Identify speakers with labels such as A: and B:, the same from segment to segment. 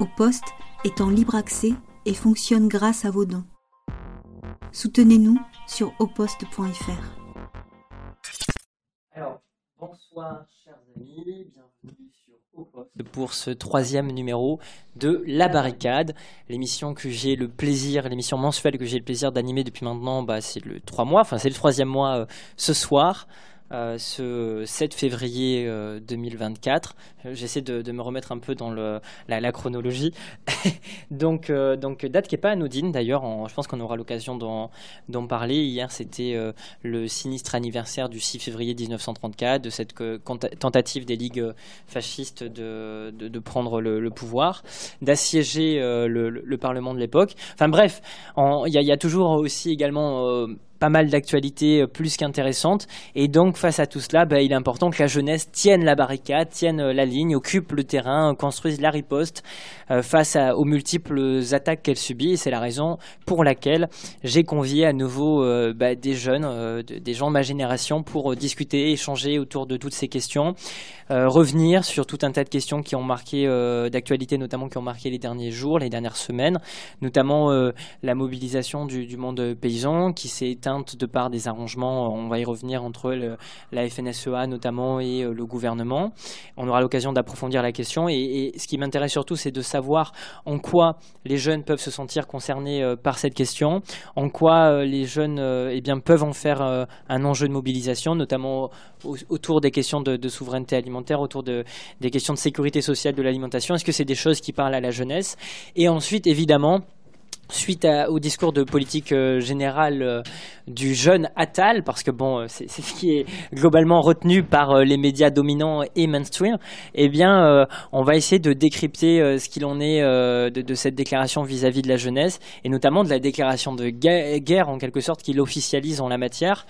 A: Au poste est en libre accès et fonctionne grâce à vos dons. Soutenez-nous sur oposte.fr.
B: Alors, bonsoir chers amis, bienvenue sur Au Poste pour ce troisième numéro de La Barricade, l'émission que j'ai le plaisir, l'émission mensuelle que j'ai le plaisir d'animer depuis maintenant, bah, c'est le trois mois, enfin c'est le troisième mois euh, ce soir. Euh, ce 7 février 2024. Euh, j'essaie de, me remettre un peu dans la, chronologie. donc, euh, donc, date qui n'est pas anodine d'ailleurs. Je pense qu'on aura l'occasion d'en parler. Hier, c'était le sinistre anniversaire du 6 février 1934, de cette tentative des ligues fascistes de, prendre le, pouvoir, d'assiéger le, le, Parlement de l'époque. Enfin bref, il y, a toujours aussi également pas mal d'actualités euh, plus qu'intéressantes. Et donc, face à tout cela, bah, il est important que la jeunesse tienne la barricade, tienne euh, la ligne, occupe le terrain, construise la riposte euh, face aux multiples attaques qu'elle subit. Et c'est la raison pour laquelle j'ai convié à nouveau bah, des jeunes, des gens de ma génération pour discuter, échanger autour de toutes ces questions. Revenir sur tout un tas de questions qui ont marqué d'actualité, notamment qui ont marqué les derniers jours, les dernières semaines, notamment la mobilisation du, monde paysan qui s'est de par des arrangements, on va y revenir, entre la FNSEA notamment et le gouvernement. On aura l'occasion d'approfondir la question et, ce qui m'intéresse surtout, c'est de savoir en quoi les jeunes peuvent se sentir concernés par cette question, en quoi les jeunes eh bien, peuvent en faire un enjeu de mobilisation, notamment autour des questions de souveraineté alimentaire autour de, des questions de sécurité sociale de l'alimentation Est-ce que c'est des choses qui parlent à la jeunesse? Et ensuite, évidemment, suite au discours de politique euh, générale euh, du jeune Attal, parce que bon, euh, c'est ce qui est globalement retenu par les médias dominants et mainstream, eh bien, on va essayer de décrypter ce qu'il en est de, cette déclaration vis-à-vis de la jeunesse, et notamment de la déclaration de guerre, en quelque sorte, qu'il officialise en la matière.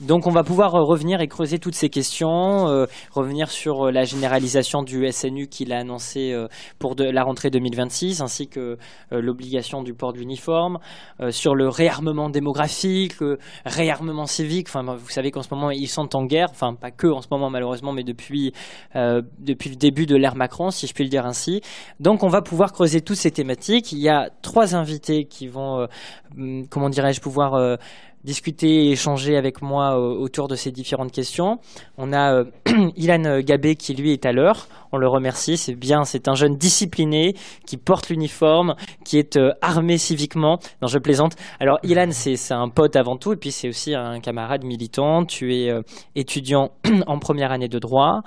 B: Donc, on va pouvoir revenir et creuser toutes ces questions, revenir sur la généralisation du SNU qu'il a annoncé pour la rentrée 2026, ainsi que l'obligation du port du uniforme, euh, sur le réarmement démographique, le réarmement civique. Enfin, vous savez qu'en ce moment, ils sont en guerre. Enfin, pas que en ce moment, malheureusement, mais depuis, euh, depuis le début de l'ère Macron, si je puis le dire ainsi. Donc, on va pouvoir creuser toutes ces thématiques. Il y a trois invités qui vont, euh, hum, comment dirais-je, pouvoir discuter et échanger avec moi autour de ces différentes questions. On a Ilan Gabé qui lui est à l'heure on le remercie. C'est bien, c'est un jeune discipliné qui porte l'uniforme, qui est euh, armé civiquement. Non, je plaisante. Alors, Ilan, c'est un pote avant tout, et puis c'est aussi un camarade militant. Tu es euh, étudiant en première année de droit.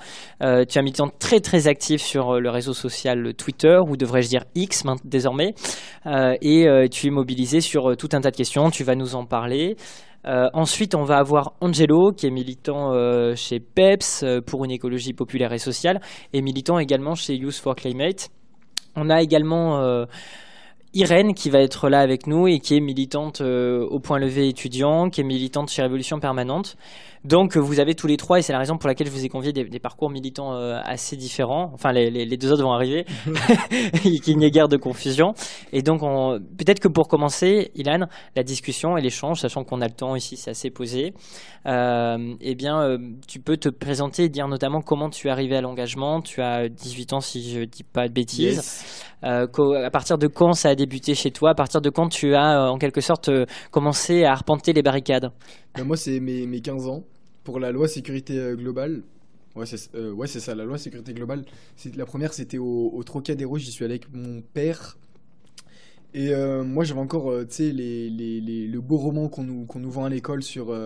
B: Euh, tu es un militant très très actif sur le réseau social Twitter, ou devrais-je dire X désormais. et tu es mobilisé sur tout un tas de questions. Tu vas nous en parler. Euh, ensuite, on va avoir Angelo, qui est militant euh, chez PEPS euh, pour une écologie populaire et sociale, et militant également chez Youth for Climate. On a également Irène qui va être là avec nous et qui est militante au point levé étudiant, qui est militante chez Révolution Permanente. Donc vous avez tous les trois, et c'est la raison pour laquelle je vous ai convié des, parcours militants euh, assez différents. Enfin, les, deux autres vont arriver, qu'il n'y ait guère de confusion. Et donc peut-être que pour commencer, Ilan, la discussion et l'échange, sachant qu'on a le temps ici, c'est assez posé, euh, eh bien, euh, tu peux te présenter et dire notamment comment tu es arrivé à l'engagement. Tu as 18 ans, si je ne dis pas de bêtises. à partir de quand ça a débuté chez toi? À partir de quand tu as, en quelque sorte, commencé à arpenter les barricades?
C: Ben, Moi, c'est mes, mes 15 ans pour la loi sécurité euh, globale. Ouais, c'est euh, ouais, ça, la loi sécurité globale. La première, c'était au, Trocadéro, j'y suis allé avec mon père. Et euh, moi, j'avais encore, tu sais, les, les, les, le beau roman qu'on nous, qu'on nous vend à l'école sur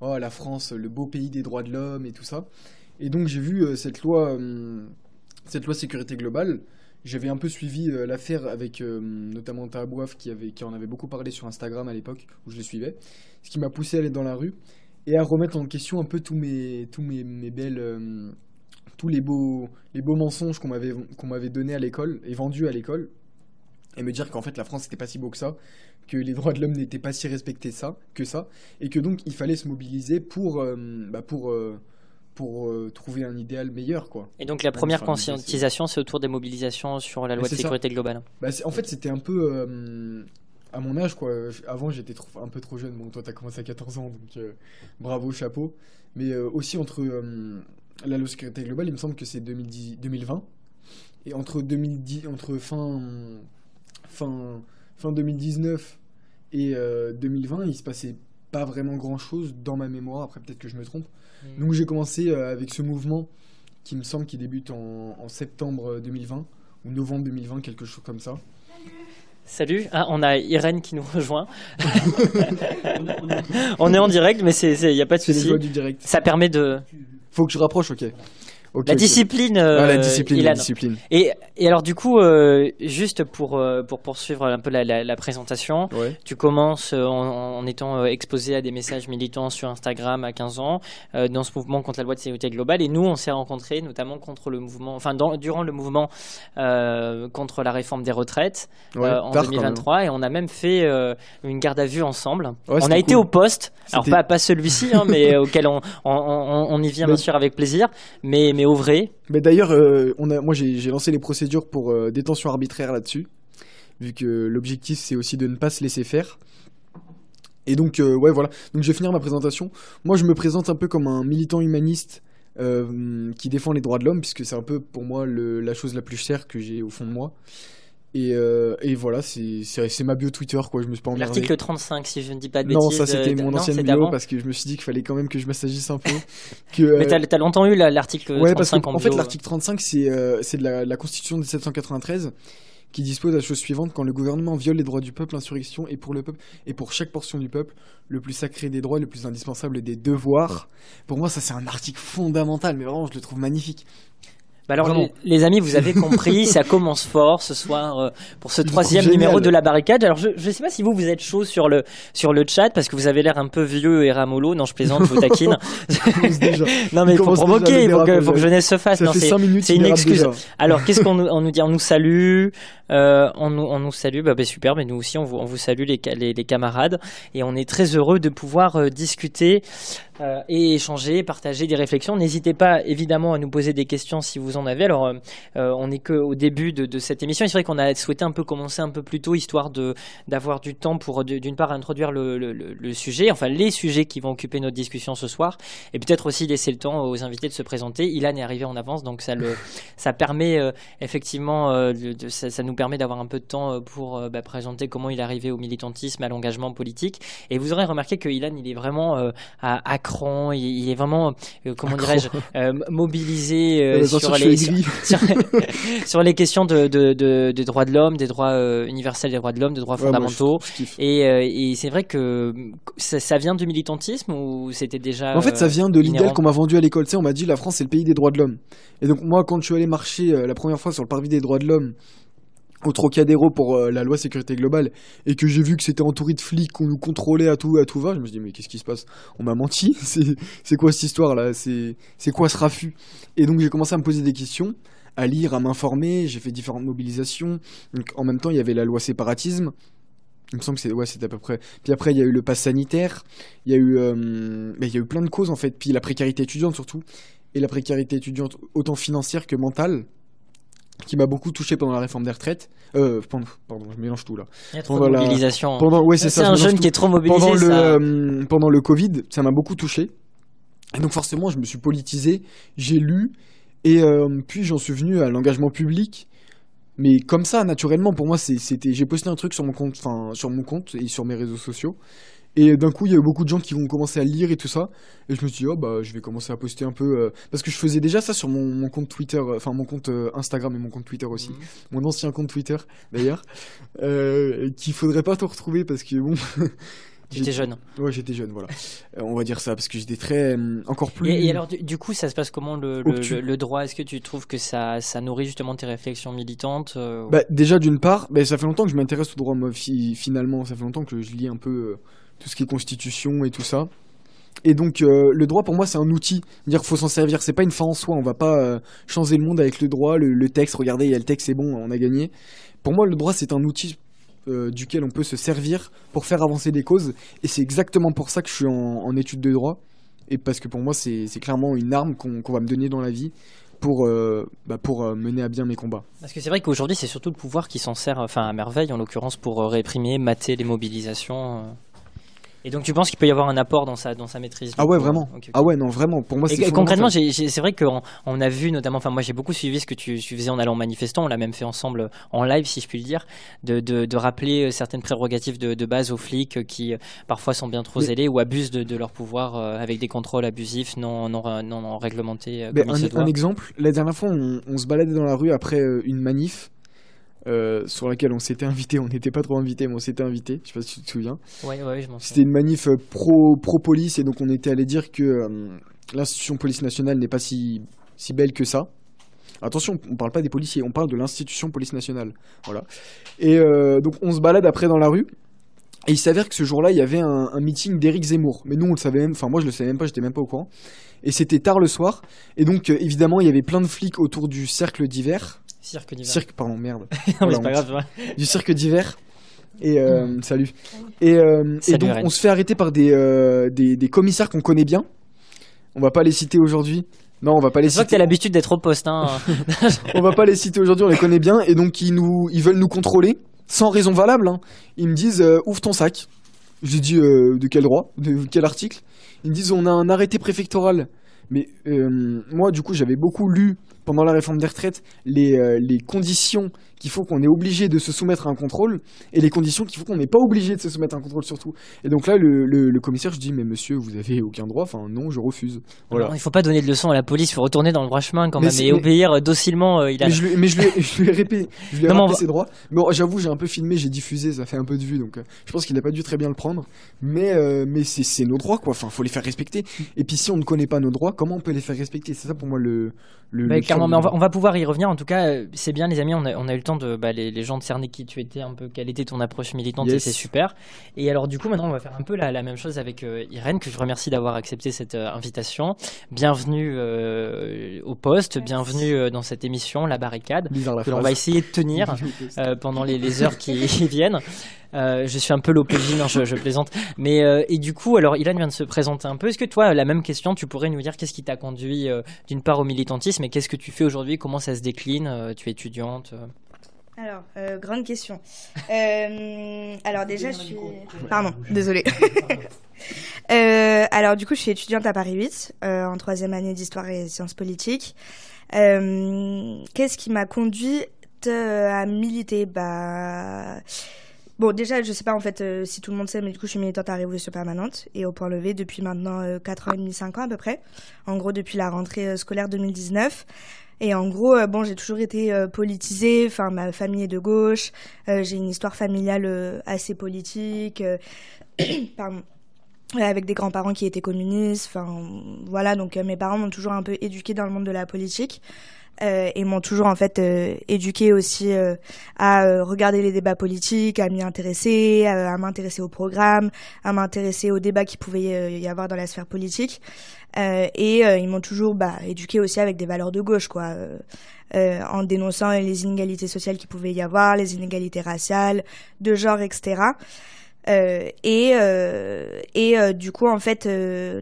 C: oh, la France, le beau pays des droits de l'homme et tout ça. Et donc, j'ai vu cette loi, cette loi sécurité globale. J'avais un peu suivi l'affaire avec notamment Tahabouaf qui, qui en avait beaucoup parlé sur Instagram à l'époque où je le suivais. Ce qui m'a poussé à aller dans la rue et à remettre en question un peu tous mes, tous mes, mes belles, euh, tous les beaux, les beaux mensonges qu'on m'avait, qu'on m'avait donnés à l'école et vendus à l'école, et me dire qu'en fait la France n'était pas si beau que ça, que les droits de l'homme n'étaient pas si respectés ça, que ça, et que donc il fallait se mobiliser pour, euh, bah pour, euh, pour trouver un idéal meilleur. Quoi.
B: Et donc la première conscientisation, c'est autour des mobilisations sur la loi de sécurité globale
C: bah, En fait, c'était un peu à mon âge, quoi. Avant, j'étais un peu trop jeune. Bon, toi, t'as commencé à 14 ans, donc euh, bravo, chapeau. Mais euh, aussi entre euh, la loi sécurité globale, il me semble que c'est 2020. Et entre, 2010, entre fin, fin, fin 2019 et 2020, il se passait pas vraiment grand chose dans ma mémoire. Après, peut-être que je me trompe. Mm. Donc, j'ai commencé avec ce mouvement qui me semble qu'il débute en, en, septembre 2020 ou novembre 2020, quelque chose comme ça.
B: Salut, ah, on a Irène qui nous rejoint. on est en direct, mais il n'y a pas de souci. Ça permet de.
C: Faut que je rapproche, ok
B: la, discipline, ah,
C: la discipline. la discipline.
B: Et, et, alors du coup, euh, juste pour, euh, pour poursuivre un peu la, la, présentation, tu commences euh, en, en, étant exposé à des messages militants sur Instagram à 15 ans, dans ce mouvement contre la loi de sécurité globale. Et nous, on s'est rencontrés notamment contre le mouvement, enfin dans, durant le mouvement contre la réforme des retraites en 2023. Et on a même fait une garde à vue ensemble. on a été au poste, alors pas, pas celui-ci, hein, mais auquel on, on, on, y vient bien sûr avec plaisir. Mais, mais vrai.
C: Mais d'ailleurs, euh, moi j'ai lancé les procédures pour euh, détention arbitraire là-dessus, vu que l'objectif c'est aussi de ne pas se laisser faire. Et donc, euh, ouais, voilà. Donc, je vais finir ma présentation. Moi, je me présente un peu comme un militant humaniste qui défend les droits de l'homme, puisque c'est un peu pour moi la chose la plus chère que j'ai au fond de moi. Et, euh, et, voilà, c'est ma bio Twitter, quoi. Je me suis pas emmerdé.
B: L'article 35, si je ne dis pas de
C: bêtises.
B: Non,
C: ça c'était mon ancienne bio parce que je me suis dit qu'il fallait quand même que je m'assagisse un peu. que,
B: Mais t'as as, longtemps eu l'article ouais, 35 parce
C: en, en fait, l'article 35, c'est euh, de la, la, Constitution de 1793 qui dispose la chose suivante quand le gouvernement viole les droits du peuple, l'insurrection est pour le peuple et pour chaque portion du peuple le plus sacré des droits, le plus indispensable des devoirs. Pour moi, ça c'est un article fondamental, mais vraiment, je le trouve magnifique.
B: Bah alors, les, amis, vous avez compris, ça commence fort ce soir euh, pour ce troisième numéro de la barricade. Alors, je ne sais pas si vous vous êtes chaud sur le sur le chat parce que vous avez l'air un peu vieux et ramolo. Non, je plaisante, je vous taquine. non, mais il faut provoquer, il faut que, faut que jeunesse se fasse. C'est une excuse. Alors, qu'est-ce qu'on nous, on nous dit? On nous salue, euh, on, nous, on nous salue. Bah, bah, super, mais nous aussi, on vous, on vous salue les, les, les, camarades et on est très heureux de pouvoir euh, discuter et échanger, partager des réflexions. N'hésitez pas évidemment à nous poser des questions si vous en avez. Alors, euh, euh, on n'est qu'au début de, de, cette émission. C'est vrai qu'on a souhaité un peu commencer un peu plus tôt, histoire de d'avoir du temps pour d'une part introduire le, le, le, sujet, enfin les sujets qui vont occuper notre discussion ce soir, et peut-être aussi laisser le temps aux invités de se présenter. Ilan est arrivé en avance, donc ça le ça permet effectivement de, ça, ça, nous permet d'avoir un peu de temps pour bah, présenter comment il est arrivé au militantisme, à l'engagement politique. Et vous aurez remarqué que Ilan il est vraiment à, à il, est vraiment, euh, comment dirais-je, euh, mobilisé euh, sur, les, sur, les questions de, de, des droits de l'homme, des droits universels des droits de l'homme, des droits fondamentaux. et, et c'est vrai que ça, vient du militantisme ou c'était déjà.
C: En fait, ça vient de l'idéal qu'on m'a vendu à l'école. Tu sais, on m'a dit la France c'est le pays des droits de l'homme. Et donc moi, quand je suis allé marcher la première fois sur le parvis des droits de l'homme au Trocadéro pour euh, la loi sécurité globale et que j'ai vu que c'était entouré de flics qu'on nous contrôlait à tout à tout va, je me suis dit mais qu'est-ce qui se passe? On m'a menti? C'est quoi cette histoire là? C'est quoi ce raffut? Et donc j'ai commencé à me poser des questions, à lire, à m'informer, j'ai fait différentes mobilisations. En même temps, il y avait la loi séparatisme. Il me semble que c'est à peu près. Puis après, il y a eu le pass sanitaire. Il y a eu, euh, il y a eu plein de causes en fait. Puis la précarité étudiante surtout. Et la précarité étudiante autant financière que mentale qui m'a beaucoup touché pendant la réforme des retraites. Euh, pendant, pardon, je mélange tout là.
B: Il y a trop pendant de mobilisation.
C: Pendant, ouais, c'est
B: ça. un jeune qui est trop mobilisé.
C: Pendant le, euh, pendant le Covid, ça m'a beaucoup touché. Et donc forcément, je me suis politisé, j'ai lu, et euh, puis j'en suis venu à l'engagement public. Mais comme ça, naturellement, pour moi, c'était, j'ai posté un truc sur mon compte, enfin sur mon compte et sur mes réseaux sociaux. Et d'un coup, il y a eu beaucoup de gens qui ont commencé à lire et tout ça. Et je me suis dit, oh, bah, je vais commencer à poster un peu. Euh, parce que je faisais déjà ça sur mon, compte Twitter, euh, enfin, mon compte euh, Instagram et mon compte Twitter aussi. Mhm. Mon ancien compte Twitter, d'ailleurs. qu'il faudrait pas te retrouver parce que bon.
B: J'étais jeune.
C: Ouais, j'étais jeune, voilà. on va dire ça, parce que j'étais très. encore plus.
B: Et, alors, du, coup, ça se passe comment le, le, droit? Est-ce que tu trouves que ça, ça nourrit justement tes réflexions militantes
C: bah, Déjà, d'une part, bah, ça fait longtemps que je m'intéresse au droit, moi, finalement. Ça fait longtemps que je lis un peu tout ce qui est constitution et tout ça. Et donc euh, le droit pour moi c'est un outil, dire qu'il faut s'en servir, c'est pas une fin en soi, on va pas euh, changer le monde avec le droit, le, texte, regardez il y a le texte c'est bon, on a gagné. Pour moi le droit c'est un outil euh, duquel on peut se servir pour faire avancer des causes et c'est exactement pour ça que je suis en, étude de droit et parce que pour moi c'est clairement une arme qu'on va me donner dans la vie pour, bah, pour mener à bien mes combats.
B: Parce que c'est vrai qu'aujourd'hui c'est surtout le pouvoir qui s'en sert enfin à merveille en l'occurrence pour réprimer, mater les mobilisations. Et donc tu penses qu'il peut y avoir un apport dans sa, dans sa maîtrise
C: Ah ouais, vraiment. Ah ouais, non, vraiment. Pour moi, c'est
B: concrètement, c'est vrai qu'on on a vu notamment, enfin moi j'ai beaucoup suivi ce que tu, faisais en allant manifestant, on l'a même fait ensemble en live, si je puis le dire, de, de, rappeler euh, certaines prérogatives de, de, base aux flics euh, qui euh, parfois sont bien trop zélés ou abusent de, leur pouvoir avec des contrôles abusifs non, non, non, réglementés.
C: un, exemple, la dernière fois, on, on se baladait dans la rue après une manif euh, sur laquelle on s'était invité. On n'était pas trop invité, mais on s'était invité. Je sais pas si tu te souviens.
B: Ouais, ouais, je
C: C'était une manif euh, pro, pro police et donc on était allé dire que euh, l'institution police nationale n'est pas si, si belle que ça. Attention, on parle pas des policiers, on parle de l'institution police nationale. Voilà. Et donc on se balade après dans la rue. Et il s'avère que ce jour-là, il y avait un, meeting d'Éric Zemmour. Mais nous, on le savait même, enfin moi je le savais même pas, j'étais même pas au courant. Et c'était tard le soir. Et donc évidemment, il y avait plein de flics autour du cercle d'hiver.
B: Cirque d'hiver.
C: Cirque, pardon, merde.
B: non, mais c'est pas grave.
C: Du cirque d'hiver. Et euh, hmm. salut. Et, euh, et donc on se fait arrêter par des, euh, des, des commissaires qu'on connaît bien. On va pas les citer aujourd'hui. Non, on va pas les citer.
B: Vois que t'as l'habitude d'être au poste. Hein.
C: on va pas les citer aujourd'hui, on les connaît bien. Et donc ils, nous, ils veulent nous contrôler sans raison valable. Hein. Ils me disent ouvre ton sac. J'ai dit de quel droit De quel article Ils me disent on a un arrêté préfectoral. Mais moi, du coup, j'avais beaucoup lu pendant la réforme des retraites les, euh, les conditions qu'il faut qu'on est obligé de se soumettre à un contrôle et les conditions qu'il faut qu'on n'est pas obligé de se soumettre à un contrôle surtout. Et donc là, le, le, commissaire, je dis, mais monsieur, vous avez aucun droit, enfin non, je refuse.
B: Voilà. il faut pas donner de leçons à la police, il faut retourner dans le droit chemin quand même et obéir euh, docilement. Euh, il a...
C: Mais je, mais je lui ai, je lui ai répété, je lui ai rappelé ses droits. Bon, j'avoue, j'ai un peu filmé, j'ai diffusé, ça fait un peu de vues, donc je pense qu'il n'a pas dû très bien le prendre. Mais, mais c'est nos droits, quoi. Enfin, faut les faire respecter. Et puis si on ne connaît pas nos droits, comment on peut les faire respecter? C'est ça pour moi le. le,
B: mais on va, on va pouvoir y revenir. En tout cas, c'est bien, les amis, on a, on a eu le temps de. Bah, les, les gens de cerner qui tu étais, un peu quelle était ton approche militante, et c'est super. Et alors du coup, maintenant, on va faire un peu la, la même chose avec euh, Irène, que je remercie d'avoir accepté cette euh, invitation. Bienvenue euh, au poste, bienvenue dans cette émission, La Barricade, que l'on va essayer de tenir pendant les, les, heures qui viennent. je suis un peu l'opposé, non, je, je, plaisante. Mais et du coup, alors Ilan vient de se présenter un peu. Est-ce que toi, la même question, tu pourrais nous dire qu'est-ce qui t'a conduit d'une part au militantisme et qu'est-ce que tu fais aujourd'hui? Comment ça se décline Tu es étudiante
D: alors, euh, grande question. Euh, alors déjà, je suis... Pardon, désolée. euh, alors du coup, je suis étudiante à Paris 8, euh, en troisième année d'histoire et sciences politiques. Euh, qu'est-ce qui m'a conduite à militer? Bah... Bon, déjà, je sais pas en fait si tout le monde sait, mais du coup, je suis militante à Révolution Permanente et au point levé depuis maintenant 4 ans et demi, 5 ans à peu près. En gros, depuis la rentrée scolaire 2019. Et en gros, euh, bon, j'ai toujours été euh, politisée. Enfin, ma famille est de gauche. Euh, j'ai une histoire familiale assez politique. avec des grands-parents qui étaient communistes. Enfin, voilà. Donc, mes parents m'ont toujours un peu éduquée dans le monde de la politique. Euh, et m'ont toujours en fait euh, éduqué aussi euh, à regarder les débats politiques, à m'y intéresser, à, m'intéresser au programme, à m'intéresser aux débats qui pouvaient y avoir dans la sphère politique. et ils m'ont toujours bah, éduqué aussi avec des valeurs de gauche, quoi, en dénonçant les inégalités sociales qui pouvaient y avoir, les inégalités raciales, de genre, etc. Euh, et euh, et euh, du coup en fait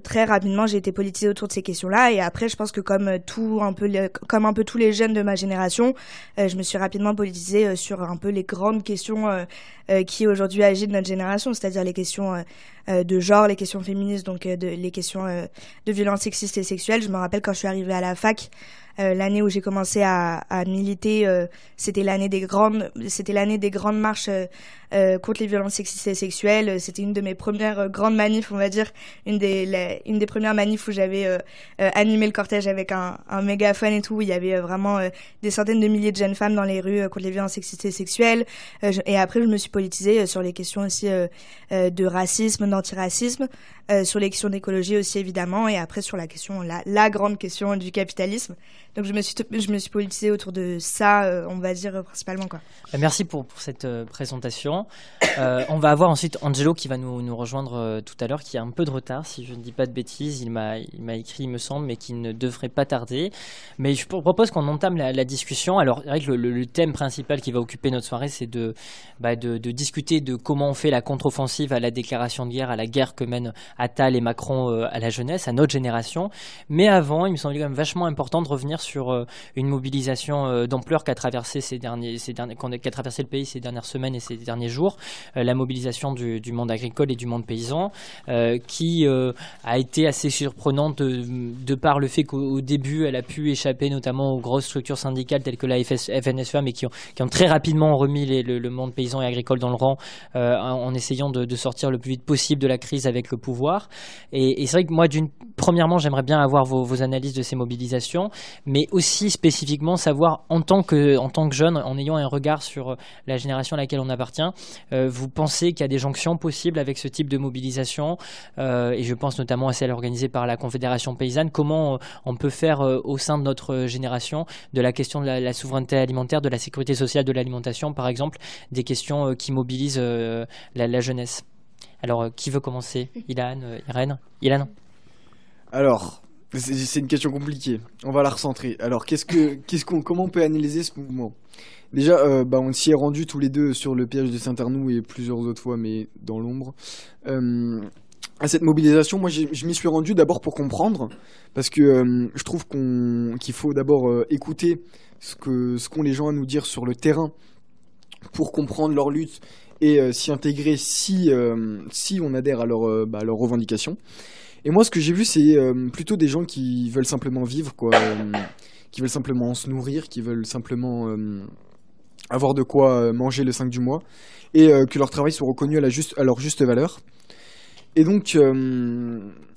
D: très rapidement j'ai été politisée autour de ces questions-là. Et après je pense que comme tout un peu comme un peu tous les jeunes de ma génération je me suis rapidement politisée sur un peu les grandes questions qui aujourd'hui agitent notre génération. C'est-à-dire les questions de genre les questions féministes donc de, les questions de violence sexiste et sexuelle je me rappelle quand je suis arrivée à la fac euh, l'année où j'ai commencé à, à militer, euh, c'était l'année des grandes, c'était l'année des grandes marches euh, contre les violences sexistes et sexuelles. C'était une de mes premières grandes manifs, on va dire, une des, une des premières manifs où j'avais animé le cortège avec un, un mégaphone et tout. il y avait vraiment des centaines de milliers de jeunes femmes dans les rues contre les violences sexistes et sexuelles. et après, je me suis politisée sur les questions aussi de racisme, d'antiracisme, sur les questions d'écologie aussi évidemment, et après sur la question, la, la grande question du capitalisme. Donc je me suis, je me suis politisée autour de ça, euh, on va dire principalement. Quoi.
B: Euh, merci pour, pour cette euh, présentation. on va avoir ensuite Angelo qui va nous, nous rejoindre tout à l'heure, qui a un peu de retard, si je ne dis pas de bêtises. Il m'a écrit, il me semble, mais qui ne devrait pas tarder. Mais je propose qu'on entame la, discussion. Alors, vrai que le, le, thème principal qui va occuper notre soirée, c'est de, bah, de, de, discuter de comment on fait la contre-offensive à la déclaration de guerre, à la guerre que mènent Attal et Macron à la jeunesse, à notre génération. Mais avant, il me semble quand même vachement important de revenir sur une mobilisation d'ampleur qu'a traversé ces derniers, ces derniers, traversé le pays ces dernières semaines et ces derniers jours, la mobilisation du, monde agricole et du monde paysan, qui a été assez surprenante de, par le fait qu'au début, elle a pu échapper notamment aux grosses structures syndicales telles que la FNSEA, mais qui ont, très rapidement remis le, monde paysan et agricole dans le rang en, essayant de, sortir le plus vite possible de la crise avec le pouvoir. Et, c'est vrai que moi, premièrement, j'aimerais bien avoir vos, analyses de ces mobilisations, mais aussi spécifiquement savoir en tant que, en tant que jeune, en ayant un regard sur la génération à laquelle on appartient, euh, vous pensez qu'il y a des jonctions possibles avec ce type de mobilisation euh, Et je pense notamment à celle organisée par la Confédération paysanne. Comment euh, on peut faire au sein de notre génération de la question de la, souveraineté alimentaire, de la sécurité sociale de l'alimentation, par exemple, des questions qui mobilisent la jeunesse? Alors, euh, qui veut commencer? Ilan, euh, Irène? Ilan?
C: Alors, c'est une question compliquée. On va la recentrer. Alors, qu'est-ce que, qu'est-ce qu'on, comment on peut analyser ce mouvement? Déjà, euh, bah, on s'y est rendu tous les deux sur le piège de Saint-Arnoux et plusieurs autres fois, mais dans l'ombre. à cette mobilisation, moi, je m'y suis rendu d'abord pour comprendre, parce que je trouve qu'on, qu'il faut d'abord écouter ce que ce qu'ont les gens à nous dire sur le terrain pour comprendre leur lutte et euh, s'y intégrer si, euh, si on adhère à, leur, euh, bah, leurs revendications. Et moi, ce que j'ai vu, c'est plutôt des gens qui veulent simplement vivre, quoi, qui veulent simplement se nourrir, qui veulent simplement avoir de quoi manger le 5 du mois, et que leur travail soit reconnu à, la juste, à leur juste valeur. Et donc,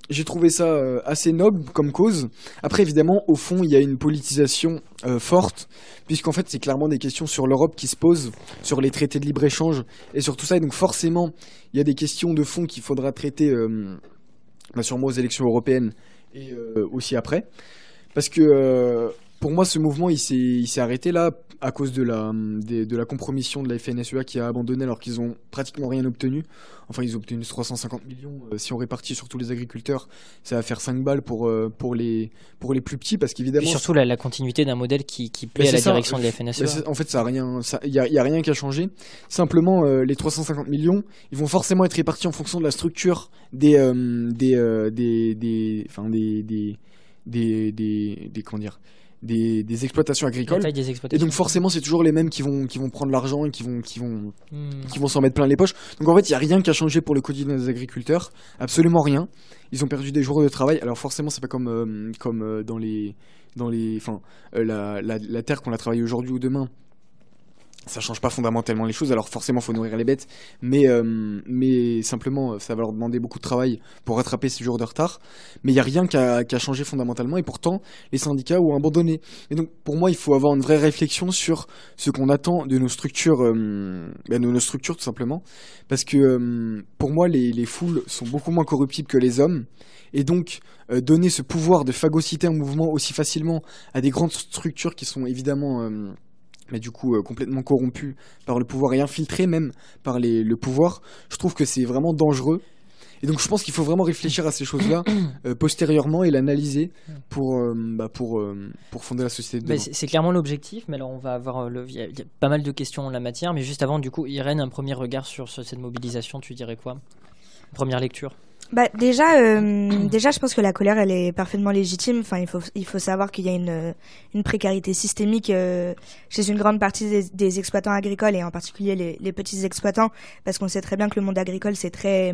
C: j'ai trouvé ça euh, assez noble comme cause. Après, évidemment, au fond, il y a une politisation euh, forte, puisqu'en fait, c'est clairement des questions sur l'Europe qui se posent, sur les traités de libre-échange et sur tout ça. Et donc, forcément, il y a des questions de fond qu'il faudra traiter, euh, sûrement aux élections européennes et aussi après. Parce que pour moi, ce mouvement, il s'est arrêté là à cause de la, de, la compromission de la FNSEA qui a abandonné alors qu'ils ont pratiquement rien obtenu. Enfin, ils ont obtenu 350 millions. Euh, si on répartit sur tous les agriculteurs, ça va faire 5 balles pour, euh, pour, les, pour les plus petits parce qu'évidemment. Et
B: surtout la, continuité d'un modèle qui, qui plaît à la direction de la FNSEA.
C: en fait, ça a rien, il y a, rien qui a changé. Simplement, euh, les 350 millions, ils vont forcément être répartis en fonction de la structure des, des, des, des, enfin des, des, des, des, des, comment dire, des, exploitations agricoles. Et donc forcément, c'est toujours les mêmes qui vont, qui vont prendre l'argent et qui vont, qui vont, hmm. qui vont s'en mettre plein les poches. Donc en fait, il n'y a rien qui a changé pour le quotidien des agriculteurs. Absolument rien. Ils ont perdu des jours de travail. Alors forcément, c'est pas comme, euh, comme euh, dans les, dans les, enfin, euh, la, la, la, terre qu'on a travaillé aujourd'hui ou demain ça change pas fondamentalement les choses. Alors forcément, faut nourrir les bêtes, mais euh, mais simplement, ça va leur demander beaucoup de travail pour rattraper ces jours de retard. Mais il y a rien qui a, qui a, changé fondamentalement, et pourtant, les syndicats ont abandonné. Et donc, pour moi, il faut avoir une vraie réflexion sur ce qu'on attend de nos structures, euh, ben, de nos structures tout simplement, parce que euh, pour moi, les, les foules sont beaucoup moins corruptibles que les hommes, et donc donner ce pouvoir de phagocyter un mouvement aussi facilement à des grandes structures qui sont évidemment mais du coup euh, complètement corrompu par le pouvoir et infiltré même par les, le pouvoir, je trouve que c'est vraiment dangereux. Et donc je pense qu'il faut vraiment réfléchir à ces choses-là euh, postérieurement et l'analyser pour, euh, bah, pour, pour fonder la société de
B: C'est clairement l'objectif, mais alors on va avoir le, il y, a pas mal de questions en la matière, mais juste avant du coup, Irène, un premier regard sur, sur cette mobilisation, tu dirais quoi? Première lecture
D: bah déjà, euh, déjà, je pense que la colère, elle est parfaitement légitime. Enfin, il faut, il faut savoir qu'il y a une, une précarité systémique euh, chez une grande partie des, des, exploitants agricoles et en particulier les, les petits exploitants, parce qu'on sait très bien que le monde agricole c'est très,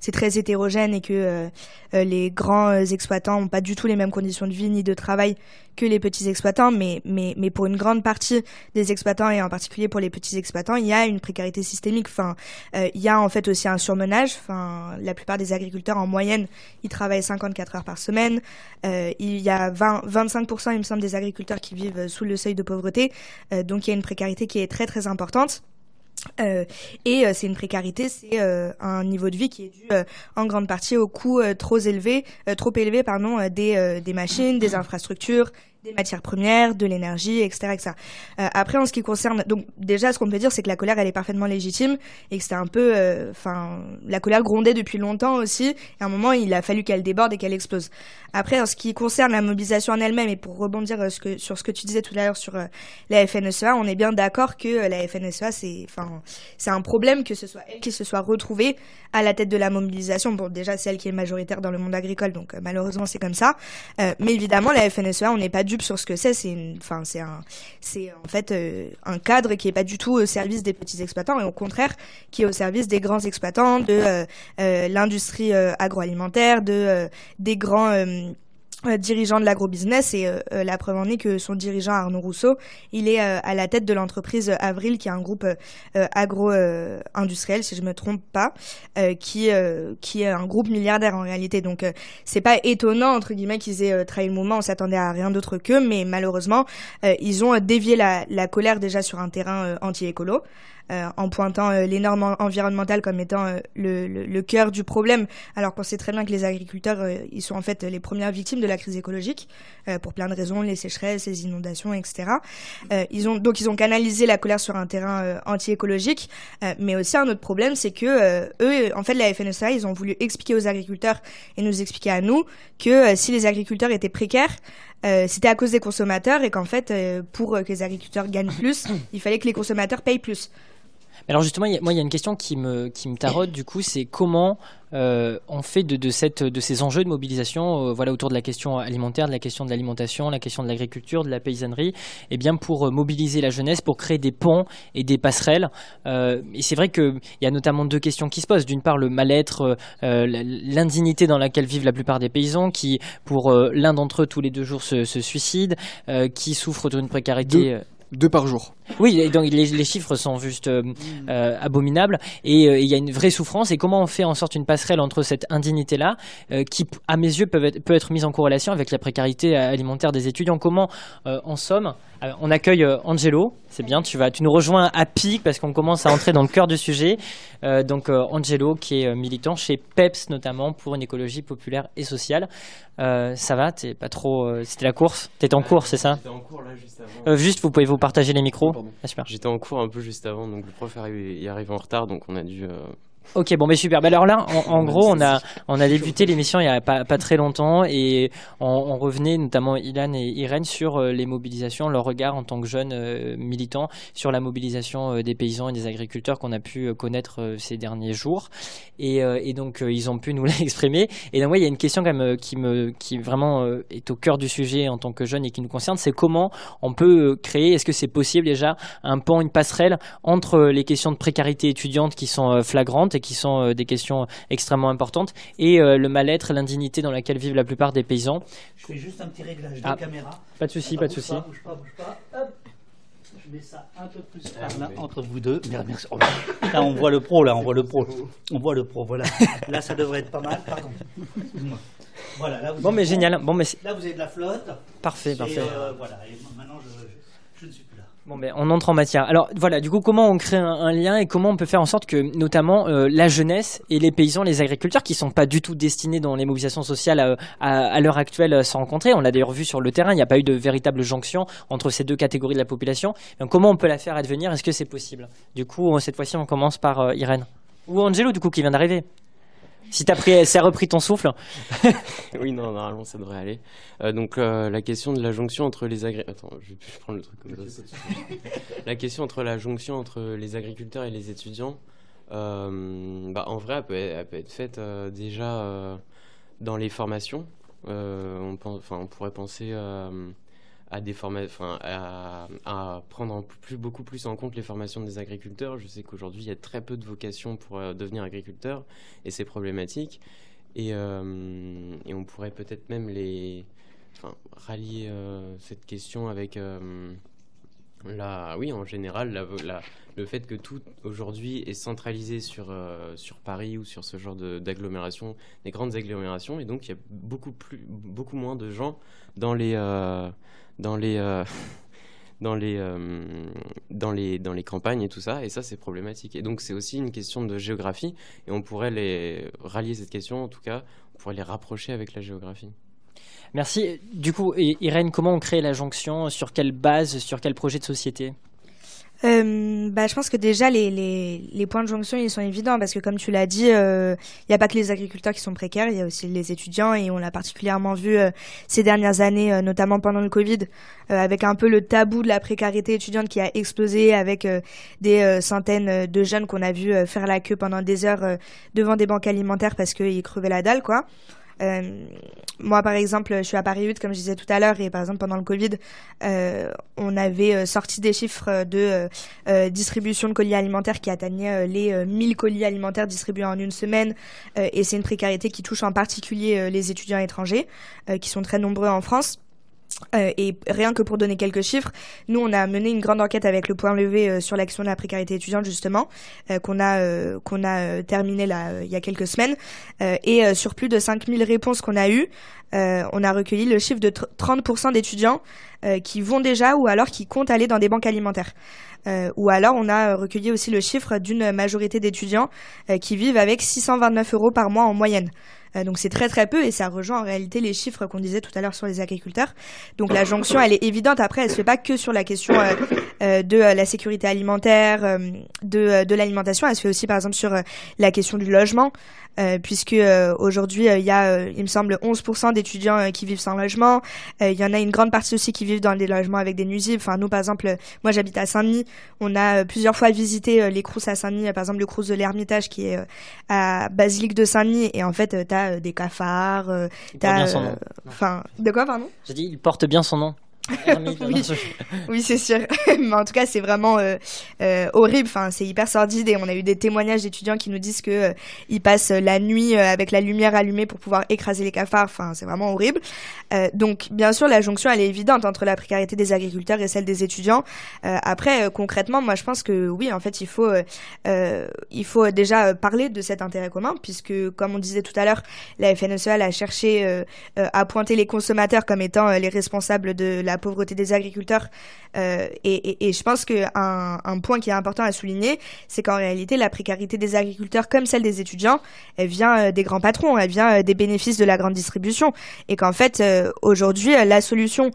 D: c'est très hétérogène et que euh, euh les grands exploitants ont pas du tout les mêmes conditions de vie ni de travail que les petits exploitants, mais, mais, mais pour une grande partie des exploitants et en particulier pour les petits exploitants, il y a une précarité systémique. Euh, il y a en fait aussi un surmenage. La plupart des agriculteurs en moyenne, ils travaillent 54 heures par semaine. Euh, il y a 20, 25%, il me semble, des agriculteurs qui vivent sous le seuil de pauvreté. Euh, donc il y a une précarité qui est très très importante. Euh, et euh, c'est une précarité, c'est euh, un niveau de vie qui est dû en grande partie au coût trop élevé, trop élevé pardon, des, des machines, des infrastructures, des matières premières, de l'énergie, etc., etc. Euh, après, en ce qui concerne, donc déjà, ce qu'on peut dire, c'est que la colère, elle est parfaitement légitime et que c'était un peu, euh, enfin, la colère grondait depuis longtemps aussi. Et à un moment, il a fallu qu'elle déborde et qu'elle explose. Après, en ce qui concerne la mobilisation en elle-même et pour rebondir euh, sur ce que tu disais tout à l'heure sur la FNSEA, on est bien d'accord que la FNSEA, c'est, enfin, c'est un problème que ce soit elle qui se soit retrouvée à la tête de la mobilisation. Bon, déjà, c'est elle qui est majoritaire dans le monde agricole, donc malheureusement, c'est comme ça. mais évidemment, la FNSEA, on n'est pas du sur ce que c'est. C'est en fait un cadre qui est pas du tout au service des petits exploitants et au contraire qui est au service des grands exploitants de l'industrie agroalimentaire, de des grands euh, dirigeant de l'agrobusiness et euh, euh, la preuve en est que son dirigeant Arnaud Rousseau, il est à la tête de l'entreprise Avril qui est un groupe agro-industriel si je me trompe pas, qui qui est un groupe milliardaire en réalité. Donc c'est pas étonnant entre guillemets qu'ils aient trahi le moment, on s'attendait à rien d'autre qu'eux, mais malheureusement ils ont dévié la, la colère déjà sur un terrain anti-écolo. Euh, en pointant euh, les normes environnementales comme étant euh, le, le, le, cœur du problème, alors qu'on sait très bien que les agriculteurs, ils sont en fait les premières victimes de la crise écologique, pour plein de raisons, les sécheresses, les inondations, etc. ils ont, donc ils ont canalisé la colère sur un terrain anti-écologique, mais aussi un autre problème, c'est que eux, en fait, la FNSEA, ils ont voulu expliquer aux agriculteurs et nous expliquer à nous que si les agriculteurs étaient précaires, euh, c'était à cause des consommateurs et qu'en fait, pour que les agriculteurs gagnent plus, il fallait que les consommateurs payent plus.
B: Alors justement, moi, il y a une question qui me, qui me taraude du coup, c'est comment euh, on fait de, de, cette, de ces enjeux de mobilisation, euh, voilà, autour de la question alimentaire, de la question de l'alimentation, la question de l'agriculture, de la paysannerie, et eh bien pour euh, mobiliser la jeunesse, pour créer des ponts et des passerelles. Euh, et c'est vrai qu'il y a notamment deux questions qui se posent. D'une part, le mal-être, l'indignité dans laquelle vivent la plupart des paysans, qui, pour l'un d'entre eux, tous les deux jours se, se suicident, qui souffrent d'une précarité.
C: Deux par jour.
B: Oui, donc les, les chiffres sont juste euh, euh, abominables et euh, il y a une vraie souffrance. Et comment on fait en sorte une passerelle entre cette indignité-là, qui à mes yeux peut être, peut être mise en corrélation avec la précarité alimentaire des étudiants? Comment, en somme, on accueille Angelo, c'est bien, tu, vas, tu nous rejoins à pic parce qu'on commence à entrer dans le cœur du sujet. donc Angelo qui est militant chez PEPS notamment pour une écologie populaire et sociale. ça va, t'es pas trop. C'était la course? T'es en cours, c'est ça?
E: J'étais en cours là juste avant.
B: juste, vous pouvez vous partager les micros.
E: Ah, J'étais en cours un peu juste avant, donc le prof y arrive en retard, donc on a dû euh,
B: Ok, bon, mais super. Bah, alors là, en, gros, on a, on a débuté l'émission il y a pas, pas très longtemps et on, revenait, notamment Ilan et Irène, sur euh, les mobilisations, leur regard en tant que jeunes euh, militants sur la mobilisation euh, des paysans et des agriculteurs qu'on a pu connaître ces derniers jours. Et, et donc, ils ont pu nous l'exprimer. Et donc, moi, il y a une question quand même qui, me, qui vraiment est au cœur du sujet en tant que jeune et qui nous concerne, c'est comment on peut créer, est-ce que c'est possible déjà, un pont, une passerelle entre les questions de précarité étudiante qui sont flagrantes qui sont euh, des questions extrêmement importantes, et euh, le mal-être, l'indignité dans laquelle vivent la plupart des paysans.
F: Je fais juste un petit réglage de
B: ah,
F: caméra.
B: Pas de souci, pas, de souci.
F: Bouge pas, bouge pas. Hop. Je mets ça un peu plus par là, entre vous deux. Merci. Oh, là, on voit le pro, là, on voit le pro. On voit le pro, voilà. Là, ça devrait être pas mal. Pardon. Voilà, là, vous
B: bon, mais génial. Bon, mais
F: là, vous avez de la flotte.
B: Parfait, parfait.
F: Euh, voilà, et maintenant, je, je,
B: Bon, ben, on entre en matière. Alors voilà, du coup, comment on crée un, lien et comment on peut faire en sorte que, notamment, euh, la jeunesse et les paysans, les agriculteurs, qui sont pas du tout destinés dans les mobilisations sociales à, à, l'heure actuelle, euh, se rencontrer. On l'a d'ailleurs vu sur le terrain, il n'y a pas eu de véritable jonction entre ces deux catégories de la population. Donc, comment on peut la faire advenir? Est-ce que c'est possible? Du coup, cette fois-ci, on commence par euh, Irène ou Angelo, du coup, qui vient d'arriver. Si t'as pris, ça repris ton souffle.
E: oui, non, normalement ça devrait aller. Euh, donc euh, la question de la jonction entre les agriculteurs. Attends, je vais prendre le truc comme ça. la question entre la jonction entre les agriculteurs et les étudiants, euh, bah, en vrai, elle peut, elle peut être faite déjà dans les formations. on, pense, on pourrait penser à, des à, à, prendre plus, beaucoup plus en compte les formations des agriculteurs. Je sais qu'aujourd'hui, il y a très peu de vocations pour euh, devenir agriculteur et c'est problématique. Et, euh, on pourrait peut-être même les, rallier euh, cette question avec la, oui, en général, le fait que tout aujourd'hui est centralisé sur, sur Paris ou sur ce genre d'agglomération, des grandes agglomérations, et donc il y a beaucoup, plus, beaucoup moins de gens dans les, dans les, euh, dans, les, euh, dans, les, dans les campagnes et tout ça, et ça c'est problématique. Et donc c'est aussi une question de géographie, et on pourrait les rallier cette question, en tout cas, on pourrait les rapprocher avec la géographie.
B: Merci. Du coup, Irène, comment on crée la jonction? Sur quelle base? Sur quel projet de société?
D: Euh, bah, je pense que déjà les, les, les, points de jonction ils sont évidents parce que comme tu l'as dit, il euh, n'y a pas que les agriculteurs qui sont précaires, il y a aussi les étudiants et on l'a particulièrement vu euh, ces dernières années, euh, notamment pendant le Covid, avec un peu le tabou de la précarité étudiante qui a explosé avec des centaines de jeunes qu'on a vu faire la queue pendant des heures devant des banques alimentaires parce qu'ils crevaient la dalle quoi. Moi, par exemple, je suis à Paris 8, comme je disais tout à l'heure, et par exemple, pendant le Covid, on avait sorti des chiffres de distribution de colis alimentaires qui atteignaient les 1000 colis alimentaires distribués en une semaine, et c'est une précarité qui touche en particulier les étudiants étrangers, qui sont très nombreux en France. Euh, et rien que pour donner quelques chiffres, nous on a mené une grande enquête avec le point levé euh, sur l'action de la précarité étudiante justement, euh, qu'on a qu'on a terminé là il y a quelques semaines, et sur plus de 5000 réponses qu'on a eues, on a recueilli le chiffre de 30% d'étudiants qui vont déjà ou alors qui comptent aller dans des banques alimentaires. ou alors on a recueilli aussi le chiffre d'une majorité d'étudiants qui vivent avec 629 euros par mois en moyenne. Euh, donc c'est très très peu et ça rejoint en réalité les chiffres qu'on disait tout à l'heure sur les agriculteurs. Donc la jonction, elle est évidente. Après, elle se fait pas que sur la question euh, euh, de la sécurité alimentaire, de, de l'alimentation. Elle se fait aussi par exemple sur la question du logement. Puisque aujourd'hui il y a, il me semble, 11% d'étudiants qui vivent sans logement. Il y en a une grande partie aussi qui vivent dans des logements avec des nuisibles. Enfin, nous, par exemple, moi j'habite à Saint-Denis. On a plusieurs fois visité les crousses à Saint-Denis, par exemple le crous de l'Ermitage qui est à Basilique de Saint-Denis. Et en fait, tu as des cafards.
B: t'as,
D: Enfin, de quoi, pardon?
B: J'ai dit, il porte bien son nom.
D: oui, c'est sûr. Mais en tout cas, c'est vraiment euh, euh, horrible. Enfin, c'est hyper sordide et on a eu des témoignages d'étudiants qui nous disent que euh, ils passent la nuit avec la lumière allumée pour pouvoir écraser les cafards. Enfin, c'est vraiment horrible. Donc, bien sûr, la jonction elle est évidente entre la précarité des agriculteurs et celle des étudiants. après, concrètement, moi, je pense que oui, en fait, il faut il faut déjà parler de cet intérêt commun puisque, comme on disait tout à l'heure, la FNSEA a cherché à pointer les consommateurs comme étant les responsables de la pauvreté des agriculteurs. Euh, et, je pense qu'un un point qui est important à souligner, c'est qu'en réalité, la précarité des agriculteurs, comme celle des étudiants, elle vient euh, des grands patrons, elle vient euh, des bénéfices de la grande distribution. Et qu'en fait, aujourd'hui, la solution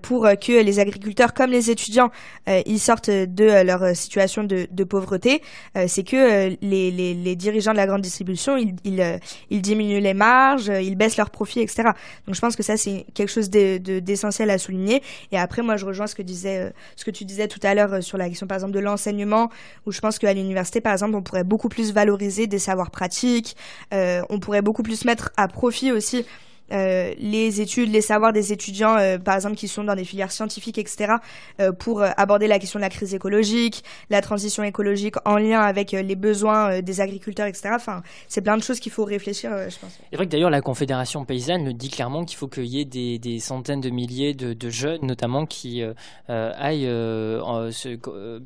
D: pour que les agriculteurs, comme les étudiants, ils sortent de leur situation de, pauvreté, c'est que les, dirigeants de la grande distribution, ils, diminuent les marges, ils baissent leurs profits, etc. Donc je pense que ça, c'est quelque chose d'essentiel à souligner. Et après, moi, je rejoins ce que disait, euh, ce que tu disais tout à l'heure euh, sur la question, par exemple, de l'enseignement, où je pense qu'à l'université, par exemple, on pourrait beaucoup plus valoriser des savoirs pratiques, euh, on pourrait beaucoup plus mettre à profit aussi euh, les études, les savoirs des étudiants, euh, par exemple, qui sont dans des filières scientifiques, etc., euh, pour aborder la question de la crise écologique, la transition écologique en lien avec les besoins des agriculteurs, etc. Enfin, c'est plein de choses qu'il faut réfléchir, je pense.
B: C'est vrai que d'ailleurs, la Confédération paysanne le dit clairement qu'il faut qu'il y ait des, centaines de milliers de, jeunes, notamment, qui aillent, se,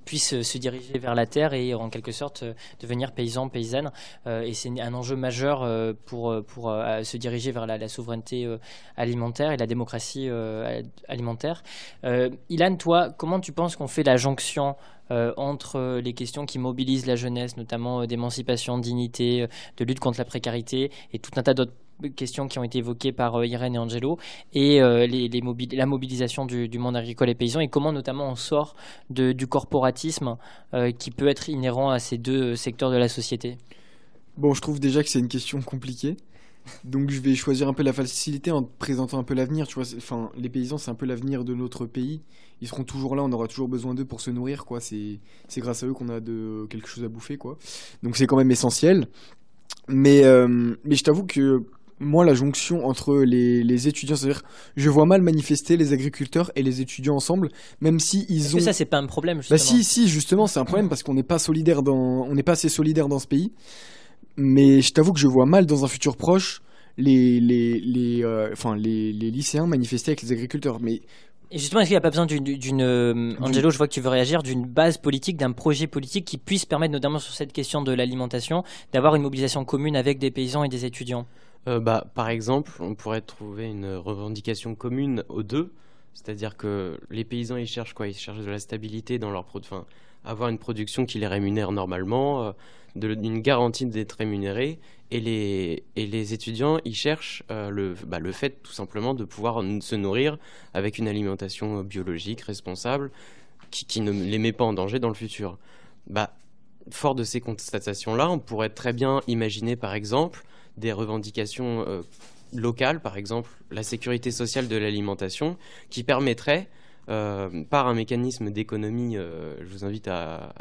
B: puissent se diriger vers la terre et en quelque sorte devenir paysans, paysannes. et c'est un enjeu majeur pour, pour se diriger vers la souveraineté euh, alimentaire et la démocratie euh, alimentaire. Euh, Ilan, toi, comment tu penses qu'on fait la jonction entre les questions qui mobilisent la jeunesse, notamment d'émancipation, dignité, de lutte contre la précarité et tout un tas d'autres questions qui ont été évoquées par Irène et Angelo, et la mobilisation du, monde agricole et paysan, et comment notamment on sort du corporatisme qui peut être inhérent à ces deux secteurs de la société?
C: Bon, je trouve déjà que c'est une question compliquée. Donc je vais choisir un peu la facilité en présentant un peu l'avenir. Tu vois, enfin, les paysans, c'est un peu l'avenir de notre pays. Ils seront toujours là, on aura toujours besoin d'eux pour se nourrir, quoi. C'est, c'est grâce à eux qu'on a de quelque chose à bouffer, quoi. Donc c'est quand même essentiel. Mais, euh, mais je t'avoue que moi, la jonction entre les, les étudiants, c'est-à-dire, je vois mal manifester les agriculteurs et les étudiants ensemble, même si ils ont. Que
B: ça, c'est pas un problème. Justement.
C: Bah si, si, justement, c'est un problème parce qu'on n'est pas solidaire dans, on n'est pas assez solidaire dans ce pays mais je t'avoue que je vois mal dans un futur proche les, les, les, euh, enfin, les, les, lycéens manifester avec les agriculteurs. Mais
B: et justement, est-ce qu'il n'y a pas besoin d'une, euh, Angelo, je vois que tu veux réagir, d'une base politique, d'un projet politique qui puisse permettre, notamment sur cette question de l'alimentation, d'avoir une mobilisation commune avec des paysans et des étudiants?
E: Euh, bah, Par exemple, on pourrait trouver une revendication commune aux deux, c'est-à-dire que les paysans, ils cherchent quoi? Ils cherchent de la stabilité dans leur production, enfin, avoir une production qui les rémunère normalement, d'une garantie d'être rémunérés et les, et les étudiants ils cherchent euh, le, bah, le fait tout simplement de pouvoir se nourrir avec une alimentation biologique responsable qui, qui, ne les met pas en danger dans le futur. Bah, fort de ces constatations-là, on pourrait très bien imaginer par exemple des revendications euh, locales, par exemple la sécurité sociale de l'alimentation, qui permettrait euh, par un mécanisme d'économie, je vous invite à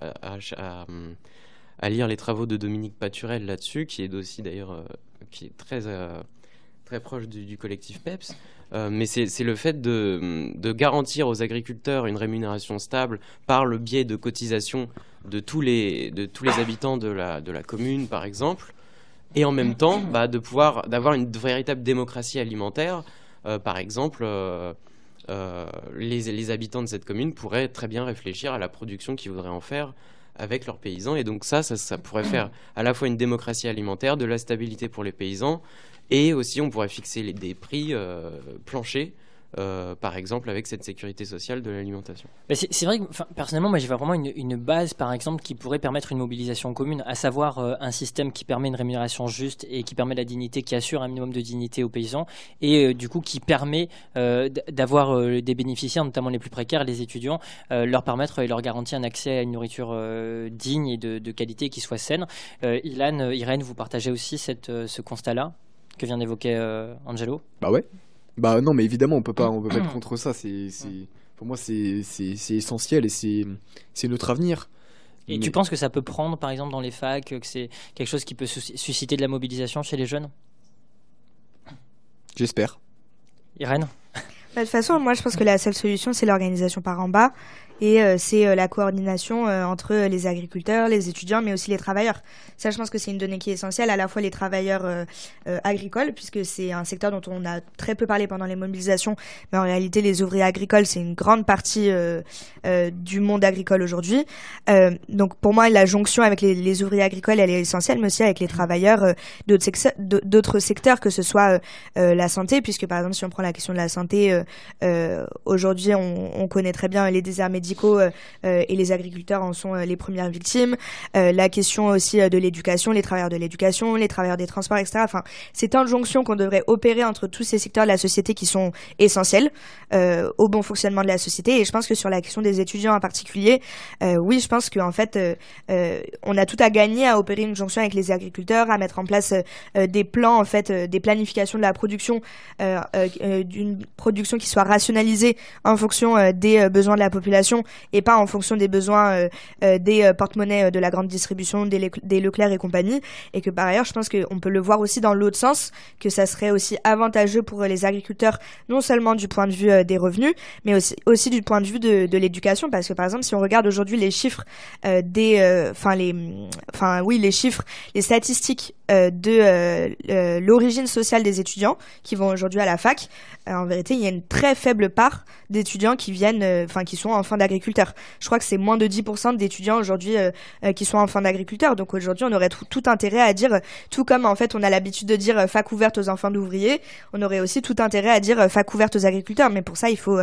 E: lire les travaux de Dominique Paturel là-dessus, qui est aussi d'ailleurs euh, qui est très euh, très proche du, collectif PEPS. mais c'est le fait de, de, garantir aux agriculteurs une rémunération stable par le biais de cotisations de tous les, de tous les habitants de la, de la commune, par exemple, et en même temps bah, de pouvoir d'avoir une véritable démocratie alimentaire. par exemple, les, les, habitants de cette commune pourraient très bien réfléchir à la production qu'ils voudraient en faire avec leurs paysans. Et donc ça, ça, pourrait faire à la fois une démocratie alimentaire, de la stabilité pour les paysans, et aussi on pourrait fixer des prix euh, planchers euh, par exemple avec cette sécurité sociale de l'alimentation.
B: C'est vrai que personnellement, moi, j'ai vraiment une, une, base, par exemple, qui pourrait permettre une mobilisation commune, à savoir euh, un système qui permet une rémunération juste et qui permet la dignité, qui assure un minimum de dignité aux paysans, et euh, du coup qui permet d'avoir des bénéficiaires, notamment les plus précaires, les étudiants, leur permettre et leur garantir un accès à une nourriture digne et de, de, qualité qui soit saine. Ilan, Irène, vous partagez aussi cette, ce constat-là que vient d'évoquer Angelo?
C: Bah ouais. Bah non, mais évidemment, on peut pas, on peut pas être contre ça. C'est, pour moi, c'est, essentiel et c'est, notre avenir.
B: Et tu penses que ça peut prendre, par exemple, dans les facs, que c'est quelque chose qui peut susciter de la mobilisation chez les jeunes?
C: J'espère.
B: Irène?
D: Bah, De toute façon, moi, je pense que la seule solution, c'est l'organisation par en bas et euh, c'est euh, la coordination euh, entre les agriculteurs, les étudiants, mais aussi les travailleurs. Ça, je pense que c'est une donnée qui est essentielle, à la fois les travailleurs agricoles, puisque c'est un secteur dont on a très peu parlé pendant les mobilisations, mais en réalité, les ouvriers agricoles, c'est une grande partie du monde agricole aujourd'hui. donc, pour moi, la jonction avec les, ouvriers agricoles, elle est essentielle, mais aussi avec les travailleurs d'autres secteurs, que ce soit la santé, puisque par exemple, si on prend la question de la santé, aujourd'hui, on, on, connaît très bien les déserts médicaux euh, euh, et les agriculteurs en sont euh, les premières victimes. la question aussi de l'éducation, les travailleurs de l'éducation, les travailleurs des transports, etc. Enfin, c'est une jonction qu'on devrait opérer entre tous ces secteurs de la société qui sont essentiels au bon fonctionnement de la société. Et je pense que sur la question des étudiants en particulier, oui, je pense qu'en fait, on a tout à gagner à opérer une jonction avec les agriculteurs, à mettre en place des plans, en fait, des planifications de la production, d'une production qui soit rationalisée en fonction des besoins de la population et pas en fonction des besoins euh, euh, des euh, porte-monnaies de la grande distribution, des, Leclerc et compagnie. Et que par ailleurs, je pense qu'on peut le voir aussi dans l'autre sens, que ça serait aussi avantageux pour les agriculteurs, non seulement du point de vue des revenus, mais aussi, du point de vue de, l'éducation. Parce que par exemple, si on regarde aujourd'hui les chiffres des, enfin les, enfin oui, les chiffres, les statistiques de l'origine sociale des étudiants qui vont aujourd'hui à la fac, en vérité, il y a une très faible part d'étudiants qui viennent, enfin qui sont en fin Je crois que c'est moins de 10% d'étudiants aujourd'hui euh, euh, qui sont en fin d'agriculteur. Donc aujourd'hui, on aurait tout, intérêt à dire, tout comme en fait on a l'habitude de dire euh, fac ouverte aux enfants d'ouvriers, on aurait aussi tout intérêt à dire fac ouverte aux agriculteurs. Mais pour ça, il faut,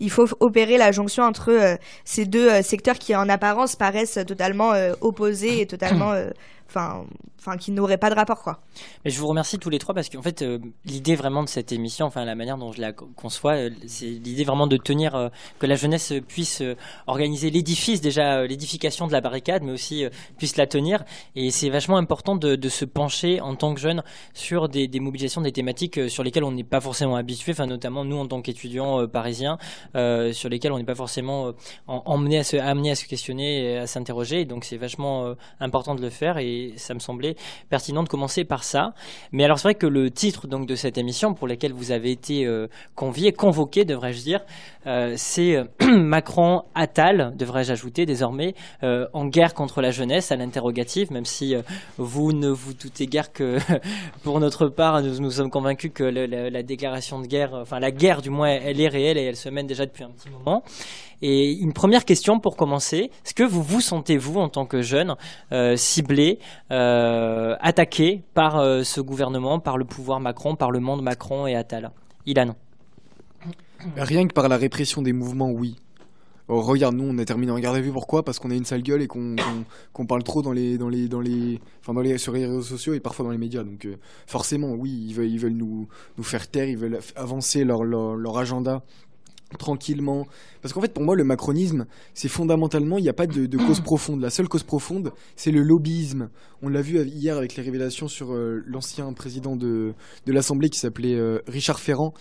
D: il faut opérer la jonction entre ces deux secteurs qui en apparence paraissent totalement opposés et totalement enfin, enfin qui n'aurait pas de rapport quoi.
B: Mais je vous remercie tous les trois parce qu'en fait euh, l'idée vraiment de cette émission, enfin la manière dont je la conçois, euh, c'est l'idée vraiment de tenir euh, que la jeunesse puisse organiser l'édifice déjà l'édification de la barricade, mais aussi puisse la tenir. Et c'est vachement important de, se pencher en tant que jeune sur des, mobilisations, des thématiques sur lesquelles on n'est pas forcément habitué, enfin notamment nous en tant qu'étudiants parisiens, sur lesquels on n'est pas forcément emmené à se amené à se questionner, à s'interroger. Donc c'est vachement important de le faire et ça me semblait pertinent de commencer par ça. Mais alors c'est vrai que le titre donc de cette émission pour laquelle vous avez été euh, convié, convoqué devrais-je dire, euh, c'est euh, Macron Attal, devrais-je ajouter désormais, en guerre contre la jeunesse à l'interrogative, même si vous ne vous doutez guère que pour notre part nous, nous sommes convaincus que la déclaration de guerre, enfin la guerre du moins, elle est réelle et elle se mène déjà depuis un petit moment. Et une première question pour commencer, est-ce que vous vous sentez-vous en tant que jeune ciblé, attaqué par euh, ce gouvernement, par le pouvoir Macron, par le monde Macron et Attal Ilan
C: Rien que par la répression des mouvements, oui. Oh, regarde, nous on a terminé en garde à vue. Pourquoi? Parce qu'on a une sale gueule et qu'on parle trop dans les, dans les, dans les, enfin dans les, sur les réseaux sociaux et parfois dans les médias. Donc forcément, oui, ils veulent, ils veulent nous, nous faire taire, ils veulent avancer leur, leur agenda tranquillement. Parce qu'en fait, pour moi, le macronisme, c'est fondamentalement, il n'y a pas de, cause profonde. La seule cause profonde, c'est le lobbyisme. On l'a vu hier avec les révélations sur euh, l'ancien président de, de l'Assemblée qui s'appelait euh, Richard Ferrand.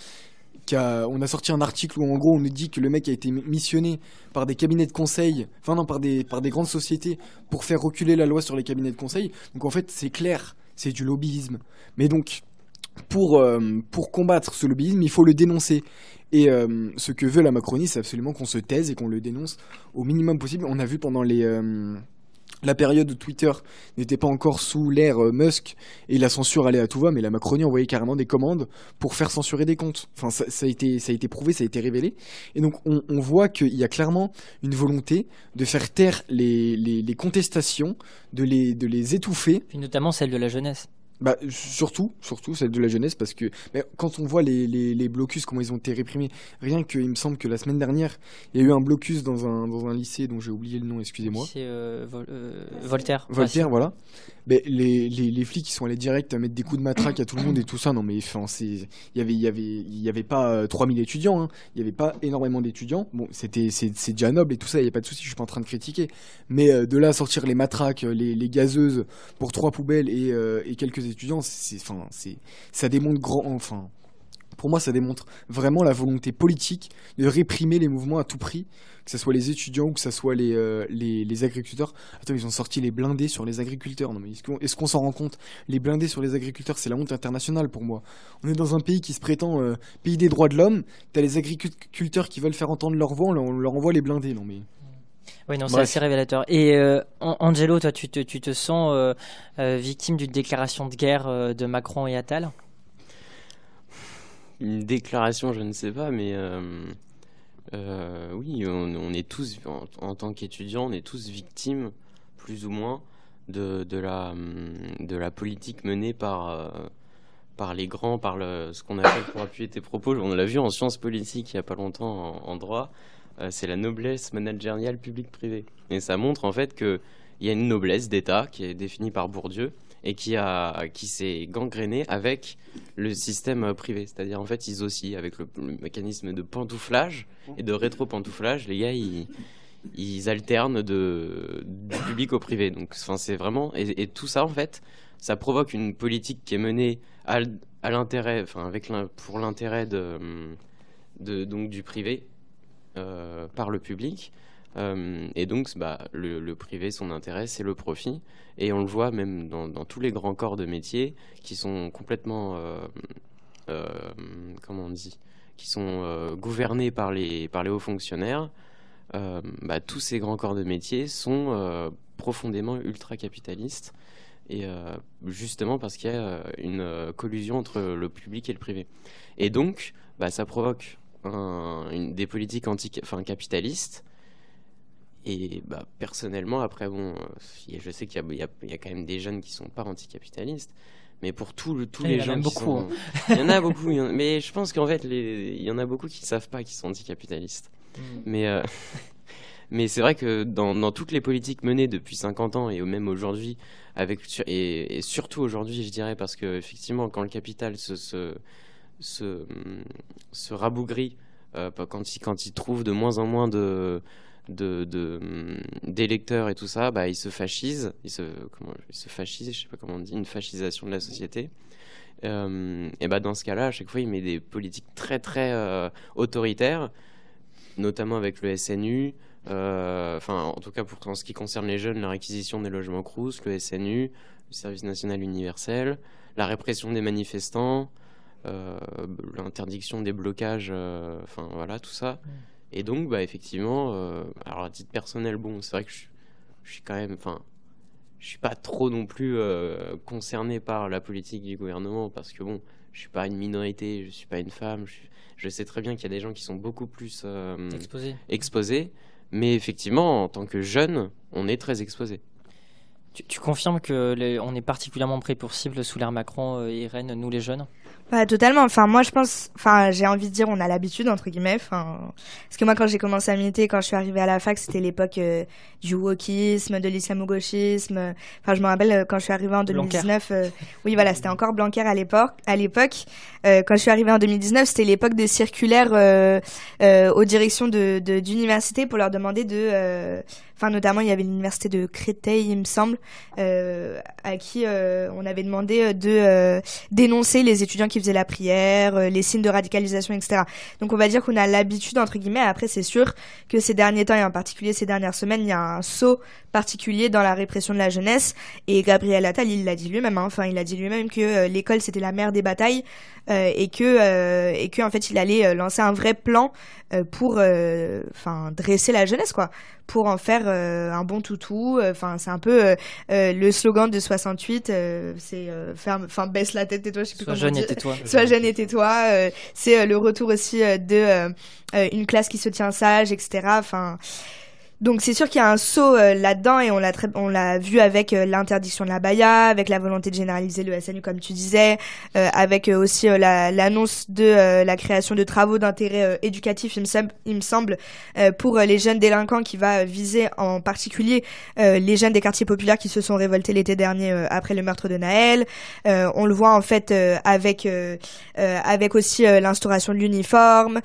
C: Qui a, on a sorti un article où en gros on nous dit que le mec a été missionné par des cabinets de conseil, enfin non, par des, par des grandes sociétés pour faire reculer la loi sur les cabinets de conseil. Donc en fait, c'est clair, c'est du lobbyisme. Mais donc, pour, pour combattre ce lobbyisme, il faut le dénoncer. Et ce que veut la Macronie, c'est absolument qu'on se taise et qu'on le dénonce au minimum possible. On a vu pendant les la période où Twitter n'était pas encore sous l'ère euh, Musk et la censure allait à tout va, mais la Macronie envoyait carrément des commandes pour faire censurer des comptes. Enfin, ça, a, été, ça a été prouvé, ça a été révélé. Et donc, on, voit qu'il y a clairement une volonté de faire taire les, les, contestations, de les, de les étouffer.
B: Puis notamment celle de la jeunesse.
C: Bah, surtout, surtout celle de la jeunesse, parce que mais quand on voit les, les, les, blocus, comment ils ont été réprimés, rien que, il me semble que la semaine dernière, il y a eu un blocus dans un, dans un lycée dont j'ai oublié le nom, excusez-moi.
B: C'est euh, euh, Voltaire.
C: Voltaire, voilà. Mais les, les, les, flics, ils sont allés direct mettre des coups de matraque à tout le monde et tout ça. Non, mais enfin, il y avait, y avait, y avait pas 3000 euh, étudiants, hein. il y avait pas énormément d'étudiants. Bon, c'était, c'est, déjà noble et tout ça, il y a pas de souci, je suis pas en train de critiquer. Mais de là à sortir les matraques, les, les gazeuses pour trois poubelles et, et quelques étudiants, enfin, c'est, ça démontre grand, enfin, pour moi, ça démontre vraiment la volonté politique de réprimer les mouvements à tout prix, que ce soit les étudiants ou que ce soit les, euh, les, les, agriculteurs. Attends, ils ont sorti les blindés sur les agriculteurs. Non, mais est-ce qu'on, s'en rend compte? Les blindés sur les agriculteurs, c'est la honte internationale pour moi. On est dans un pays qui se prétend euh, pays des droits de l'homme. T'as les agriculteurs qui veulent faire entendre leur voix, on leur envoie les blindés. Non, mais.
B: Oui, non, c'est assez révélateur. Et euh, Angelo, toi, tu te, tu te sens euh, euh, victime d'une déclaration de guerre de Macron et Attal?
E: Une déclaration, je ne sais pas, mais oui, on, est tous, en, tant qu'étudiants, on est tous victimes, plus ou moins, de, de, la, de la politique menée par par les grands, par le, ce qu'on appelle pour appuyer tes propos. On l'a vu en sciences politiques il n'y a pas longtemps en droit. Euh, c'est la noblesse managériale publique-privée. Et ça montre en fait qu'il y a une noblesse d'État qui est définie par Bourdieu et qui, qui s'est gangrénée avec le système privé. C'est-à-dire, en fait, ils aussi, avec le, mécanisme de pantouflage et de rétro-pantouflage, les gars, ils, alternent de, du public au privé. Donc, c'est vraiment. Et, tout ça, en fait, ça provoque une politique qui est menée à, l'intérêt, enfin, avec pour l'intérêt de, du privé euh, par le public. Euh, et donc, bah, le, privé, son intérêt, c'est le profit. Et on le voit même dans, tous les grands corps de métier qui sont complètement, euh, comment on dit, qui sont gouvernés par les, par les hauts fonctionnaires. Bah, tous ces grands corps de métier sont profondément ultra-capitalistes. Et justement parce qu'il y a une collusion entre le public et le privé. Et donc, bah, ça provoque une, des politiques anti, enfin, capitalistes. Et bah, personnellement, après, bon, euh, je sais qu'il y, y, a quand même des jeunes qui sont pas anticapitalistes, mais pour tous les gens
B: qui sont,
E: hein. il y en a beaucoup. mais je pense qu'en fait, il y en a beaucoup qui ne savent pas qu'ils sont anticapitalistes. Mm. Mais euh, mais c'est vrai que dans, dans, toutes les politiques menées depuis 50 ans et même aujourd'hui, avec et, surtout aujourd'hui, je dirais, parce que effectivement, quand le capital se, se se, se rabougrit euh, quand, il, quand trouve de moins en moins de, de, d'électeurs et tout ça, bah, il se fascise, il se, comment, il se fascise, je sais pas comment on dit, une fascisation de la société. Euh, et bah, dans ce cas-là, à chaque fois, il met des politiques très très euh, autoritaires, notamment avec le SNU, enfin en tout cas pour ce qui concerne les jeunes, la réquisition des logements Crous, le SNU, le service national universel, la répression des manifestants, l'interdiction des blocages, euh, enfin voilà, tout ça. Et donc, bah, effectivement, euh, alors à titre personnel, bon, c'est vrai que je, suis quand même, enfin, je suis pas trop non plus concerné par la politique du gouvernement parce que bon, je suis pas une minorité, je suis pas une femme. Je, sais très bien qu'il y a des gens qui sont beaucoup plus
B: exposés.
E: exposés, mais effectivement, en tant que jeune, on est très exposé.
B: Tu, confirmes que on est particulièrement pris pour cible sous l'ère Macron et Rennes, nous les jeunes?
D: Bah, totalement. Enfin, moi, je pense, enfin, j'ai envie de dire, on a l'habitude, entre guillemets. Enfin, parce que moi, quand j'ai commencé à militer, quand je suis arrivée à la fac, c'était l'époque euh, du wokisme, de l'islamo-gauchisme. Enfin, je me rappelle euh, quand je suis arrivée en 2019. Euh, oui, voilà, c'était encore Blanquer à l'époque. À l'époque, quand je suis arrivée en 2019, c'était l'époque des circulaires aux directions de d'universités pour leur demander de Enfin, notamment, il y avait l'université de Créteil, il me semble, euh, à qui euh, on avait demandé euh, de dénoncer les étudiants qui faisaient la prière, les signes de radicalisation, etc. Donc, on va dire qu'on a l'habitude, entre guillemets. Après, c'est sûr que ces derniers temps, et en particulier ces dernières semaines, il y a un saut particulier dans la répression de la jeunesse. Et Gabriel Attal, il l'a dit lui-même. Hein. enfin, il a dit lui-même que l'école c'était la mère des batailles et que et que en fait, il allait lancer un vrai plan pour, enfin, dresser la jeunesse, quoi pour en faire euh, un bon toutou. Enfin, c'est un peu euh, euh, le slogan de 68. c'est ferme, enfin baisse la tête et toi. Je sais plus
B: Sois jeune et tais-toi.
D: Sois jeune et tais-toi. c'est le retour aussi de une classe qui se tient sage, etc. Enfin. Donc c'est sûr qu'il y a un saut euh, là-dedans et on l'a on l'a vu avec euh, l'interdiction de la baya, avec la volonté de généraliser le SNU comme tu disais, euh, avec aussi l'annonce de la création de travaux d'intérêt éducatif, il me, semble, il me semble pour les jeunes délinquants qui va viser en particulier les jeunes des quartiers populaires qui se sont révoltés l'été dernier après le meurtre de Naël. on le voit en fait avec avec aussi l'instauration de l'uniforme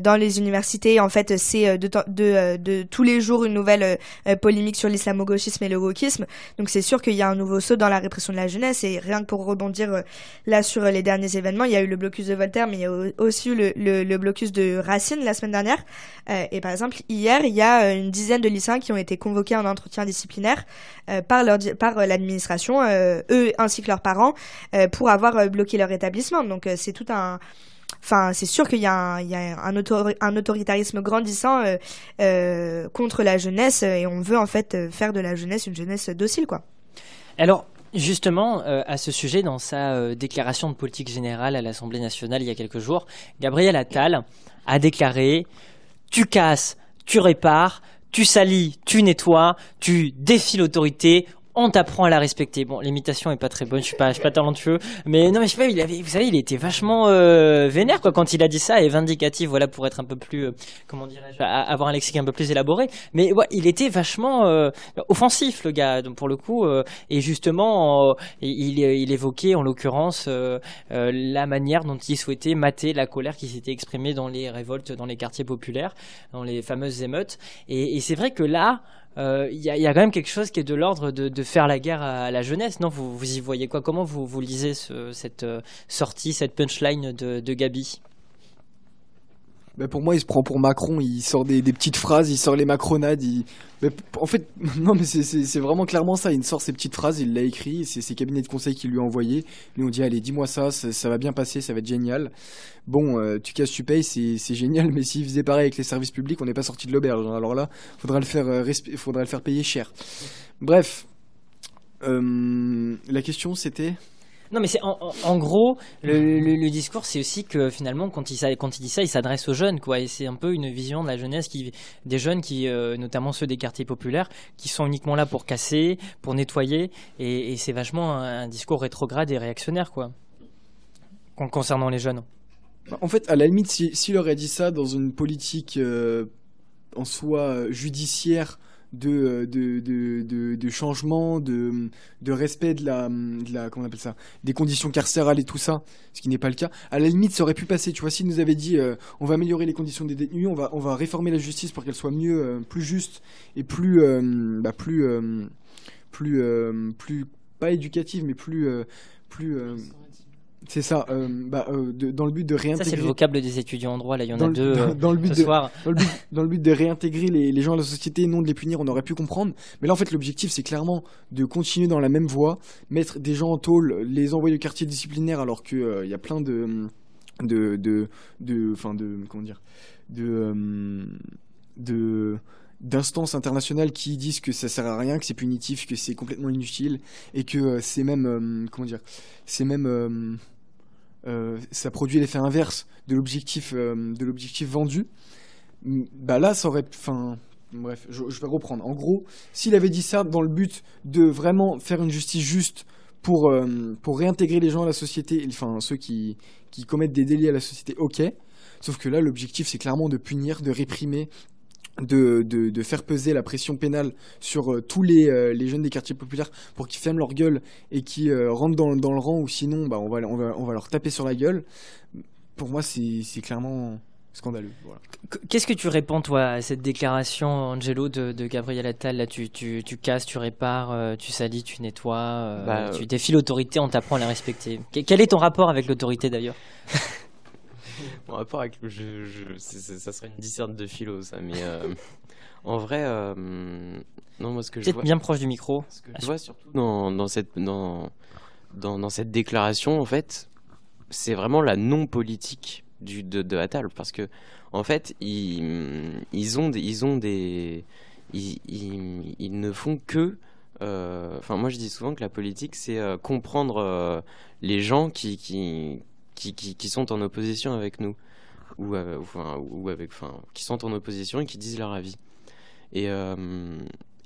D: dans les universités. En fait, c'est de, tous les jours une nouvelle euh, polémique sur l'islamo-gauchisme et le wokisme. Donc c'est sûr qu'il y a un nouveau saut dans la répression de la jeunesse. Et rien que pour rebondir euh, là sur les derniers événements, il y a eu le blocus de Voltaire, mais il y a aussi eu le, le, blocus de Racine la semaine dernière. Euh, et par exemple, hier, il y a une dizaine de lycéens qui ont été convoqués en entretien disciplinaire par leur par l'administration, eux ainsi que leurs parents, pour avoir bloqué leur établissement. Donc c'est tout un Enfin, c'est sûr qu'il y a un, autoritarisme grandissant euh, euh, contre la jeunesse et on veut en fait faire de la jeunesse une jeunesse docile, quoi.
B: Alors, Justement, euh, à ce sujet, dans sa déclaration de politique générale à l'Assemblée nationale il y a quelques jours, Gabriel Attal a déclaré Tu casses, tu répares, tu salis, tu nettoies, tu défies l'autorité, on t'apprend à la respecter. Bon, l'imitation est pas très bonne, je suis pas, suis pas talentueux, mais non, mais je sais pas, il avait, vous savez, il était vachement euh, vénère quand il a dit ça et vindicatif, voilà, pour être un peu plus, euh, comment dirais-je, avoir un lexique un peu plus élaboré. Mais ouais, il était vachement euh, offensif le gars, pour le coup, et justement, il, évoquait en l'occurrence la manière dont il souhaitait mater la colère qui s'était exprimée dans les révoltes, dans les quartiers populaires, dans les fameuses émeutes. Et c'est vrai que là il euh, y, y, a quand même quelque chose qui est de l'ordre de, faire la guerre à la jeunesse. Non, vous, vous y voyez quoi? Comment vous, lisez ce, cette euh, sortie, cette punchline de Gabi?
C: Bah, pour moi, il se prend pour Macron, il sort des, petites phrases, il sort les macronades. Il... en fait, non, mais c'est vraiment clairement ça. Il sort ces petites phrases, il l'a écrit, c'est ses cabinets de conseil qui lui ont envoyé. Lui ont dit Allez, dis-moi ça, ça, va bien passer, ça va être génial. Bon, euh, tu casses, tu payes, c'est génial, mais s'il faisait pareil avec les services publics, on n'est pas sorti de l'auberge. Alors là, faudra le faire, euh, faudra le faire payer cher. Bref, euh, la question c'était.
B: Non, mais c'est en, gros, le, discours, c'est aussi que finalement, quand il, quand il dit ça, il s'adresse aux jeunes, quoi. Et c'est un peu une vision de la jeunesse, qui, des jeunes, qui, euh, notamment ceux des quartiers populaires, qui sont uniquement là pour casser, pour nettoyer. Et, c'est vachement un, discours rétrograde et réactionnaire, quoi. concernant les jeunes.
C: En fait, à la limite, s'il aurait dit ça dans une politique euh, en soi euh, judiciaire de, de, de, de, changement, de, respect de la, la, comment on appelle ça, des conditions carcérales et tout ça, ce qui n'est pas le cas. À la limite, ça aurait pu passer. Tu vois, s'il nous avait dit, euh, on va améliorer les conditions des détenus, on va, on va réformer la justice pour qu'elle soit mieux, euh, plus juste et plus, euh, bah, plus, plus, plus, pas éducative, mais plus, plus c'est ça, euh, bah, euh, dans le but de réintégrer.
B: Ça, c'est le vocable des étudiants en droit, là, il y en a deux euh, dans, le but ce
C: de,
B: soir.
C: Dans le, but, de réintégrer les, gens à la société, non de les punir, on aurait pu comprendre. Mais là, en fait, l'objectif, c'est clairement de continuer dans la même voie, mettre des gens en tôle, les envoyer au quartier disciplinaire, alors qu'il il y a plein de. de. de. de. Enfin, de. Comment dire De. de d'instances internationales qui disent que ça sert à rien, que c'est punitif, que c'est complètement inutile et que euh, c'est même euh, comment dire, c'est même euh, ça produit l'effet inverse de l'objectif de l'objectif vendu. Bah là, ça aurait, bref, je, vais reprendre. En gros, s'il avait dit ça dans le but de vraiment faire une justice juste pour pour réintégrer les gens à la société, enfin ceux qui qui commettent des délits à la société, ok. Sauf que là, l'objectif, c'est clairement de punir, de réprimer de, de, faire peser la pression pénale sur euh, tous les, euh, les, jeunes des quartiers populaires pour qu'ils ferment leur gueule et qu'ils euh, rentrent dans, dans, le rang ou sinon bah, on, va, on, va, on va leur taper sur la gueule. Pour moi, c'est clairement, scandaleux. Voilà.
B: Qu'est-ce que tu réponds, toi, à cette déclaration, Angelo, de, de Gabriel Attal Là, tu, tu, tu, casses, tu répares, euh, tu salis, tu nettoies, euh, bah, tu défies l'autorité, on t'apprend à la respecter. Quel est ton rapport avec l'autorité, d'ailleurs?
E: Mon rapport avec. Je, je, ça serait une disserte de philo, ça, mais. Euh, en vrai, non, moi, ce que je vois.
B: bien proche du micro.
E: Ce que je vois surtout dans, dans cette, dans, dans, dans cette déclaration, en fait, c'est vraiment la non-politique du, de, de Attal. Parce que en fait, ils, ils ont des, ils ont des, ils, ils, ne font que euh, Enfin, moi, je dis souvent que la politique, c'est euh, comprendre euh, les gens qui qui, qui, sont en opposition avec nous, ou, avec, enfin, qui sont en opposition et qui disent leur avis. Et,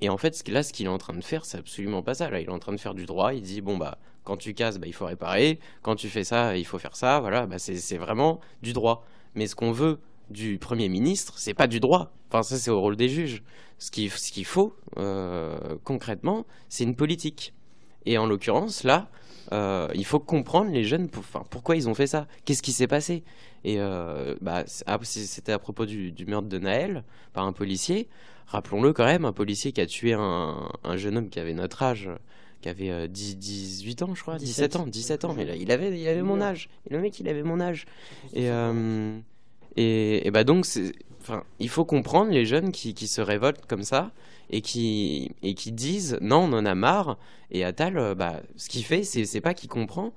E: et en fait, là, ce qu'il est en train de faire, c'est absolument pas ça. Là, il est en train de faire du droit. Il dit bon bah, quand tu casses, bah, il faut réparer. Quand tu fais ça, il faut faire ça. Voilà, bah, c'est vraiment du droit. Mais ce qu'on veut du Premier ministre, c'est pas du droit. Enfin, ça, c'est au rôle des juges. Ce qu'il ce qu'il faut, euh, concrètement, c'est une politique. Et en l'occurrence, là, euh, il faut comprendre les jeunes, enfin, pourquoi ils ont fait ça, qu'est-ce qui s'est passé? Et euh, bah, c'était à propos du, meurtre de Naël par un policier. Rappelons-le quand même, un policier qui a tué un, jeune homme qui avait notre âge, qui avait 10, 18 ans, je crois, 17, ans, 17 ans. Mais là, il avait, il avait mon âge. Et le mec, il avait mon âge. Et et, bah donc, enfin, il faut comprendre les jeunes qui, qui, se révoltent comme ça et qui, et qui disent non, on en a marre. Et Attal, euh, bah, ce qu'il fait, c'est pas qu'il comprend,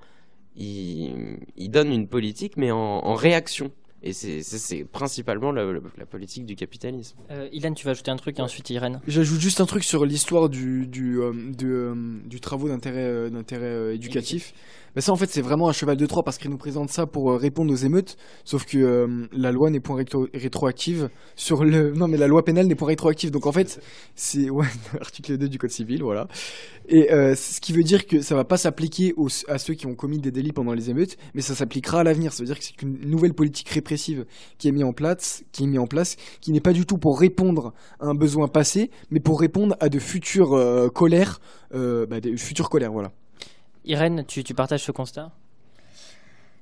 E: il, il, donne une politique, mais en, en réaction. Et c'est principalement la, la, politique du capitalisme.
B: Euh, Ilan, tu vas ajouter un truc et ensuite Irène?
C: J'ajoute juste un truc sur l'histoire du, du, euh, euh, du travaux d'intérêt d'intérêt éducatif. Ça, en fait, c'est vraiment un cheval de Troie parce qu'il nous présente ça pour euh, répondre aux émeutes. Sauf que euh, la loi n'est point rétroactive sur le. Non, mais la loi pénale n'est point rétroactive. Donc en fait, c'est. Ouais, article 2 du Code civil, voilà. Et euh, ce qui veut dire que ça va pas s'appliquer à ceux qui ont commis des délits pendant les émeutes, mais ça s'appliquera à l'avenir. Ça veut dire que c'est une nouvelle politique répressive qui est mise en place, qui est mise en place, qui n'est pas du tout pour répondre à un besoin passé, mais pour répondre à de futures colères, bah, des futures colères, voilà.
B: Irène, tu, partages ce constat?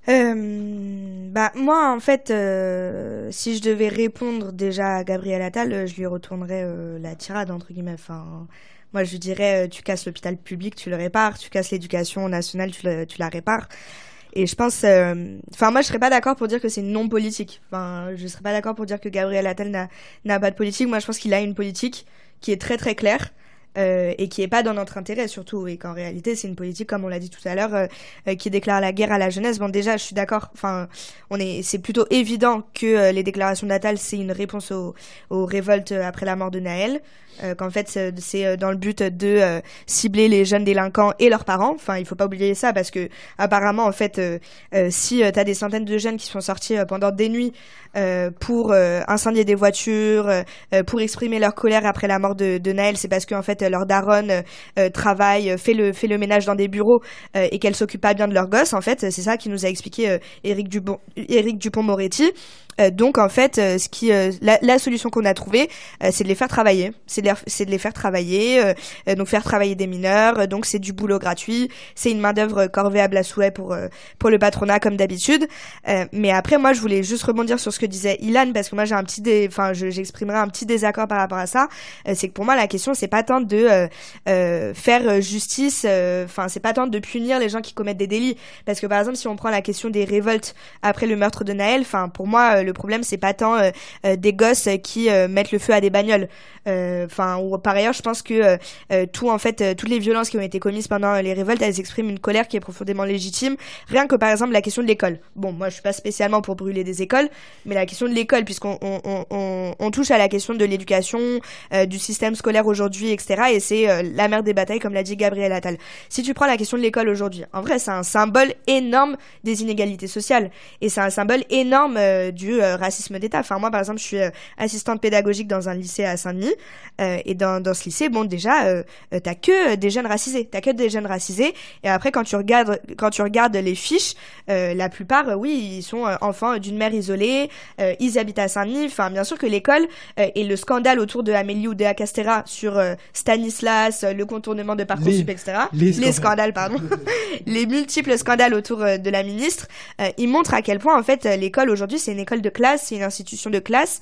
D: Euh, bah moi en fait euh, si je devais répondre déjà à Gabriel Attal je lui retournerais euh, la tirade entre guillemets. Enfin moi je dirais tu casses l'hôpital public tu le répares. Tu casses l'éducation nationale tu, tu la répares. Et je pense enfin moi je serais pas d'accord pour dire que c'est non politique enfin je serais pas d'accord pour dire que Gabriel Attal n'a pas de politique. Moi je pense qu'il a une politique qui est très très claire euh, et qui est pas dans notre intérêt surtout et qu'en réalité c'est une politique comme on l'a dit tout à l'heure euh, euh, qui déclare la guerre à la jeunesse. Bon déjà je suis d'accord. Enfin on est c'est plutôt évident que les déclarations d'Atal c'est une réponse aux, aux révoltes après la mort de Naël euh, qu'en fait c'est euh, dans le but de euh, cibler les jeunes délinquants et leurs parents. Enfin, il faut pas oublier ça parce que apparemment en fait, si tu as des centaines de jeunes qui sont sortis pendant des nuits pour incendier des voitures, pour exprimer leur colère après la mort de, de Naël, c'est parce qu'en fait leur daronne travaille, fait le fait le ménage dans des bureaux et qu'elle s'occupe pas bien de leurs gosses. En fait, c'est ça qui nous a expliqué Éric Dupont, Éric Dupont-Moretti. Euh, donc en fait, euh, ce qui, euh, la, la, solution qu'on a trouvée, c'est de les faire travailler, c'est de, de, les faire travailler, donc faire travailler des mineurs, donc c'est du boulot gratuit, c'est une main d'œuvre corvéable à souhait pour pour le patronat comme d'habitude. mais après, moi, je voulais juste rebondir sur ce que disait Ilan parce que moi j'ai un petit, enfin, j'exprimerai un petit désaccord par rapport à ça. c'est que pour moi la question c'est pas tant de faire justice, enfin c'est pas tant de punir les gens qui commettent des délits, parce que par exemple si on prend la question des révoltes après le meurtre de Naël, enfin pour moi le problème c'est pas tant euh, euh, des gosses qui euh, mettent le feu à des bagnoles. Enfin, ou par ailleurs, je pense que tout en fait, toutes les violences qui ont été commises pendant les révoltes, elles expriment une colère qui est profondément légitime. Rien que par exemple la question de l'école. Bon, moi je suis pas spécialement pour brûler des écoles, mais la question de l'école, puisqu'on on, touche à la question de l'éducation, du système scolaire aujourd'hui, etc. Et c'est la mère des batailles, comme l'a dit Gabriel Attal. Si tu prends la question de l'école aujourd'hui, en vrai, c'est un symbole énorme des inégalités sociales et c'est un symbole énorme du euh, racisme d'État. Enfin, moi, par exemple, je suis euh, assistante pédagogique dans un lycée à Saint-Denis. Euh, et dans, dans ce lycée, bon, déjà, t'as que des jeunes racisés. T'as que des jeunes racisés. Et après, quand tu regardes, quand tu regardes les fiches, la plupart, oui, ils sont enfants d'une mère isolée. ils habitent à Saint-Denis. Enfin, bien sûr que l'école et le scandale autour de Amélie Oudéa Castera sur Stanislas, le contournement de Parcoursup, etc. Les, les scandales, pardon. les multiples scandales autour de la ministre, ils montrent à quel point, en fait, l'école aujourd'hui, c'est une école de classe, c'est une institution de classe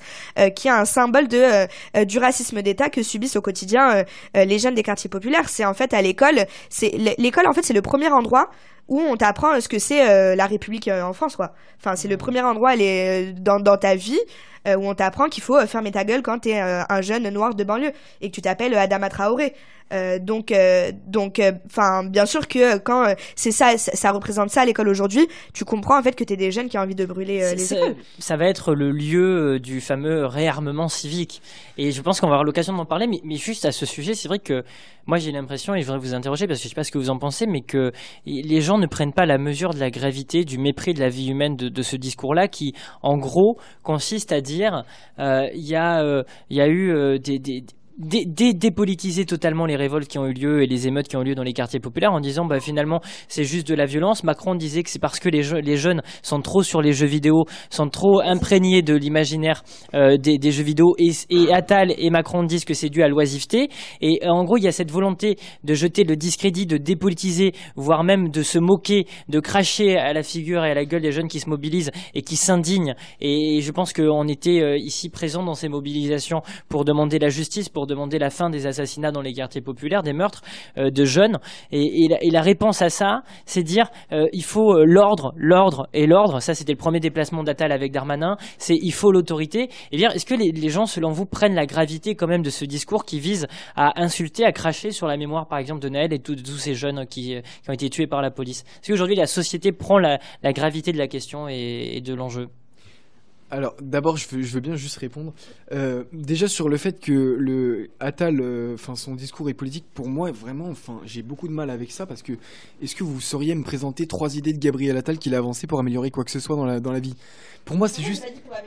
D: qui est un symbole de du racisme d'État que subissent au quotidien les jeunes des quartiers populaires. C'est en fait à l'école, c'est l'école en fait c'est le premier endroit où on t'apprend ce que c'est la République en France quoi. Enfin c'est le premier endroit elle dans dans ta vie où on t'apprend qu'il faut fermer ta gueule quand t'es un jeune noir de banlieue et que tu t'appelles Adama Traoré. Euh, donc, euh, donc, euh, enfin, bien sûr que quand c'est ça, ça, représente ça à l'école aujourd'hui, tu comprends en fait que tu es des jeunes qui ont envie de brûler les écoles.
B: Ça va être le lieu du fameux réarmement civique. Et je pense qu'on va avoir l'occasion d'en parler, mais, mais, juste à ce sujet, c'est vrai que moi j'ai l'impression, et je voudrais vous interroger parce que je sais pas ce que vous en pensez, mais que les gens ne prennent pas la mesure de la gravité, du mépris de la vie humaine de, ce discours-là, qui en gros consiste à dire il y, a, il y a eu des, des dé dépolitiser totalement les révoltes qui ont eu lieu et les émeutes qui ont eu lieu dans les quartiers populaires en disant bah finalement c'est juste de la violence. Macron disait que c'est parce que les, jeunes sont trop sur les jeux vidéo, sont trop imprégnés de l'imaginaire euh, des, des, jeux vidéo et, et, Attal et Macron disent que c'est dû à l'oisiveté et euh, en gros il y a cette volonté de jeter le discrédit, de dépolitiser, voire même de se moquer, de cracher à la figure et à la gueule des jeunes qui se mobilisent et qui s'indignent et, je pense qu'on était euh, ici présents dans ces mobilisations pour demander la justice, pour demander la fin des assassinats dans les quartiers populaires, des meurtres euh, de jeunes. Et, la, réponse à ça, c'est dire euh, il faut euh, l'ordre, l'ordre et l'ordre. Ça, c'était le premier déplacement d'Attal avec Darmanin. C'est il faut l'autorité. Et dire est-ce que les, gens, selon vous, prennent la gravité quand même de ce discours qui vise à insulter, à cracher sur la mémoire, par exemple, de Naël et de tous ces jeunes qui, ont été tués par la police? Est-ce qu'aujourd'hui la société prend la, gravité de la question et de l'enjeu?
C: Alors, d'abord, je veux, je veux, bien juste répondre. Euh, déjà sur le fait que le Attal, euh, enfin son discours est politique, pour moi, vraiment, enfin, j'ai beaucoup de mal avec ça parce que est-ce que vous sauriez me présenter trois idées de Gabriel Attal qu'il a avancées pour améliorer quoi que ce soit dans la, dans la vie? Pour moi, c'est juste. Hein?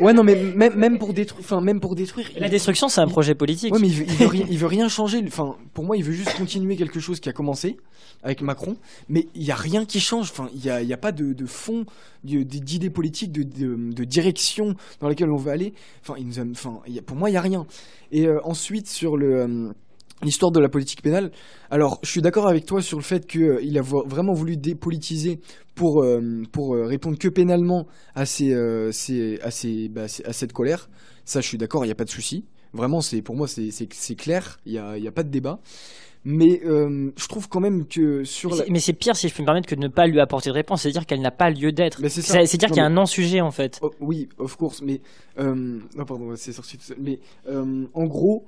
C: Ouais, non, mais même, même pour détruire, enfin, même pour détruire.
B: La destruction, c'est un projet politique.
C: Ouais, mais il veut, il veut, rien, il veut rien changer. Enfin, pour moi, il veut juste continuer quelque chose qui a commencé avec Macron, mais il y a rien qui change. Enfin, il y a, y a, pas de, de fond d'idées politiques, de, de, direction dans laquelle on veut aller. Enfin, il nous enfin, pour moi, il y a rien. Et euh, ensuite, sur euh, l'histoire de la politique pénale. Alors, je suis d'accord avec toi sur le fait qu'il euh, a vraiment voulu dépolitiser pour, pour répondre que pénalement à, ces, à, ces, bah, à cette colère. Ça, je suis d'accord, il n'y a pas de souci. Vraiment, pour moi, c'est clair, il n'y a, y a pas de débat. Mais euh, je trouve quand même que sur
B: Mais c'est pire, si je peux me permettre, que de ne pas lui apporter de réponse. C'est-à-dire qu'elle n'a pas lieu d'être. C'est-à-dire qu'il y a un non-sujet, en fait.
C: Oh, oui, of course. Mais. Euh, non, pardon, c'est sorti tout seul. Mais euh, en gros,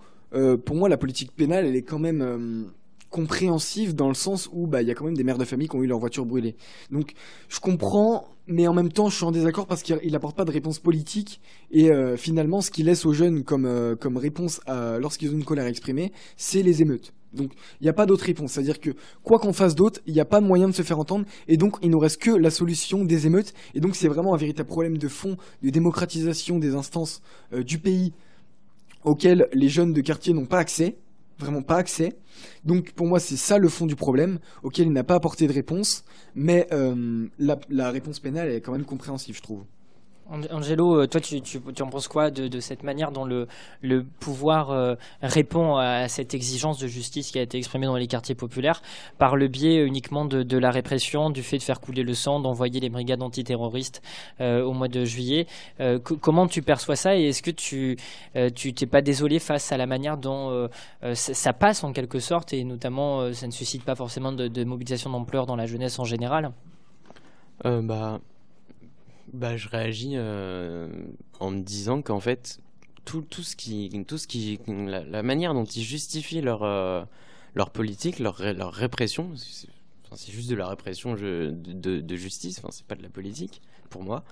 C: pour moi, la politique pénale, elle est quand même compréhensive dans le sens où bah il y a quand même des mères de famille qui ont eu leur voiture brûlée. Donc je comprends, mais en même temps je suis en désaccord parce qu'il n'apporte pas de réponse politique et finalement ce qu'il laisse aux jeunes comme comme réponse lorsqu'ils ont une colère exprimée, c'est les émeutes. Donc il n'y a pas d'autre réponse. C'est-à-dire que quoi qu'on fasse d'autre, il n'y a pas moyen de se faire entendre. Et donc il nous reste que la solution des émeutes. Et donc c'est vraiment un véritable problème de fond, de démocratisation des instances euh, du pays auxquelles les jeunes de quartier n'ont pas accès. Vraiment pas accès. Donc pour moi c'est ça le fond du problème auquel il n'a pas apporté de réponse. Mais euh, la, la réponse pénale est quand même compréhensive je trouve.
B: Angelo, euh, toi, tu, tu, en penses quoi de, cette manière dont le, le pouvoir euh, répond à cette exigence de justice qui a été exprimée dans les quartiers populaires par le biais uniquement de, la répression, du fait de faire couler le sang, d'envoyer les brigades antiterroristes euh, au mois de juillet Comment tu perçois ça et est-ce que tu tu t'es pas désolé face à la manière dont ça, passe en quelque sorte et notamment ça ne suscite pas forcément de, de mobilisation d'ampleur dans la jeunesse en général?
E: Bah bah, je réagis euh, en me disant qu'en fait, tout, tout ce qui, tout ce qui, la, manière dont ils justifient leur, euh, leur politique, leur, leur répression, c'est juste de la répression de, justice, enfin, c'est pas de la politique pour moi.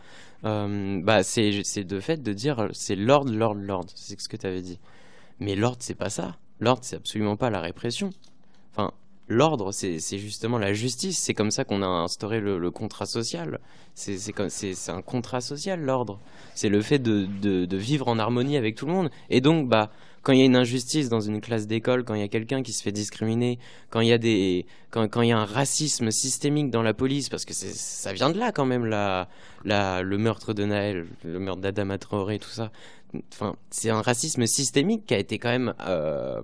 E: Euh, bah, c'est de fait de dire c'est l'ordre, l'ordre, l'ordre, c'est ce que tu avais dit. Mais l'ordre, c'est pas ça. L'ordre, c'est absolument pas la répression. L'ordre, c'est justement la justice. C'est comme ça qu'on a instauré le, contrat social. C'est un contrat social, l'ordre. C'est le fait de, vivre en harmonie avec tout le monde. Et donc, bah, quand il y a une injustice dans une classe d'école, quand il y a quelqu'un qui se fait discriminer, quand il y a quand, y a un racisme systémique dans la police, parce que ça vient de là quand même, le meurtre de Naël, le meurtre d'Adama Traoré, tout ça. Enfin, c'est un racisme systémique qui a été quand même euh,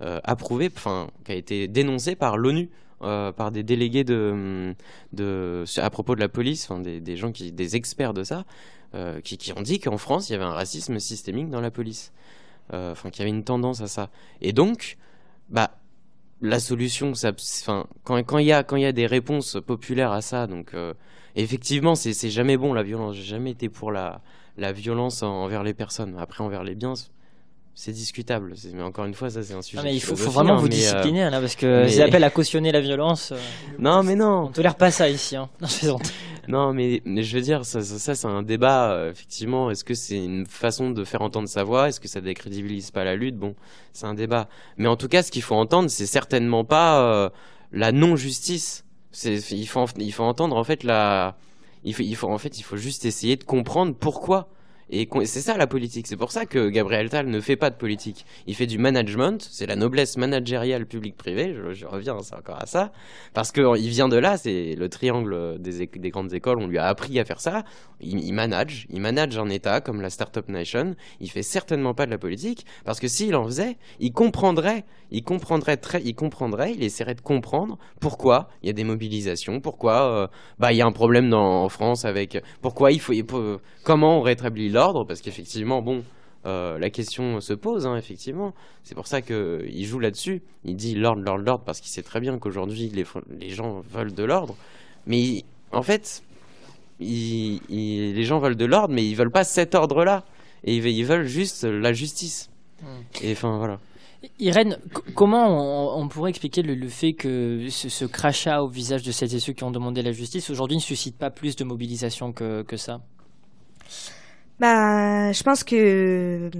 E: approuvé, enfin, qui a été dénoncé par l'ONU par des délégués de, de, à propos de la police, des, des, gens qui, des experts de ça, qui, qui, ont dit qu'en France, il y avait un racisme systémique dans la police. Enfin, qu'il y avait une tendance à ça. Et donc, bah, la solution, ça, quand, quand il y a y a des réponses populaires à ça, donc effectivement, c'est jamais bon la violence. J'ai jamais été pour la la violence envers les personnes. Après, envers les biens, c'est discutable. Mais encore une fois, ça c'est un sujet.
B: mais il faut, vraiment vous euh, discipliner là, parce que mais... appels à cautionner la violence. Euh,
E: non, mais non.
B: On tolère pas ça ici. Hein.
E: Non, mais, mais, je veux dire, ça, ça, c'est un débat. Euh, effectivement, est-ce que c'est une façon de faire entendre sa voix? Est-ce que ça décrédibilise pas la lutte? Bon, c'est un débat. Mais en tout cas, ce qu'il faut entendre, c'est certainement pas la non-justice. Il faut, il faut entendre en fait la. Il faut, il faut en fait, il faut juste essayer de comprendre pourquoi et c'est ça la politique. C'est pour ça que Gabriel Tal ne fait pas de politique. Il fait du management. C'est la noblesse managériale public-privé. Je, reviens encore à ça. Parce qu'il vient de là. C'est le triangle des, des, grandes écoles. On lui a appris à faire ça. Il, manage. Il manage un État comme la Startup Nation. Il fait certainement pas de la politique. Parce que s'il en faisait, il comprendrait. Il comprendrait très, il comprendrait. Il essaierait de comprendre pourquoi il y a des mobilisations. Pourquoi, euh, bah, il y a un problème en France avec, pourquoi il faut, comment on rétablit l'ordre, parce qu'effectivement, bon, euh, la question se pose, hein, effectivement. C'est pour ça qu'il joue là-dessus. Il dit l'ordre, l'ordre, l'ordre, parce qu'il sait très bien qu'aujourd'hui, les, les, gens veulent de l'ordre. Mais en fait, les gens veulent de l'ordre, mais ils veulent pas cet ordre-là. Et ils, veulent juste la justice. Hmm. Et enfin, voilà.
B: Irène, comment on, pourrait expliquer le, fait que ce, crachat au visage de celles et ceux qui ont demandé la justice aujourd'hui ne suscite pas plus de mobilisation que, que ça?
D: Bah, je pense que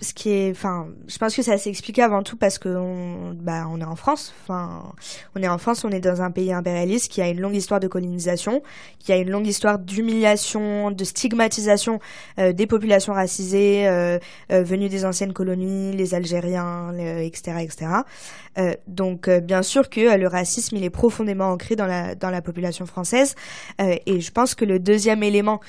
D: ce qui est, enfin, je pense que ça s'explique avant tout parce que bah, on est en France. Enfin, on est en France, on est dans un pays impérialiste qui a une longue histoire de colonisation, qui a une longue histoire d'humiliation, de stigmatisation euh, des populations racisées euh, euh, venues des anciennes colonies, les Algériens, etc., etc. donc, bien sûr que le racisme, il est profondément ancré dans la dans la population française. et je pense que le deuxième élément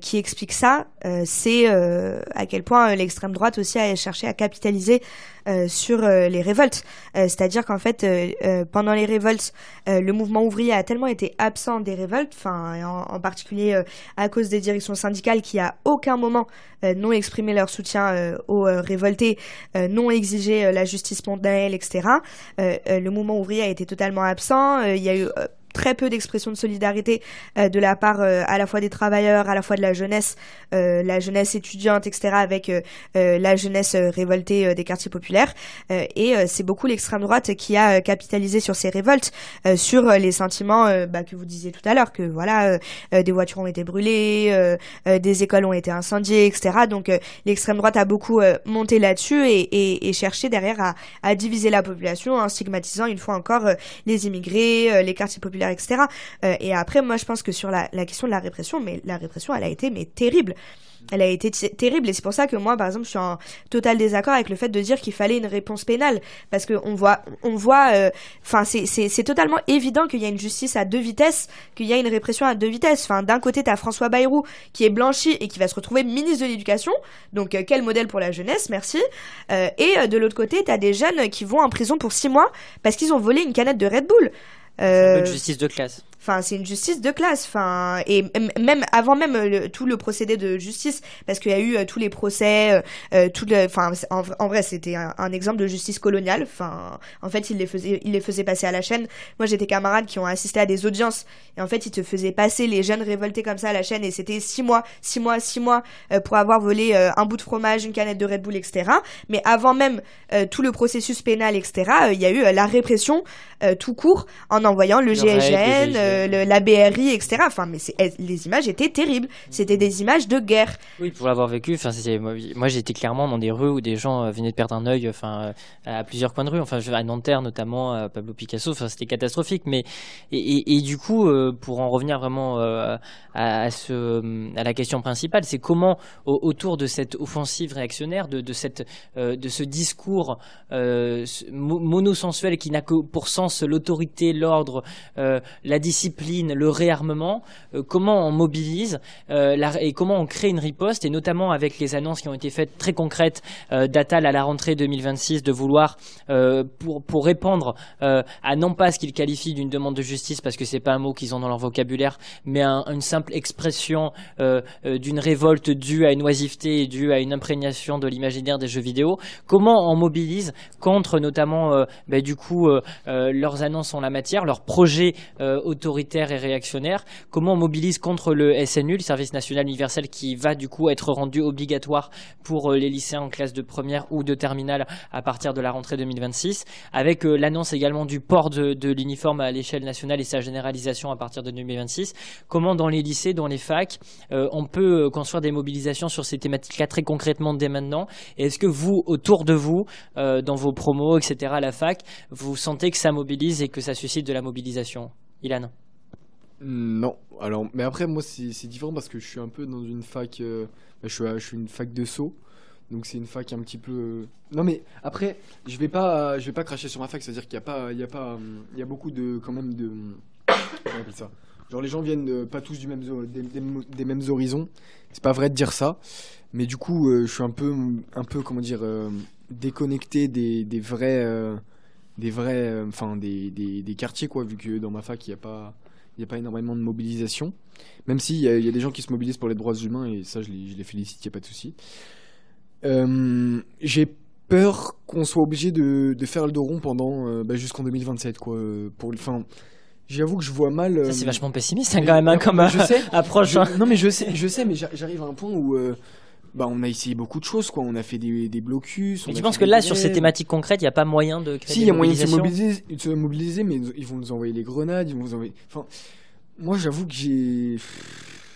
D: qui explique ça euh, c'est euh, à quel point euh, l'extrême droite aussi a cherché à capitaliser sur les révoltes. C'est-à-dire qu'en fait, pendant les révoltes, le mouvement ouvrier a tellement été absent des révoltes, enfin en, particulier à cause des directions syndicales qui à aucun moment n'ont exprimé leur soutien aux révoltés, n'ont exigé la justice spontanée, etc. le mouvement ouvrier a été totalement absent. Il y a eu très peu d'expression de solidarité euh, de la part euh, à la fois des travailleurs, à la fois de la jeunesse, euh, la jeunesse étudiante, etc., avec la jeunesse révoltée des quartiers populaires. et c'est beaucoup l'extrême droite qui a capitalisé sur ces révoltes, sur les sentiments bah, que vous disiez tout à l'heure, que voilà, des voitures ont été brûlées, des écoles ont été incendiées, etc. Donc l'extrême droite a beaucoup monté là-dessus et, et, et, cherché derrière à, à, diviser la population en stigmatisant une fois encore les immigrés, les quartiers populaires etc. Euh, et après, moi, je pense que sur la, question de la répression, mais la répression, elle a été mais terrible. Elle a été terrible et c'est pour ça que moi, par exemple, je suis en total désaccord avec le fait de dire qu'il fallait une réponse pénale parce que on voit, on voit, euh, enfin, c'est c'est totalement évident qu'il y a une justice à deux vitesses, qu'il y a une répression à deux vitesses. Enfin, d'un côté, t'as François Bayrou qui est blanchi et qui va se retrouver ministre de l'Éducation, donc euh, quel modèle pour la jeunesse, merci. et de l'autre côté, t'as des jeunes qui vont en prison pour six mois parce qu'ils ont volé une canette de Red Bull.
B: Euh, justice de classe.
D: Enfin, c'est une justice de classe. Enfin, et même avant même tout le procédé de justice, parce qu'il y a eu euh, tous les procès, euh, euh tout le, enfin, en, vrai, c'était un, exemple de justice coloniale. Enfin, en fait, il les faisait, il les faisait passer à la chaîne. Moi, j'étais camarades qui ont assisté à des audiences, et en fait, ils te faisaient passer les jeunes révoltés comme ça à la chaîne, et c'était six mois, six mois, six mois euh, pour avoir volé un bout de fromage, une canette de Red Bull, etc. Mais avant même tout le processus pénal, etc., il y a eu la répression tout court en envoyant le, GIGN la BRI, etc. Enfin, mais les images étaient terribles. C'était des images de guerre.
B: Oui, pour l'avoir vécu, enfin, moi, j'étais clairement dans des rues où des gens euh, venaient de perdre un œil, enfin, euh, à plusieurs coins de rue. Enfin, à Nanterre notamment, à Pablo Picasso. Enfin, c'était catastrophique. Mais et, du coup, euh, pour en revenir vraiment à, la question principale, c'est comment autour de cette offensive réactionnaire, de cette, de ce discours monosensuel qui n'a que pour sens l'autorité, l'ordre, la discipline discipline, le réarmement, comment on mobilise et comment on crée une riposte, et notamment avec les annonces qui ont été faites très concrètes d'Atal à la rentrée 2026 de vouloir, pour, pour répondre à non pas ce qu'ils qualifient d'une demande de justice, parce que c'est pas un mot qu'ils ont dans leur vocabulaire, mais une simple expression d'une révolte due à une oisiveté et due à une imprégnation de l'imaginaire des jeux vidéo. Comment on mobilise contre notamment euh, bah, du coup euh, euh, leurs annonces en la matière, leurs projets autoritaires et réactionnaires Comment on mobilise contre le SNU, le service national universel, qui va du coup être rendu obligatoire pour les lycéens en classe de première ou de terminale à partir de la rentrée 2026, avec l'annonce également du port de, l'uniforme à l'échelle nationale et sa généralisation à partir de 2026. Comment dans les lycées, dans les facs, on peut construire des mobilisations sur ces thématiques-là très concrètement dès maintenant? Et est-ce que vous, autour de vous, euh, dans vos promos, etc., à la fac, vous sentez que ça mobilise et que ça suscite de la mobilisation? Ilan
C: Non. Alors, mais après, moi, c'est différent parce que je suis un peu dans une fac. Euh, je, suis, une fac de saut. Donc c'est une fac un petit peu. Euh, non mais après, je vais pas, je vais pas cracher sur ma fac. C'est-à-dire qu'il y a pas, y a pas, y a beaucoup de, quand même de. Comment on appelle ça? Genre les gens viennent pas tous du même, des, mêmes horizons. C'est pas vrai de dire ça. Mais du coup, je suis un peu, un peu comment dire, déconnecté des, des vrais, euh, des vrais, euh, enfin des, des, des, quartiers quoi, vu que dans ma fac il n'y a pas, il a pas énormément de mobilisation. Même s'il y, y, a des gens qui se mobilisent pour les droits humains et ça je les, je les félicite, il n'y a pas de souci. Euh, j'ai peur qu'on soit obligé de, de, faire le dos rond pendant bah, jusqu'en 2027 quoi. Pour, enfin, j'avoue que je vois mal.
B: Ça c'est vachement pessimiste hein, quand même hein, comme je sais, approche.
C: Hein. non mais je sais, je sais, mais j'arrive à un point où bah, on a essayé beaucoup de choses, quoi. On a fait des, des blocus.
B: Mais tu penses que là, sur ces thématiques concrètes, il n'y a pas moyen de créer
C: Si, il y a moyen de se mobiliser, de se mobiliser, mais ils vont nous envoyer les grenades, ils vont nous envoyer. Enfin, moi, j'avoue que j'ai.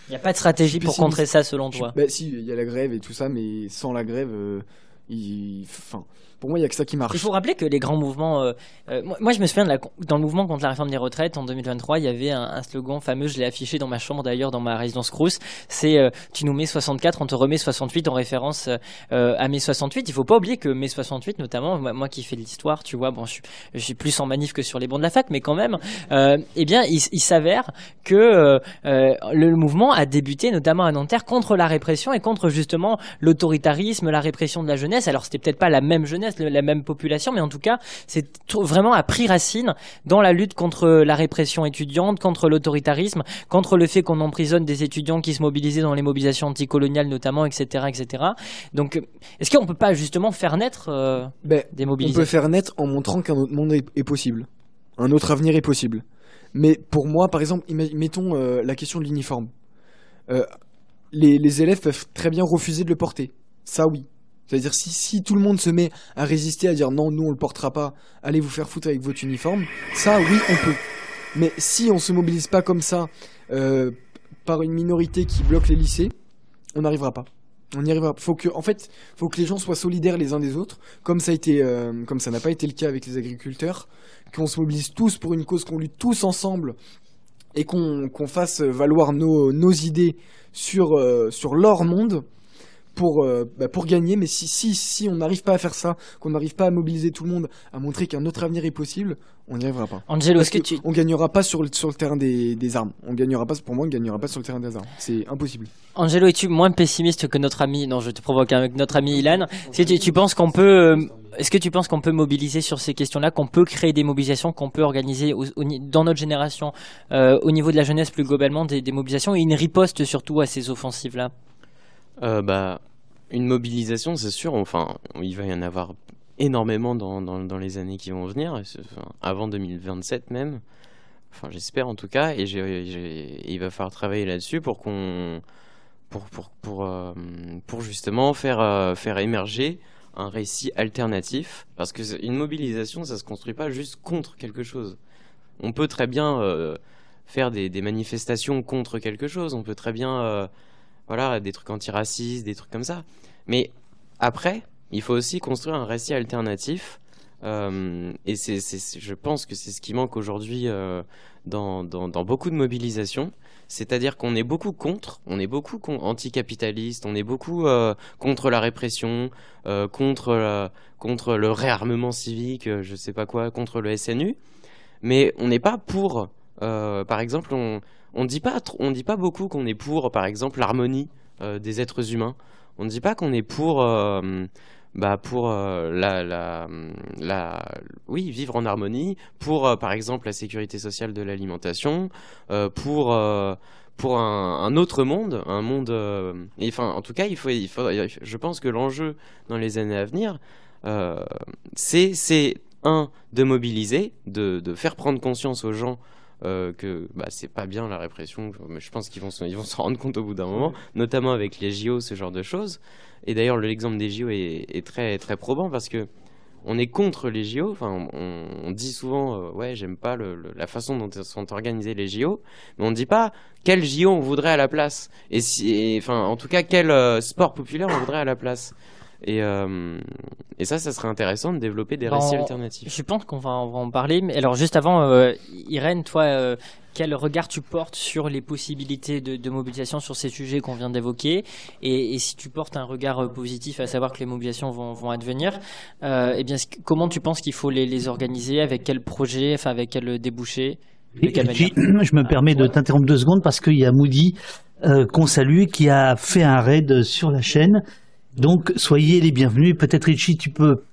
B: Il n'y a pas de stratégie pour contrer ça, selon toi?
C: Bah, si, il y a la grève et tout ça, mais sans la grève, euh, il. Enfin pour moi, il n'y a que ça qui marche.
B: Il faut rappeler que les grands mouvements. Euh, euh, moi, je me souviens de la, dans le mouvement contre la réforme des retraites en 2023, il y avait un, slogan fameux, je l'ai affiché dans ma chambre d'ailleurs, dans ma résidence Crous. C'est euh, Tu nous mets 64, on te remet 68 en référence à mai 68. Il faut pas oublier que mai 68, notamment, moi, qui fais de l'histoire, tu vois, bon, je, suis plus en manif que sur les bancs de la fac, mais quand même, eh bien, il, il s'avère que le mouvement a débuté notamment à Nanterre contre la répression et contre justement l'autoritarisme, la répression de la jeunesse. Alors, c'était peut-être pas la même jeunesse la même population, mais en tout cas, c'est vraiment a pris racine dans la lutte contre la répression étudiante, contre l'autoritarisme, contre le fait qu'on emprisonne des étudiants qui se mobilisaient dans les mobilisations anticoloniales notamment, etc., etc. Donc, est-ce qu'on peut pas justement faire naître euh, ben, des mobilisations
C: On peut faire naître en montrant qu'un autre monde est, possible, un autre avenir est possible. Mais pour moi, par exemple, mettons euh, la question de l'uniforme. Euh, les, les élèves peuvent très bien refuser de le porter. Ça, oui. C'est-à-dire si, si tout le monde se met à résister, à dire non, nous on le portera pas, allez vous faire foutre avec votre uniforme, ça oui on peut. Mais si on se mobilise pas comme ça euh, par une minorité qui bloque les lycées, on n'arrivera pas. On n'y arrivera. Faut que, en fait, faut que les gens soient solidaires les uns des autres, comme ça a été, euh, comme ça n'a pas été le cas avec les agriculteurs, qu'on se mobilise tous pour une cause, qu'on lutte tous ensemble et qu'on fasse valoir nos, idées euh, sur leur monde pour, euh, bah, pour gagner. Mais si, si, si on n'arrive pas à faire ça, qu'on n'arrive pas à mobiliser tout le monde, à montrer qu'un autre avenir est possible, on n'y arrivera pas.
B: Angelo, est-ce que, tu...
C: On gagnera pas sur le, sur le terrain des, des armes. On gagnera pas, pour moi, on gagnera pas sur le terrain des armes. C'est impossible.
B: Angelo, es-tu moins pessimiste que notre ami, non, je te provoque avec notre ami Ilan. Est-ce que tu, penses qu'on peut, euh, est-ce que tu penses qu'on peut mobiliser sur ces questions-là, qu'on peut créer des mobilisations, qu'on peut organiser dans notre génération, euh, au niveau de la jeunesse plus globalement, des, des mobilisations et une riposte surtout à ces offensives-là?
E: Euh, bah, une mobilisation, c'est sûr. Enfin, il va y en avoir énormément dans, dans, les années qui vont venir, avant 2027 même. Enfin, j'espère en tout cas. Et il va falloir travailler là-dessus pour qu'on, pour, pour, pour, euh, pour justement faire, euh, faire émerger un récit alternatif. Parce que une mobilisation, ça se construit pas juste contre quelque chose. On peut très bien faire des, manifestations contre quelque chose. On peut très bien voilà, des trucs antiracistes, des trucs comme ça. Mais après, il faut aussi construire un récit alternatif. Euh, et c'est, je pense que c'est ce qui manque aujourd'hui euh, dans, dans, beaucoup de mobilisations. C'est-à-dire qu'on est beaucoup contre, on est beaucoup anticapitaliste, on est beaucoup euh, contre la répression, contre, contre le réarmement civique, je sais pas quoi, contre le SNU. Mais on n'est pas pour par exemple, on on dit pas on dit pas beaucoup qu'on est pour, par exemple, l'harmonie des êtres humains. On ne dit pas qu'on est pour bah pour la, la, la, oui, vivre en harmonie, pour par exemple la sécurité sociale de l'alimentation, pour pour un, autre monde, un monde. Euh, enfin, en tout cas, il faut, il faut, je pense que l'enjeu dans les années à venir, euh, c'est un de mobiliser, de, de, faire prendre conscience aux gens euh, que bah, c'est pas bien la répression, mais je pense qu'ils vont vont s'en rendre compte au bout d'un moment, notamment avec les JO, ce genre de choses. Et d'ailleurs, l'exemple des JO est, très très probant parce que on est contre les JO. Enfin, on, dit souvent, euh, ouais, j'aime pas la façon dont sont organisés les JO, mais on ne dit pas quel JO on voudrait à la place. Et enfin, en tout cas, quel euh, sport populaire on voudrait à la place. Et, euh, et ça, ça serait intéressant de développer des récits alternatifs.
B: Je pense qu'on va, en parler. Mais alors, juste avant, Irène, toi, quel regard tu portes sur les possibilités de, mobilisation sur ces sujets qu'on vient d'évoquer et, si tu portes un regard euh, positif à savoir que les mobilisations vont, advenir, euh, eh bien, comment tu penses qu'il faut les, organiser Avec quel projet Enfin, avec quel débouché
F: Je me permets de t'interrompre deux secondes parce qu'il y a Moody euh, qu'on salue qui a fait un raid sur la chaîne. Donc, soyez les bienvenus. Peut-être Richie, tu peux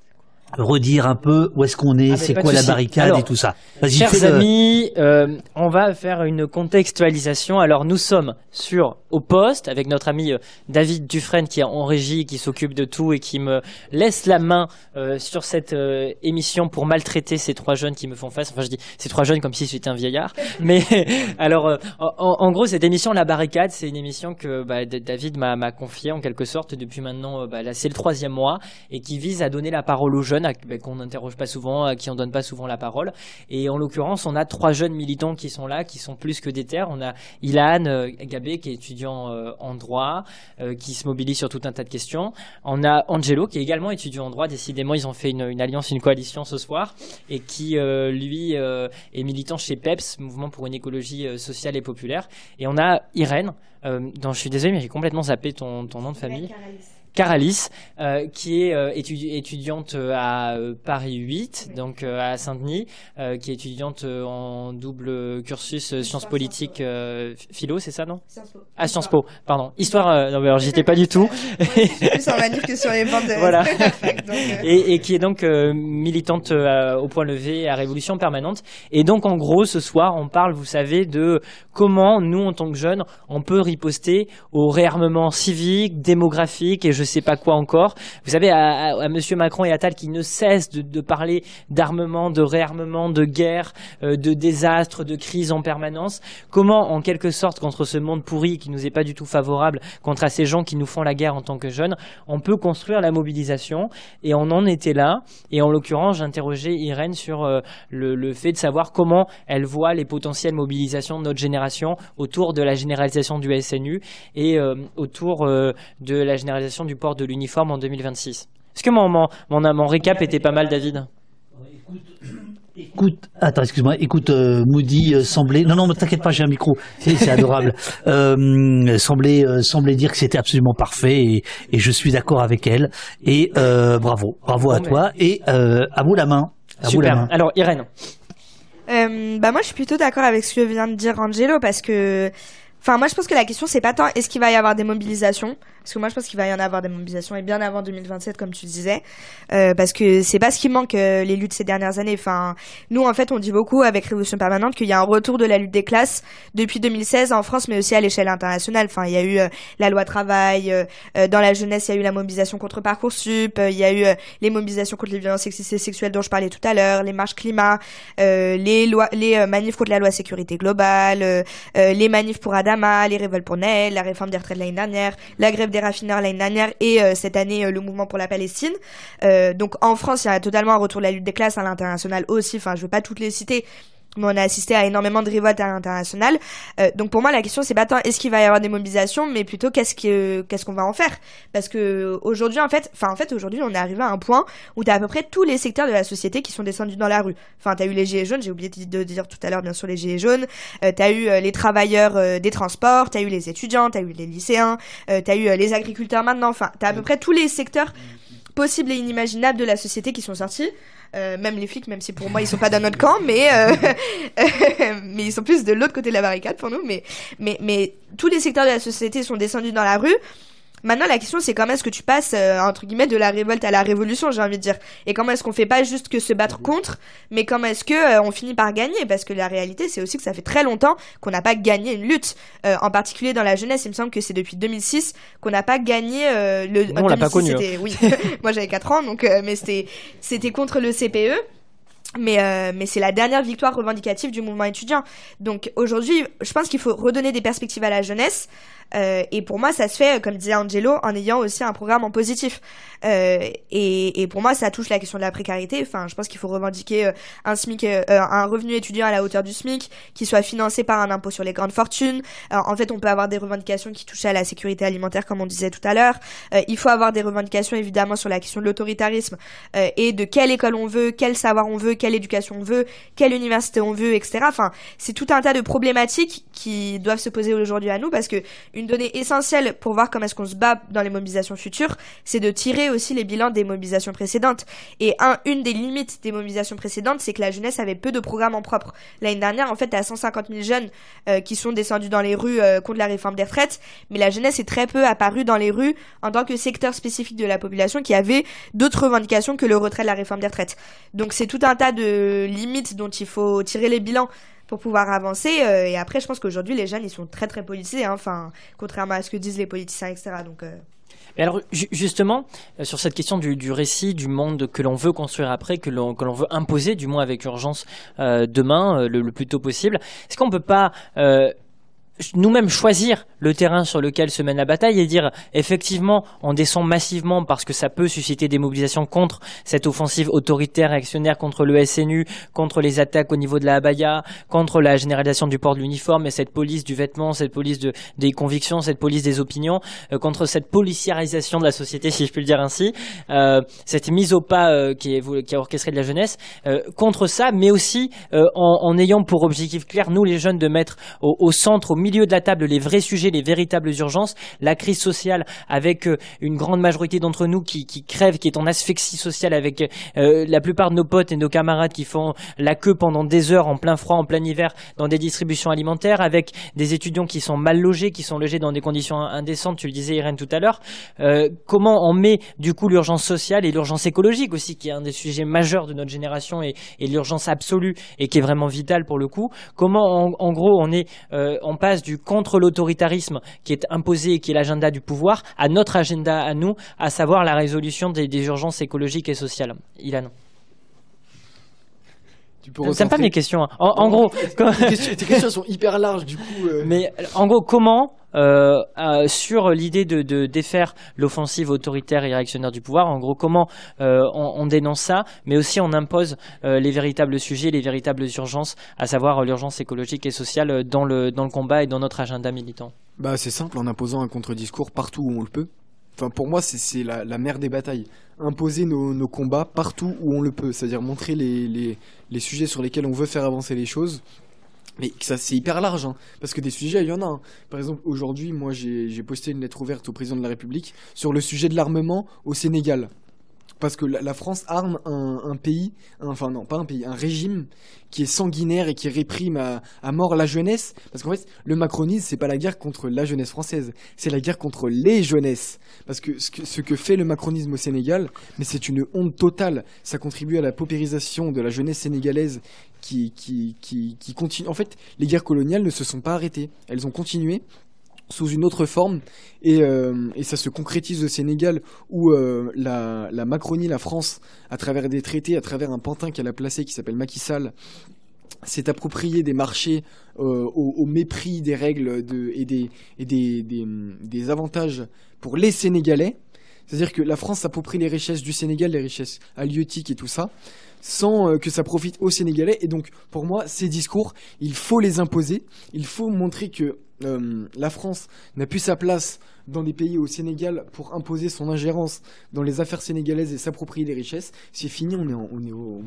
F: redire un peu où est-ce qu'on est, ah, c'est quoi la barricade et tout ça.
B: Chers amis, euh, on va faire une contextualisation. Alors nous sommes sur au poste avec notre ami euh, David Dufresne qui est en régie, qui s'occupe de tout et qui me laisse la main euh, sur cette émission pour maltraiter ces trois jeunes qui me font face. Enfin je dis ces trois jeunes comme si j'étais un vieillard. Mais alors en, gros cette émission La Barricade, c'est une émission que bah, David m'a confiée en quelque sorte depuis maintenant. Bah, là c'est le troisième mois et qui vise à donner la parole aux jeunes qu'on n'interroge pas souvent, à qui on donne pas souvent la parole. Et en l'occurrence, on a trois jeunes militants qui sont là, qui sont plus que des terres. On a Ilan euh, Gabé, qui est étudiant euh, en droit, euh, qui se mobilise sur tout un tas de questions. On a Angelo, qui est également étudiant en droit. Décidément, ils ont fait une, alliance, une coalition ce soir, et qui, lui, est militant chez PEPS, Mouvement pour une écologie sociale et populaire. Et on a Irène, dont je suis désolé, mais j'ai complètement zappé ton, ton nom de famille. Caralis, euh, qui est euh, étudiante euh, à Paris 8, donc à Saint-Denis, qui est étudiante en double cursus sciences politiques, philo, c'est ça, non Sciences Po. Ah, Sciences Po, pardon. Histoire, non mais alors j'étais pas du tout.
D: plus en manif que sur les bancs de
B: Voilà. et, et, qui est donc militante au point levé à Révolution Permanente. Et donc en gros, ce soir, on parle, vous savez, de comment nous, en tant que jeunes, on peut riposter au réarmement civique, démographique et je je sais pas quoi encore. Vous savez, à, à, Monsieur Macron et à Tal qui ne cessent de, parler d'armement, de réarmement, de guerre, euh, de désastre, de crise en permanence. Comment, en quelque sorte, contre ce monde pourri qui nous est pas du tout favorable, contre ces gens qui nous font la guerre en tant que jeunes, on peut construire la mobilisation Et on en était là. Et en l'occurrence, j'interrogeais Irène sur euh, le, le fait de savoir comment elle voit les potentielles mobilisations de notre génération autour de la généralisation du SNU et euh, autour de la généralisation du port de l'uniforme en 2026. Est-ce que mon, mon, mon, récap était pas mal, David?
F: Écoute, attends, excuse-moi. Écoute, euh, Moody euh, semblait. Non, non, ne t'inquiète pas, j'ai un micro. C'est adorable. Euh, semblait, euh, semblait dire que c'était absolument parfait et, et je suis d'accord avec elle. Et bravo, bravo à toi et à vous la main.
B: À Vous la main. Alors, Irène.
D: bah moi, je suis plutôt d'accord avec ce que vient de dire Angelo parce que, enfin, moi, je pense que la question c'est pas tant est-ce qu'il va y avoir des mobilisations parce que moi, je pense qu'il va y en avoir des mobilisations et bien avant 2027, comme tu disais, euh, parce que c'est pas ce qui manque euh, les luttes ces dernières années. Enfin, nous, en fait, on dit beaucoup avec Révolution permanente qu'il y a un retour de la lutte des classes depuis 2016 en France, mais aussi à l'échelle internationale. Enfin, il y a eu euh, la loi travail, euh, dans la jeunesse, il y a eu la mobilisation contre parcoursup, il y a eu les mobilisations contre les violences sexistes et sexuelles dont je parlais tout à l'heure, les marches climat, les lois, les manifs contre la loi sécurité globale, les manifs pour Adama, les révoltes pour Naël, la réforme des retraites l'année dernière, la grève des raffineurs l'année dernière et euh, cette année euh, le mouvement pour la Palestine. Euh, donc en France, il y a totalement un retour de la lutte des classes à l'international aussi. Enfin, je veux pas toutes les citer, mais on a assisté à énormément de révoltes à l'international. Euh, donc pour moi, la question c'est pas tant est-ce qu'il va y avoir des mobilisations, mais plutôt qu'est-ce que qu'est-ce qu'on va en faire Parce que aujourd'hui, en fait, enfin en fait aujourd'hui, on est arrivé à un point où t'as à peu près tous les secteurs de la société qui sont descendus dans la rue. Enfin, t'as eu les gilets jaunes, j'ai oublié de dire tout à l'heure bien sûr les gilets jaunes. Euh, t'as eu euh, les travailleurs euh, des transports, t'as eu les étudiants, t'as eu les lycéens, euh, t'as eu les agriculteurs maintenant. Enfin, t'as à peu près tous les secteurs possibles et inimaginables de la société qui sont sortis. Même les flics, même si pour moi ils sont pas dans notre camp, mais mais ils sont plus de l'autre côté de la barricade pour nous. Mais mais mais tous les secteurs de la société sont descendus dans la rue. Maintenant, la question, c'est comment est-ce que tu passes, euh, entre guillemets, de la révolte à la révolution, j'ai envie de dire. Et comment est-ce qu'on fait pas juste que se battre contre, mais comment est-ce que euh, on finit par gagner? Parce que la réalité, c'est aussi que ça fait très longtemps qu'on n'a pas gagné une lutte. Euh, en particulier dans la jeunesse, il me semble que c'est depuis 2006 qu'on n'a pas gagné le.
B: on l'a pas connu.
D: Hein. Oui, moi j'avais 4 ans, donc mais c'était c'était contre le CPE. Mais, mais c'est la dernière victoire revendicative du mouvement étudiant. Donc aujourd'hui, je pense qu'il faut redonner des perspectives à la jeunesse. Euh, et pour moi, ça se fait, comme disait Angelo, en ayant aussi un programme en positif. Euh, et, et, pour moi, ça touche la question de la précarité. Enfin, je pense qu'il faut revendiquer euh, un SMIC, euh, un revenu étudiant à la hauteur du SMIC, qui soit financé par un impôt sur les grandes fortunes. En fait, on peut avoir des revendications qui touchent à la sécurité alimentaire, comme on disait tout à l'heure. il faut avoir des revendications, évidemment, sur la question de l'autoritarisme et de quelle école on veut, quel savoir on veut, quelle éducation on veut, quelle université on veut, etc. Enfin, c'est tout un tas de problématiques qui doivent se poser aujourd'hui à nous parce que une donnée essentielle pour voir comment est-ce qu'on se bat dans les mobilisations futures, c'est de tirer aussi les bilans des mobilisations précédentes. Et un, une des limites des mobilisations précédentes, c'est que la jeunesse avait peu de programmes en propre. L'année dernière, en fait, il y a 150 000 jeunes euh, qui sont descendus dans les rues euh, contre la réforme des retraites, mais la jeunesse est très peu apparue dans les rues en tant que secteur spécifique de la population qui avait d'autres revendications que le retrait de la réforme des retraites. Donc c'est tout un tas de limites dont il faut tirer les bilans pour pouvoir avancer. Euh, et après, je pense qu'aujourd'hui, les jeunes, ils sont très très politisés, hein, enfin, contrairement à ce que disent les politiciens, etc. Donc. Euh.
B: alors justement, euh, sur cette question du, récit, du monde que l'on veut construire après, que l'on veut imposer, du moins avec urgence demain, le, plus tôt possible, est-ce qu'on peut pas nous-mêmes choisir le terrain sur lequel se mène la bataille et dire effectivement on descend massivement parce que ça peut susciter des mobilisations contre cette offensive autoritaire et actionnaire contre le SNU, contre les attaques au niveau de la abaya, contre la généralisation du port de l'uniforme et cette police du vêtement, cette police de, des convictions, cette police des opinions, euh, contre cette policiarisation de la société si je puis le dire ainsi, euh, cette mise au pas euh, qui, est, qui a orchestré de la jeunesse, contre ça mais aussi en, en, ayant pour objectif clair nous les jeunes de mettre au, au centre, au milieu de la table les vrais sujets, les véritables urgences, la crise sociale avec euh, une grande majorité d'entre nous qui, qui crèvent, qui est en asphyxie sociale avec euh, la plupart de nos potes et nos camarades qui font la queue pendant des heures en plein froid, en plein hiver dans des distributions alimentaires, avec des étudiants qui sont mal logés, qui sont logés dans des conditions indécentes, tu le disais Irène tout à l'heure. Euh, comment on met du coup l'urgence sociale et l'urgence écologique aussi, qui est un des sujets majeurs de notre génération et l'urgence absolue et qui est vraiment vitale pour le coup. Comment en, gros on est, on passe du contre l'autoritarisme qui est imposé et qui est l'agenda du pouvoir à notre agenda à nous, à savoir la résolution des, urgences écologiques et sociales. Ilan. Tu peux pas mes questions. Hein. En, gros,
C: tes, questions, sont hyper larges du coup. Euh.
B: Mais en gros, comment euh, sur l'idée de, défaire l'offensive autoritaire et réactionnaire du pouvoir. En gros, comment euh, on, dénonce ça, mais aussi on impose euh, les véritables sujets, les véritables urgences, à savoir l'urgence écologique et sociale dans le, combat et dans notre agenda militant.
C: Bah, c'est simple, en imposant un contre-discours partout où on le peut. Enfin, pour moi, c'est la, la mère des batailles. Imposer nos, combats partout où on le peut, c'est-à-dire montrer les sujets sur lesquels on veut faire avancer les choses mais ça c'est hyper large, hein, parce que des sujets, il y en a. Hein. Par exemple, aujourd'hui, moi j'ai posté une lettre ouverte au président de la République sur le sujet de l'armement au Sénégal parce que la, France arme un, pays, enfin non, pas un pays, un régime qui est sanguinaire et qui réprime à, mort la jeunesse. Parce qu'en fait, le macronisme, c'est pas la guerre contre la jeunesse française, c'est la guerre contre les jeunesses. Parce que ce, que ce que fait le macronisme au Sénégal, mais c'est une honte totale. Ça contribue à la paupérisation de la jeunesse sénégalaise qui, qui, qui, qui continue. En fait, les guerres coloniales ne se sont pas arrêtées, elles ont continué sous une autre forme et, euh, et, ça se concrétise au Sénégal où euh, la, la, Macronie, la France, à travers des traités, à travers un pantin qu'elle a placé qui s'appelle Macky Sall, s'est approprié des marchés euh, au, au, mépris des règles de, et, des, et des, des, des avantages pour les Sénégalais. C'est-à-dire que la France s'approprie les richesses du Sénégal, les richesses halieutiques et tout ça, sans euh, que ça profite aux Sénégalais. Et donc, pour moi, ces discours, il faut les imposer. Il faut montrer que euh, la France n'a plus sa place dans des pays au Sénégal pour imposer son ingérence dans les affaires sénégalaises et s'approprier les richesses. C'est fini, on est, est au...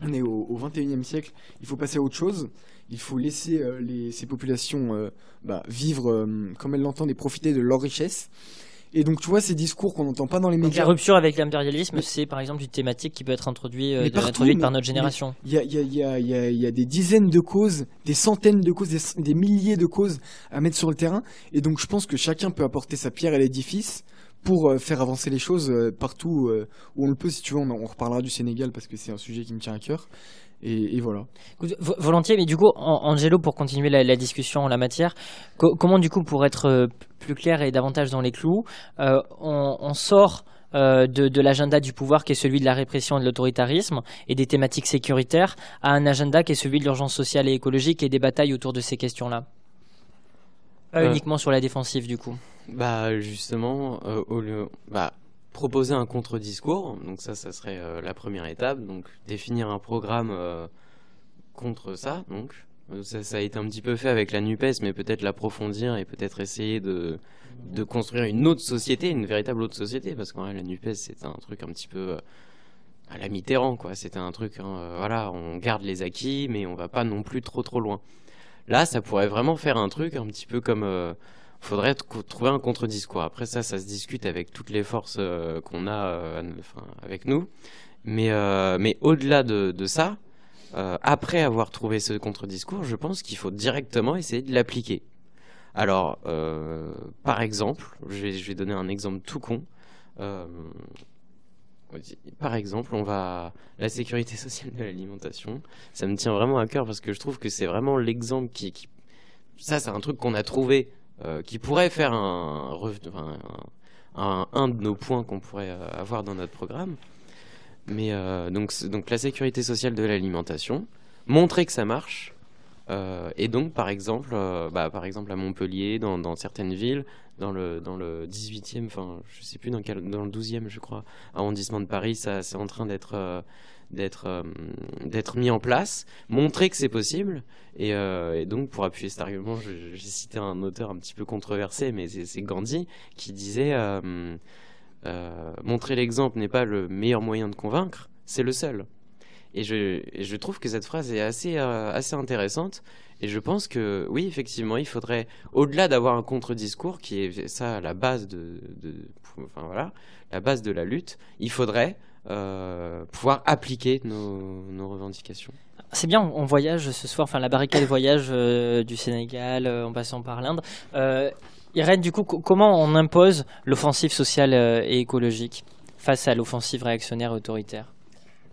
C: On est au, 21e siècle, il faut passer à autre chose. Il faut laisser euh, ces populations bah, vivre comme elles l'entendent et profiter de leur richesse. Et donc, tu vois, ces discours qu'on n'entend pas dans les
B: Donc
C: médias.
B: la rupture avec l'impérialisme, c'est par exemple une thématique qui peut être introduite, euh,
C: partout,
B: introduite par notre génération.
C: Il y a, y, a, y, a, y, a, il y a des dizaines de causes, des centaines de causes, des, des milliers de causes à mettre sur le terrain. Et donc, je pense que chacun peut apporter sa pierre à l'édifice pour euh, faire avancer les choses euh, partout où on le peut. Si tu veux, on, on reparlera du Sénégal parce que c'est un sujet qui me tient à cœur. Et, et voilà.
B: Volontiers, mais du coup, An- Angelo, pour continuer la, la discussion en la matière, co- comment du coup, pour être euh, plus clair et davantage dans les clous, euh, on, on sort euh, de, de l'agenda du pouvoir qui est celui de la répression et de l'autoritarisme et des thématiques sécuritaires à un agenda qui est celui de l'urgence sociale et écologique et des batailles autour de ces questions-là Pas
E: Euh.
B: uniquement sur la défensive, du coup.
E: Bah justement, euh, au lieu, bah, proposer un contre-discours, donc ça, ça serait euh, la première étape, donc définir un programme euh, contre ça, donc Euh, ça, a été un petit peu fait avec la Nupes, mais peut-être l'approfondir et peut-être essayer de construire une autre société, une véritable autre société, parce qu'en vrai la Nupes c'est un truc un petit peu à la Mitterrand, quoi. C'était un truc, hein, voilà, on garde les acquis, mais on va pas non plus trop trop loin. Là, ça pourrait vraiment faire un truc un petit peu comme faudrait trouver un contre-discours. Après ça, ça se discute avec toutes les forces euh, qu'on a euh, avec nous. Mais, euh, mais au-delà de, ça, après avoir trouvé ce contre-discours, je pense qu'il faut directement essayer de l'appliquer. Alors, par exemple, je vais, je vais donner un exemple tout con. Par exemple, on va la sécurité sociale de l'alimentation. Ça me tient vraiment à cœur parce que je trouve que c'est vraiment l'exemple qui- ça, c'est un truc qu'on a trouvé euh, qui pourrait faire un, un, de nos points qu'on pourrait euh, avoir dans notre programme. Mais euh, donc, donc la sécurité sociale de l'alimentation, montrer que ça marche. et donc, par exemple, bah, par exemple à Montpellier, dans, dans certaines villes, dans le, dans le 18e, enfin, je sais plus dans quel, dans le 12e, je crois, arrondissement de Paris, ça, c'est en train d'être, d'être, euh, d'être mis en place. Montrer que c'est possible. Et, euh, donc, pour appuyer cet argument, j'ai cité un auteur un petit peu controversé, mais c'est, Gandhi qui disait euh, montrer l'exemple n'est pas le meilleur moyen de convaincre, c'est le seul. Et je, trouve que cette phrase est assez, assez intéressante. Et je pense que oui, effectivement, il faudrait, au-delà d'avoir un contre-discours, qui est ça la base de, de- enfin voilà, la base de la lutte, il faudrait euh, pouvoir appliquer nos, nos revendications.
B: C'est bien, on voyage ce soir, enfin la barricade voyage euh, du Sénégal euh, en passant par l'Inde. Euh, Irène, du coup, co- comment on impose l'offensive sociale euh, et écologique face à l'offensive réactionnaire autoritaire?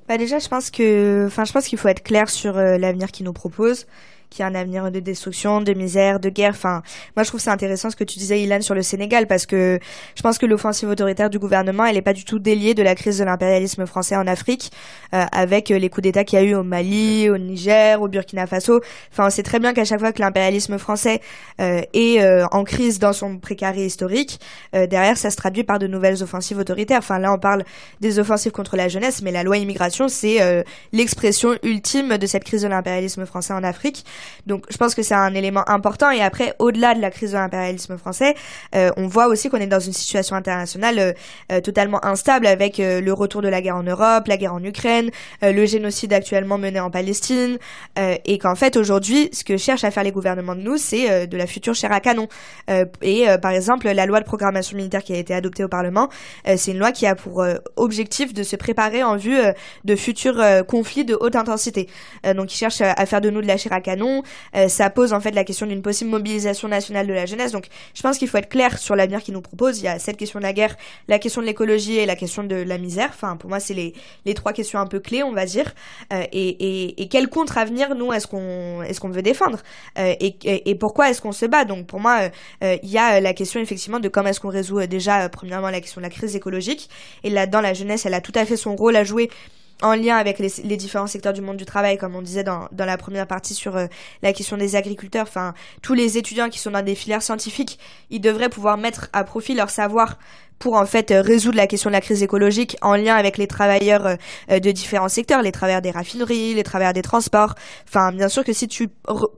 D: Bah déjà, je pense que, enfin, je pense qu'il faut être clair sur euh, l'avenir qu'ils nous proposent, qui est un avenir de destruction, de misère, de guerre. Enfin, moi, je trouve c'est intéressant ce que tu disais, Ilan, sur le Sénégal, parce que je pense que l'offensive autoritaire du gouvernement, elle est pas du tout déliée de la crise de l'impérialisme français en Afrique, euh, avec euh, les coups d'État qu'il y a eu au Mali, au Niger, au Burkina Faso. Enfin, on sait très bien qu'à chaque fois que l'impérialisme français euh, est euh, en crise dans son précaré historique, euh, derrière, ça se traduit par de nouvelles offensives autoritaires. Enfin, là, on parle des offensives contre la jeunesse, mais la loi immigration, c'est euh, l'expression ultime de cette crise de l'impérialisme français en Afrique. Donc, je pense que c'est un élément important. Et après, au-delà de la crise de l'impérialisme français, euh, on voit aussi qu'on est dans une situation internationale euh, euh, totalement instable avec euh, le retour de la guerre en Europe, la guerre en Ukraine, euh, le génocide actuellement mené en Palestine, euh, et qu'en fait, aujourd'hui, ce que cherchent à faire les gouvernements de nous, c'est de la future chair à canon. Et par exemple, la loi de programmation militaire qui a été adoptée au Parlement, c'est une loi qui a pour objectif de se préparer en vue de futurs conflits de haute intensité. Donc, ils cherchent à faire de nous de la chair à canon. Euh, ça pose en fait la question d'une possible mobilisation nationale de la jeunesse. Donc, je pense qu'il faut être clair sur l'avenir qu'ils nous proposent. Il y a cette question de la guerre, la question de l'écologie et la question de la misère. Enfin, pour moi, c'est les, trois questions un peu clés, on va dire. Euh, et, quel contre-avenir, nous, est-ce qu'on veut défendre? Euh, et, et, pourquoi est-ce qu'on se bat? Donc, pour moi, il y a la question effectivement de comment est-ce qu'on résout déjà, premièrement, la question de la crise écologique. Et là-dedans, la jeunesse, elle a tout à fait son rôle à jouer en lien avec les, différents secteurs du monde du travail, comme on disait dans, dans la première partie sur euh, la question des agriculteurs. Enfin, tous les étudiants qui sont dans des filières scientifiques, ils devraient pouvoir mettre à profit leur savoir pour en fait euh, résoudre la question de la crise écologique en lien avec les travailleurs euh, euh, de différents secteurs, les travailleurs des raffineries, les travailleurs des transports. Enfin, bien sûr que si tu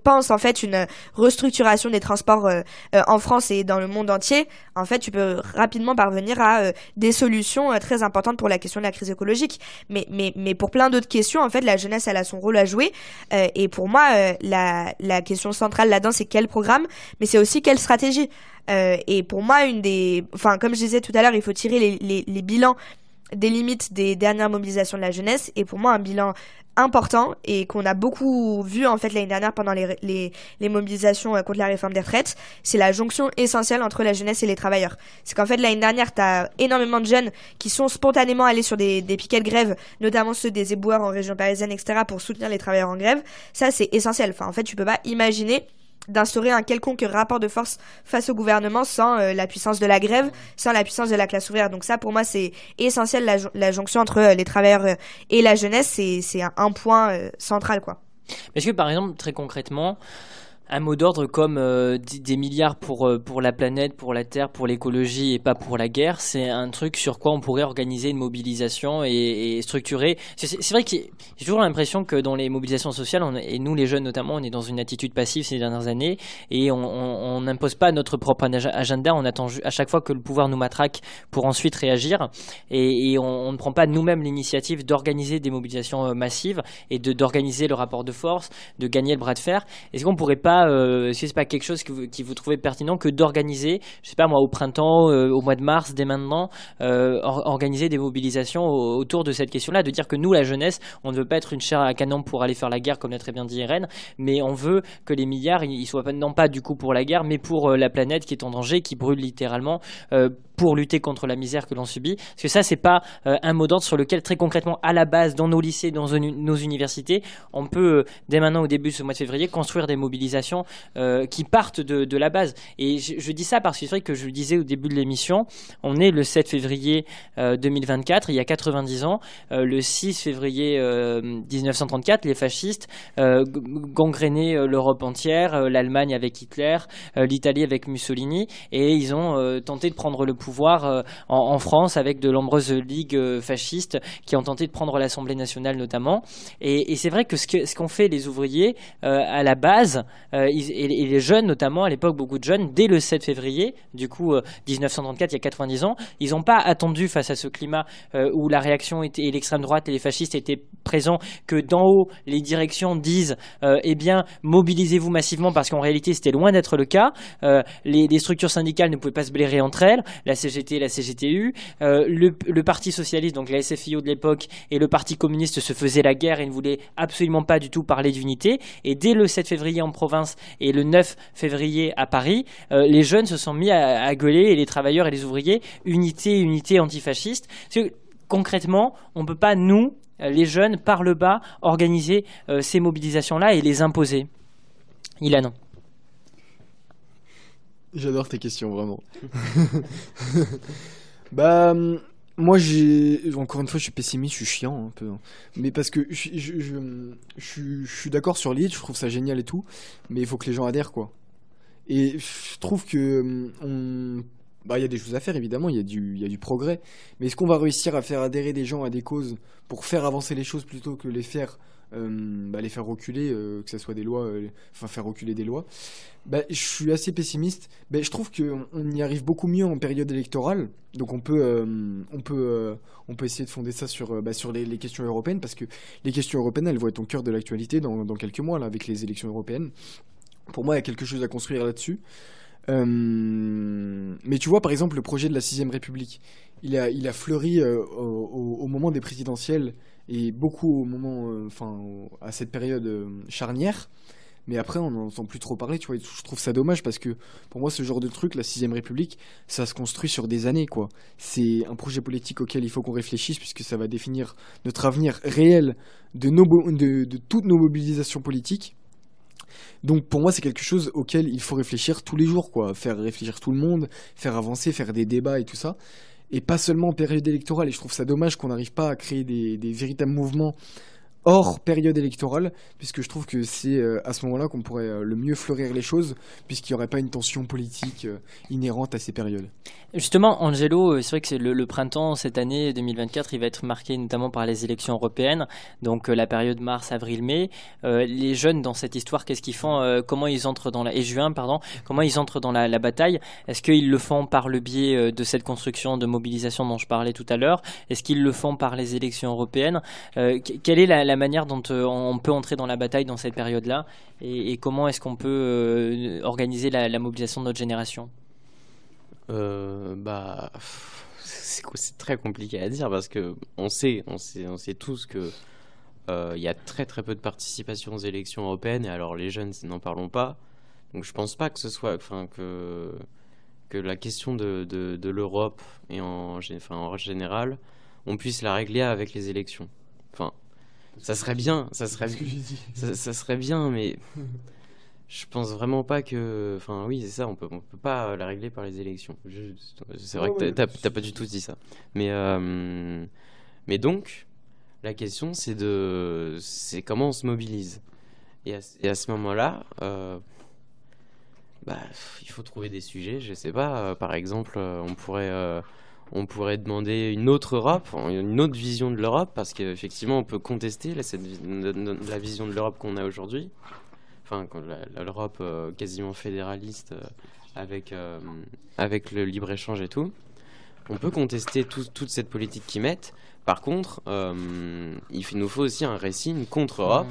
D: penses en fait une restructuration des transports en France et dans le monde entier, en fait, tu peux rapidement parvenir à des solutions très importantes pour la question de la crise écologique. Mais, mais, mais pour plein d'autres questions, en fait, la jeunesse, elle a son rôle à jouer. Et pour moi, la, la question centrale là-dedans, c'est quel programme, mais c'est aussi quelle stratégie? Et pour moi, une des, enfin, comme je disais tout à l'heure, il faut tirer les, les, les bilans des limites des dernières mobilisations de la jeunesse et pour moi un bilan important et qu'on a beaucoup vu en fait l'année dernière pendant les, les, les, mobilisations euh, contre la réforme des retraites, c'est la jonction essentielle entre la jeunesse et les travailleurs. C'est qu'en fait l'année dernière, tu as énormément de jeunes qui sont spontanément allés sur des, des piquets de grève, notamment ceux des éboueurs en région parisienne, etc., pour soutenir les travailleurs en grève. Ça, c'est essentiel. Enfin, en fait, tu peux pas imaginer d'instaurer un quelconque rapport de force face au gouvernement sans euh, la puissance de la grève, sans la puissance de la classe ouvrière. Donc ça, pour moi, c'est essentiel, la, jonction entre euh, les travailleurs euh, et la jeunesse, c'est un, un, point central. quoi.
B: Est-ce que, par exemple, très concrètement, un mot d'ordre comme euh, des milliards pour, euh, pour la planète, pour la Terre, pour l'écologie et pas pour la guerre, c'est un truc sur quoi on pourrait organiser une mobilisation et, structurer. C'est vrai que j'ai toujours l'impression que dans les mobilisations sociales, et nous les jeunes notamment, on est dans une attitude passive ces dernières années et on n'impose pas notre propre agenda, on attend à chaque fois que le pouvoir nous matraque pour ensuite réagir et, et on, on, ne prend pas nous-mêmes l'initiative d'organiser des mobilisations euh, massives et d'organiser le rapport de force, de gagner le bras de fer. Est-ce qu'on pourrait pas euh, si c'est pas quelque chose que vous, qui vous trouvez pertinent que d'organiser, je sais pas moi, au printemps, euh, au mois de mars, dès maintenant, euh, organiser des mobilisations autour de cette question-là, de dire que nous, la jeunesse, on ne veut pas être une chair à canon pour aller faire la guerre, comme l'a très bien dit Irène, mais on veut que les milliards, ils soient non pas du coup pour la guerre, mais pour la planète qui est en danger, qui brûle littéralement, pour lutter contre la misère que l'on subit. Parce que ça, c'est pas un mot d'ordre sur lequel très concrètement, à la base, dans nos lycées, dans nos universités, on peut dès maintenant au début de ce mois de février construire des mobilisations euh, qui partent de, la base. Et je, dis ça parce que c'est vrai que je le disais au début de l'émission, on est le 7 février 2024, euh, il y a 90 ans, euh, le 6 février 1934, les fascistes gangrénaient l'Europe entière, l'Allemagne avec Hitler, l'Italie avec Mussolini, et ils ont tenté de prendre le pouvoir en, France avec de nombreuses ligues fascistes qui ont tenté de prendre l'Assemblée nationale notamment. Et, c'est vrai que ce qu'ont fait les ouvriers à la base, et, les jeunes, notamment à l'époque, beaucoup de jeunes, dès le 7 février, du coup 1934, euh, il y a 90 ans, ils n'ont pas attendu face à ce climat euh, où la réaction et l'extrême droite et les fascistes étaient présents, que d'en haut, les directions disent, euh, eh bien, mobilisez-vous massivement, parce qu'en réalité, c'était loin d'être le cas. Les, structures syndicales ne pouvaient pas se blairer entre elles, CGT, la CGTU, le, le, Parti socialiste, donc la SFIO de l'époque, et le Parti communiste se faisaient la guerre et ne voulaient absolument pas du tout parler d'unité. Et dès le 7 février en province, et le 9 février à Paris, euh, les jeunes se sont mis à, gueuler et les travailleurs et les ouvriers, unité, unité antifasciste. concrètement, on ne peut pas, nous, euh, les jeunes, par le bas, organiser euh, ces mobilisations-là et les imposer. Ilan.
C: J'adore tes questions, vraiment. bah, hum, moi, j'ai encore une fois, je suis pessimiste, je suis chiant un peu, hein. mais parce que je, je suis d'accord sur l'idée, je trouve ça génial et tout, mais il faut que les gens adhèrent quoi. Et je trouve que hum, bah, il y a des choses à faire évidemment, il y a du, il y a du progrès, mais est-ce qu'on va réussir à faire adhérer des gens à des causes pour faire avancer les choses plutôt que les faire bah, les faire reculer, euh, que ce soit des lois, euh, enfin faire reculer des lois. Bah, je suis assez pessimiste. Bah, je trouve qu'on on y arrive beaucoup mieux en période électorale. Donc on peut, on peut, on peut essayer de fonder ça sur, bah, sur les, questions européennes parce que les questions européennes, elles vont être au cœur de l'actualité dans, quelques mois là avec les élections européennes. Pour moi, il y a quelque chose à construire là-dessus. mais tu vois, par exemple, le projet de la sixième République, il a, il a fleuri au, au, moment des présidentielles et beaucoup au moment, euh, enfin, à cette période euh, charnière. Mais après, on n'entend plus trop parler, tu vois. Je trouve ça dommage parce que pour moi, ce genre de truc, la sixième République, ça se construit sur des années, quoi. C'est un projet politique auquel il faut qu'on réfléchisse puisque ça va définir notre avenir réel de, de toutes nos mobilisations politiques. Donc pour moi, c'est quelque chose auquel il faut réfléchir tous les jours, quoi. Faire réfléchir tout le monde, faire avancer, faire des débats et tout ça et pas seulement en période électorale. Et je trouve ça dommage qu'on n'arrive pas à créer des, véritables mouvements hors période électorale, puisque je trouve que c'est euh, à ce moment-là qu'on pourrait euh, le mieux fleurir les choses, puisqu'il n'y aurait pas une tension politique euh, inhérente à ces périodes.
B: Justement, Angelo, c'est vrai que le, le, printemps cette année 2024, il va être marqué notamment par les élections européennes, donc la période mars, avril, mai. les jeunes dans cette histoire, qu'est-ce qu'ils font Comment ils entrent dans la et juin, pardon Comment ils entrent dans la, la bataille? Est-ce qu'ils le font par le biais de cette construction de mobilisation dont je parlais tout à l'heure? Est-ce qu'ils le font par les élections européennes? Quelle est la, la manière dont euh, on peut entrer dans la bataille dans cette période-là et, comment est-ce qu'on peut euh, organiser la, mobilisation de notre génération?
E: Bah, c'est très compliqué à dire parce que on sait, on sait, on sait tous que il y a très très peu de participation aux élections européennes et alors les jeunes n'en parlons pas. Donc je pense pas que ce soit, enfin que que la question de, de, l'Europe et en, en général, on puisse la régler avec les élections. Enfin, ça serait bien, ça serait, ça, ça, serait bien, mais je pense vraiment pas que. Enfin, oui, c'est ça, on peut, on peut pas la régler par les élections. C'est vrai que t'as pas du tout dit ça. Mais, euh, mais donc, la question, c'est de, c'est comment on se mobilise. Et à, et à ce moment-là, euh, bah, il faut trouver des sujets. Je sais pas. Euh, par exemple, on pourrait euh, on pourrait demander une autre Europe, une autre vision de l'Europe, parce qu'effectivement, on peut contester la, cette, la vision de l'Europe qu'on a aujourd'hui. Enfin, l'Europe quasiment fédéraliste avec, avec le libre-échange et tout. On peut contester toute cette politique qu'ils mettent. Par contre, il nous faut aussi un récit, une contre-Europe.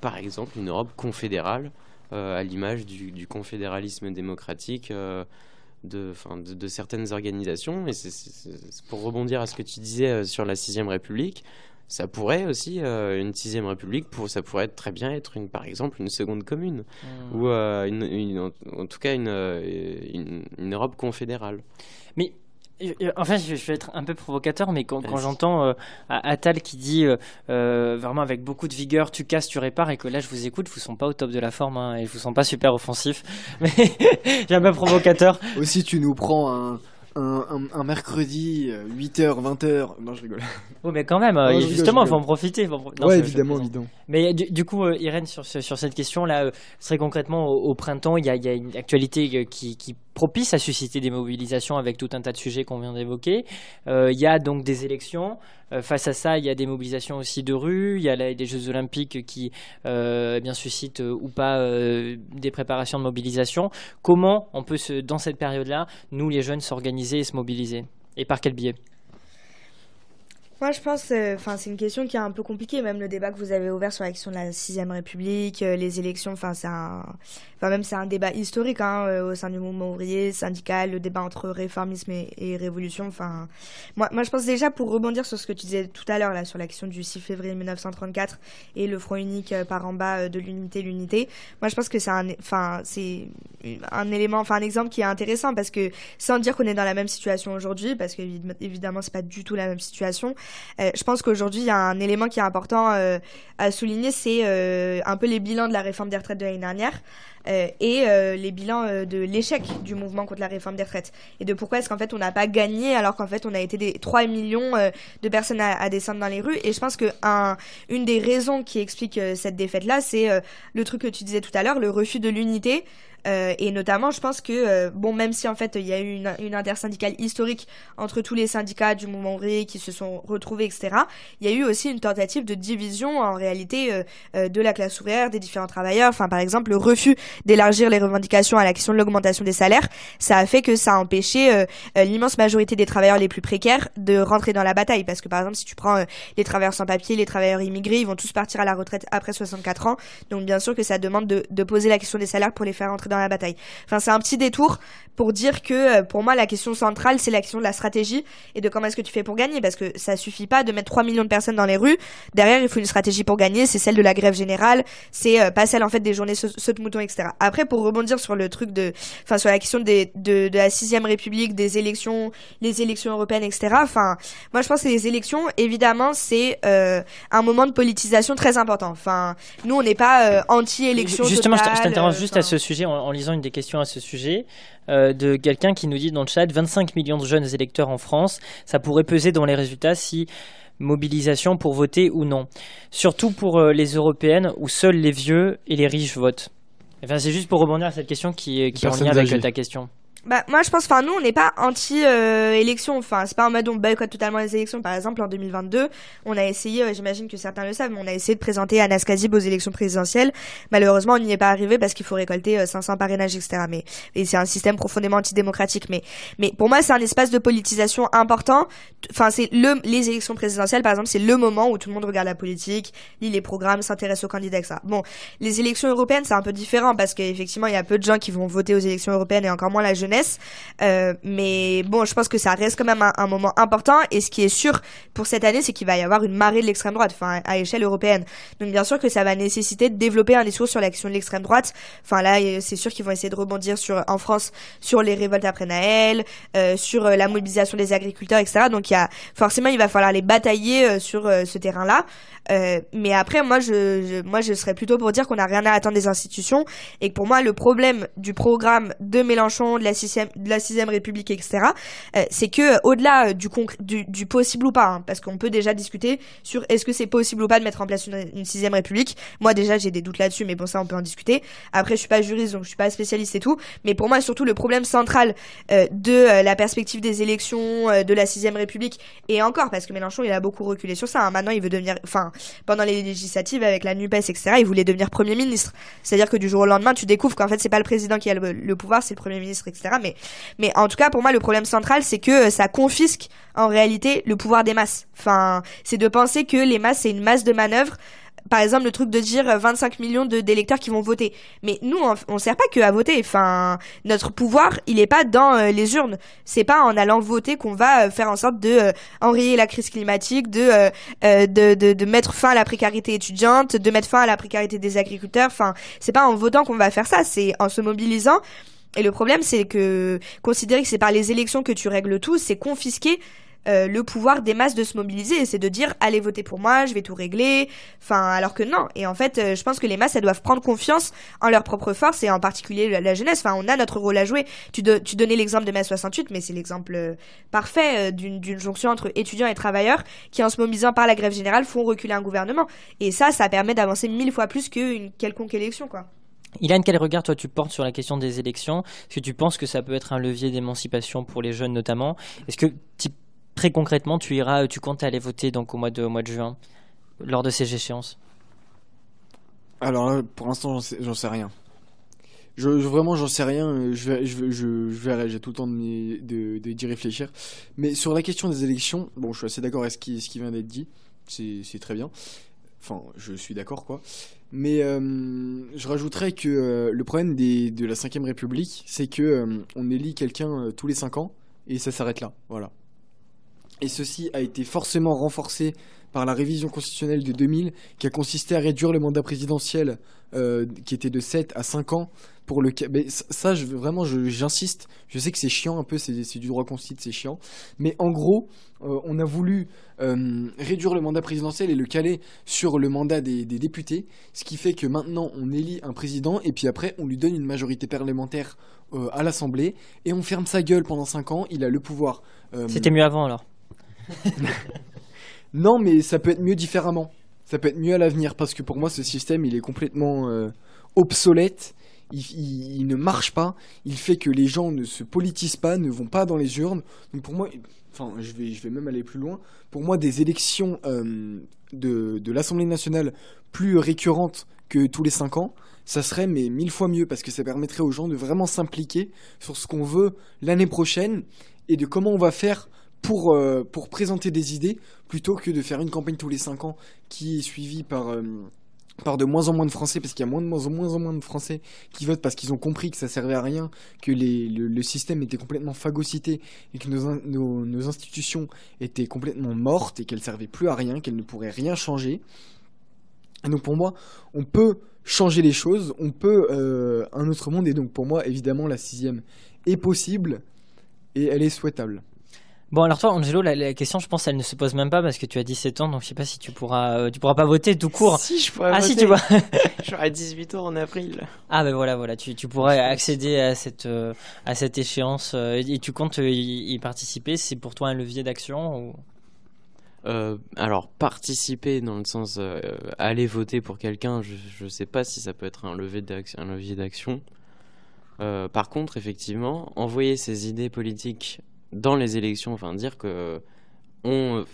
E: Par exemple, une Europe confédérale euh, à l'image du, confédéralisme démocratique euh, de, de, de, certaines organisations. Et c'est pour rebondir à ce que tu disais euh, sur la sixième République, ça pourrait aussi une sixième République, pour, ça pourrait très bien être une, par exemple une seconde commune mmh. ou une, en, tout cas une, une, une Europe confédérale.
B: Mais Enfin, je vais être un peu provocateur, mais quand, j'entends euh, Attal qui dit euh, euh, vraiment avec beaucoup de vigueur, tu casses, tu répares, et que là je vous écoute, vous ne sont pas au top de la forme, hein, et je vous sens pas super offensif, mais j'ai un peu provocateur.
C: Aussi, tu nous prends un, un, mercredi, 8h, euh, 20h. Non, je rigole.
B: Oh, mais quand même, euh, justement, il faut en profiter.
C: ouais, évidemment, évidemment.
B: Mais du, coup, euh, Irène, sur, sur cette question-là, très concrètement, au, printemps, il y a, y a, une actualité qui, qui, propice à susciter des mobilisations avec tout un tas de sujets qu'on vient d'évoquer. Il y a donc des élections. Euh, face à ça, il y a des mobilisations aussi de rue, il y a les Jeux Olympiques qui euh, eh bien suscitent euh, ou pas des préparations de mobilisation. Comment on peut, se, dans cette période-là, nous les jeunes, s'organiser et se mobiliser? Et par quel biais?
D: Moi, je pense, euh, enfin, c'est une question qui est un peu compliquée. Même le débat que vous avez ouvert sur la question de la sixième République, euh, les élections, enfin, c'est un, enfin, même c'est un débat historique hein, euh, au sein du mouvement ouvrier, syndical, le débat entre réformisme et, révolution. Enfin, moi, je pense déjà pour rebondir sur ce que tu disais tout à l'heure là sur l'action du 6 février 1934 et le front unique par en bas de l'unité, l'unité. Moi, je pense que c'est un, enfin, c'est un élément, enfin, un exemple qui est intéressant parce que sans dire qu'on est dans la même situation aujourd'hui, parce que évidemment, c'est pas du tout la même situation. Euh, je pense qu'aujourd'hui, il y a un élément qui est important euh, à souligner, c'est euh, un peu les bilans de la réforme des retraites de l'année dernière. et les bilans de l'échec du mouvement contre la réforme des retraites et de pourquoi est-ce qu'en fait on n'a pas gagné alors qu'en fait on a été des 3 millions de personnes à, descendre dans les rues et je pense que un, une des raisons qui explique cette défaite là c'est le truc que tu disais tout à l'heure le refus de l'unité euh, et notamment, je pense que, euh, bon, même si en fait il y a eu une, une, intersyndicale historique entre tous les syndicats du mouvement ouvrier qui se sont retrouvés, etc., il y a eu aussi une tentative de division en réalité euh, de la classe ouvrière, des différents travailleurs. Enfin, par exemple, le refus d'élargir les revendications à la question de l'augmentation des salaires, ça a fait que ça a empêché l'immense majorité des travailleurs les plus précaires de rentrer dans la bataille. Parce que par exemple, si tu prends les travailleurs sans papier, les travailleurs immigrés, ils vont tous partir à la retraite après 64 ans. Donc bien sûr que ça demande de, de poser la question des salaires pour les faire rentrer dans la bataille. Enfin, c'est un petit détour pour dire que euh, pour moi, la question centrale, c'est la question de la stratégie et de comment est-ce que tu fais pour gagner. Parce que ça suffit pas de mettre 3 millions de personnes dans les rues. Derrière, il faut une stratégie pour gagner. C'est celle de la grève générale. C'est euh, pas celle, en fait, des journées saute mouton, etc. Après, pour rebondir sur le truc de, enfin, sur la question des, de, de la sixième république, des élections, les élections européennes, etc. Enfin, moi, je pense que les élections, évidemment, c'est euh, un moment de politisation très important. Enfin, nous, on n'est pas anti-élection.
B: Justement, je t'interromps juste à ce sujet en lisant une des questions à ce sujet euh, de quelqu'un qui nous dit dans le chat 25 millions de jeunes électeurs en France, ça pourrait peser dans les résultats si mobilisation pour voter ou non. Surtout pour euh, les européennes où seuls les vieux et les riches votent. Enfin, c'est juste pour rebondir à cette question qui, qui est en lien avec ta question.
D: Bah, moi, je pense, enfin, nous, on n'est pas anti-élection. enfin, c'est pas en mode on boycotte totalement les élections. Par exemple, en 2022, on a essayé, euh, j'imagine que certains le savent, mais on a essayé de présenter Anas Kazib aux élections présidentielles. Malheureusement, on n'y est pas arrivé parce qu'il faut récolter 500 euh, parrainages, etc. Mais, et c'est un système profondément antidémocratique. Mais, mais pour moi, c'est un espace de politisation important. Enfin, c'est le, les élections présidentielles, par exemple, c'est le moment où tout le monde regarde la politique, lit les programmes, s'intéresse aux candidats, etc. Bon, les élections européennes, c'est un peu différent parce qu'effectivement, il y a peu de gens qui vont voter aux élections européennes et encore moins la jeunesse Euh, mais bon, je pense que ça reste quand même un, moment important. Et ce qui est sûr pour cette année, c'est qu'il va y avoir une marée de l'extrême droite, enfin à échelle européenne. Donc bien sûr que ça va nécessiter de développer un discours sur l'action de l'extrême droite. Enfin là, c'est sûr qu'ils vont essayer de rebondir sur en France sur les révoltes après Naël, euh, sur euh, la mobilisation des agriculteurs, etc. Donc il y a forcément il va falloir les batailler euh, sur ce terrain-là. Euh, mais après, moi, je, moi, je serais plutôt pour dire qu'on n'a rien à attendre des institutions et que pour moi, le problème du programme de Mélenchon, de la de la sixième République, etc., euh, c'est que au-delà du, du, du, possible ou pas, hein, parce qu'on peut déjà discuter sur est-ce que c'est possible ou pas de mettre en place une, sixième République. Moi, déjà, j'ai des doutes là-dessus, mais bon, ça, on peut en discuter. Après, je suis pas juriste, donc je suis pas spécialiste et tout. Mais pour moi, surtout le problème central euh, de la perspective des élections de la sixième République et encore, parce que Mélenchon, il a beaucoup reculé sur ça. Hein. Maintenant, il veut devenir, enfin, pendant les législatives avec la NUPES, etc., il voulait devenir Premier ministre. C'est-à-dire que du jour au lendemain, tu découvres qu'en fait, c'est pas le président qui a le, pouvoir, c'est le Premier ministre, etc. Mais, mais en tout cas, pour moi, le problème central, c'est que ça confisque en réalité le pouvoir des masses. Enfin, c'est de penser que les masses, c'est une masse de manœuvre par exemple le truc de dire 25 euh, millions d'électeurs qui vont voter. Mais nous on, on sert pas que à voter. Enfin, notre pouvoir, il est pas dans euh, les urnes. C'est pas en allant voter qu'on va euh, faire en sorte de enrayer la crise climatique, de, de, de de mettre fin à la précarité étudiante, de mettre fin à la précarité des agriculteurs. Enfin, c'est pas en votant qu'on va faire ça, c'est en se mobilisant. Et le problème, c'est que considérer que c'est par les élections que tu règles tout, c'est confisquer euh, le pouvoir des masses de se mobiliser. C'est de dire allez voter pour moi, je vais tout régler. Enfin, alors que non. Et en fait, euh, je pense que les masses, elles doivent prendre confiance en leur propre force et en particulier la, jeunesse. Enfin, on a notre rôle à jouer. Tu, donnais l'exemple de mai 68, mais c'est l'exemple euh, parfait d'une jonction entre étudiants et travailleurs qui, en se mobilisant par la grève générale, font reculer un gouvernement. Et ça, ça permet d'avancer mille fois plus qu'une quelconque élection, quoi.
B: Ilan, quel regard toi tu portes sur la question des élections? Est-ce que tu penses que ça peut être un levier d'émancipation pour les jeunes notamment? Est-ce que très concrètement, tu iras, tu comptes aller voter donc au mois de, juin, lors de ces échéances?
C: Alors là, pour l'instant, j'en sais, rien. Je, vraiment, j'en sais rien. Je, verrai. J'ai tout le temps d'y de, réfléchir. Mais sur la question des élections, bon, je suis assez d'accord avec ce qui vient d'être dit. C'est très bien. Enfin, je suis d'accord, quoi. Mais euh, je rajouterais que euh, le problème des, de la 5ème République, c'est que euh, on élit quelqu'un tous les 5 ans et ça s'arrête là. Voilà. Et ceci a été forcément renforcé par la révision constitutionnelle de 2000 qui a consisté à réduire le mandat présidentiel euh, qui était de 7 à 5 ans pour le mais ça je, vraiment j'insiste. Je sais que c'est chiant un peu c'est du droit constitutionnel c'est chiant. Mais en gros euh, on a voulu euh, réduire le mandat présidentiel et le caler sur le mandat des, des, députés ce qui fait que maintenant on élit un président et puis après on lui donne une majorité parlementaire à l'Assemblée et on ferme sa gueule pendant 5 ans. Il a le pouvoir
B: c'était mieux avant alors
C: non, mais ça peut être mieux différemment. Ça peut être mieux à l'avenir parce que pour moi, ce système, il est complètement euh, obsolète. Il, ne marche pas. Il fait que les gens ne se politisent pas, ne vont pas dans les urnes. Donc pour moi, enfin, je vais, je vais même aller plus loin. Pour moi, des élections euh, de, de l'Assemblée nationale plus récurrentes que tous les 5 ans, ça serait mais mille fois mieux parce que ça permettrait aux gens de vraiment s'impliquer sur ce qu'on veut l'année prochaine et de comment on va faire pour, euh, pour présenter des idées plutôt que de faire une campagne tous les 5 ans qui est suivie par, euh, par de moins en moins de Français parce qu'il y a moins, de, moins, en moins, moins de Français qui votent parce qu'ils ont compris que ça servait à rien, que le, système était complètement phagocyté et que nos, nos, institutions étaient complètement mortes et qu'elles servaient plus à rien, qu'elles ne pourraient rien changer. Donc pour moi, on peut changer les choses, on peut euh, un autre monde et donc pour moi évidemment la sixième est possible et elle est souhaitable.
B: Bon, alors toi, Angelo, la, question, je pense, elle ne se pose même pas parce que tu as 17 ans, donc je sais pas si tu pourras, euh, tu pourras pas voter tout court.
E: Si, je pourrais
B: ah,
E: si,
B: tu vois.
E: J'aurai 18 ans en avril.
B: Ah, ben voilà, voilà, tu, tu pourrais accéder à cette, euh, à cette échéance euh, et tu comptes y, participer. C'est pour toi un levier d'action ou...
E: alors, participer dans le sens aller voter pour quelqu'un, je ne sais pas si ça peut être un levier d'action. par contre, effectivement, envoyer ses idées politiques dans les élections, enfin dire que on,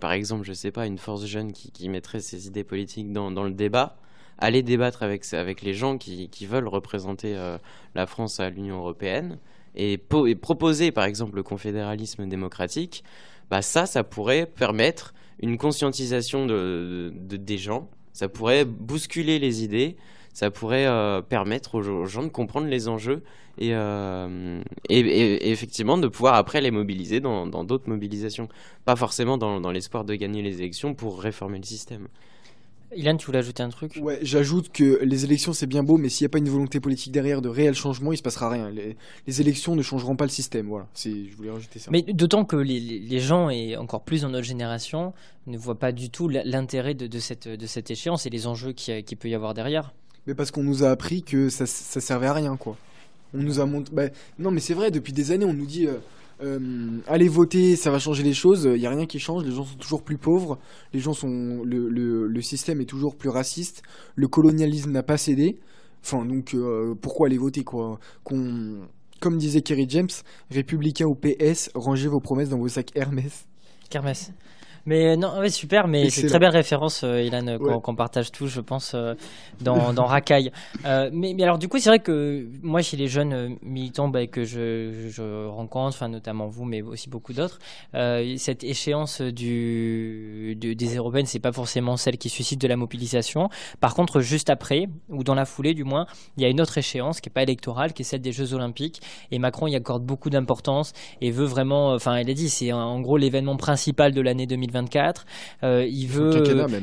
E: par exemple, je sais pas, une force jeune qui, qui mettrait ses idées politiques dans, dans, le débat, aller débattre avec, avec les gens qui, qui veulent représenter euh, la France à l'Union européenne et, proposer, par exemple, le confédéralisme démocratique, bah ça, ça pourrait permettre une conscientisation de, des gens, ça pourrait bousculer les idées, ça pourrait permettre aux, gens de comprendre les enjeux et, et, effectivement de pouvoir après les mobiliser dans d'autres mobilisations. Pas forcément dans, dans l'espoir de gagner les élections pour réformer le système.
B: Ilan, tu voulais ajouter un truc?
C: Ouais, j'ajoute que les élections c'est bien beau, mais s'il n'y a pas une volonté politique derrière de réel changement, il se passera rien. Les, élections ne changeront pas le système. Voilà, je voulais rajouter ça.
B: Mais d'autant que les, gens, et encore plus dans notre génération, ne voient pas du tout l'intérêt de, cette, de cette échéance et les enjeux qu'il qui peut y avoir derrière.
C: Mais parce qu'on nous a appris que ça, ça servait à rien, quoi. On nous a montré. Bah, non, mais c'est vrai, depuis des années, on nous dit. Euh, euh, allez voter, ça va changer les choses. Il n'y a rien qui change. Les gens sont toujours plus pauvres. Les gens sont, le, le, système est toujours plus raciste. Le colonialisme n'a pas cédé. Enfin, donc euh, pourquoi aller voter quoi? Qu'on, comme disait Kerry James, républicain ou PS, rangez vos promesses dans vos sacs Hermès.
B: Hermès. Mais non, ouais, super, mais c'est très belle référence, euh, Ilan, qu'on partage tous, je pense, euh, dans, dans Racaille. Euh, mais, mais, alors, du coup, c'est vrai que moi, chez les jeunes euh, militants bah, que je, je rencontre, notamment vous, mais aussi beaucoup d'autres, euh, cette échéance du, des européennes, c'est pas forcément celle qui suscite de la mobilisation. Par contre, juste après, ou dans la foulée, du moins, il y a une autre échéance qui est pas électorale, qui est celle des Jeux Olympiques. Et Macron y accorde beaucoup d'importance et veut vraiment, enfin, il a dit, c'est en gros l'événement principal de l'année 2020 2024. Euh, il veut,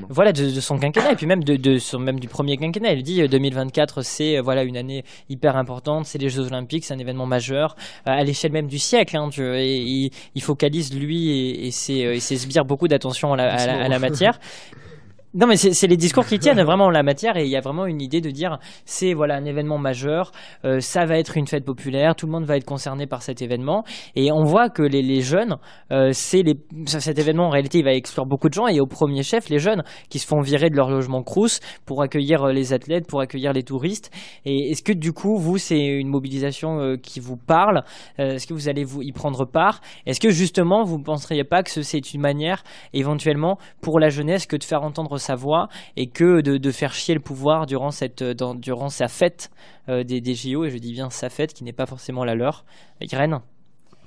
B: voilà, de, son quinquennat et puis même de, son, même du premier quinquennat. Il dit 2024, euh, c'est euh, voilà une année hyper importante, c'est les Jeux Olympiques, c'est un événement majeur à l'échelle même du siècle. Hein, et, il, focalise lui et, ses, sbires beaucoup d'attention à la matière. Non, mais c'est les discours qui tiennent vraiment la matière et il y a vraiment une idée de dire c'est voilà un événement majeur, euh, ça va être une fête populaire, tout le monde va être concerné par cet événement et on voit que les, les jeunes, euh, c'est les cet événement en réalité il va exclure beaucoup de gens et au premier chef les jeunes qui se font virer de leur logement crous pour accueillir euh, les athlètes, pour accueillir les touristes. Et est-ce que du coup vous c'est une mobilisation euh, qui vous parle Est-ce que vous allez vous y prendre part? Est-ce que justement vous ne penseriez pas que c'est une manière éventuellement pour la jeunesse que de faire entendre sa voix et que de, faire chier le pouvoir durant, cette, durant sa fête euh, des, des, JO, et je dis bien sa fête qui n'est pas forcément la leur. Irène?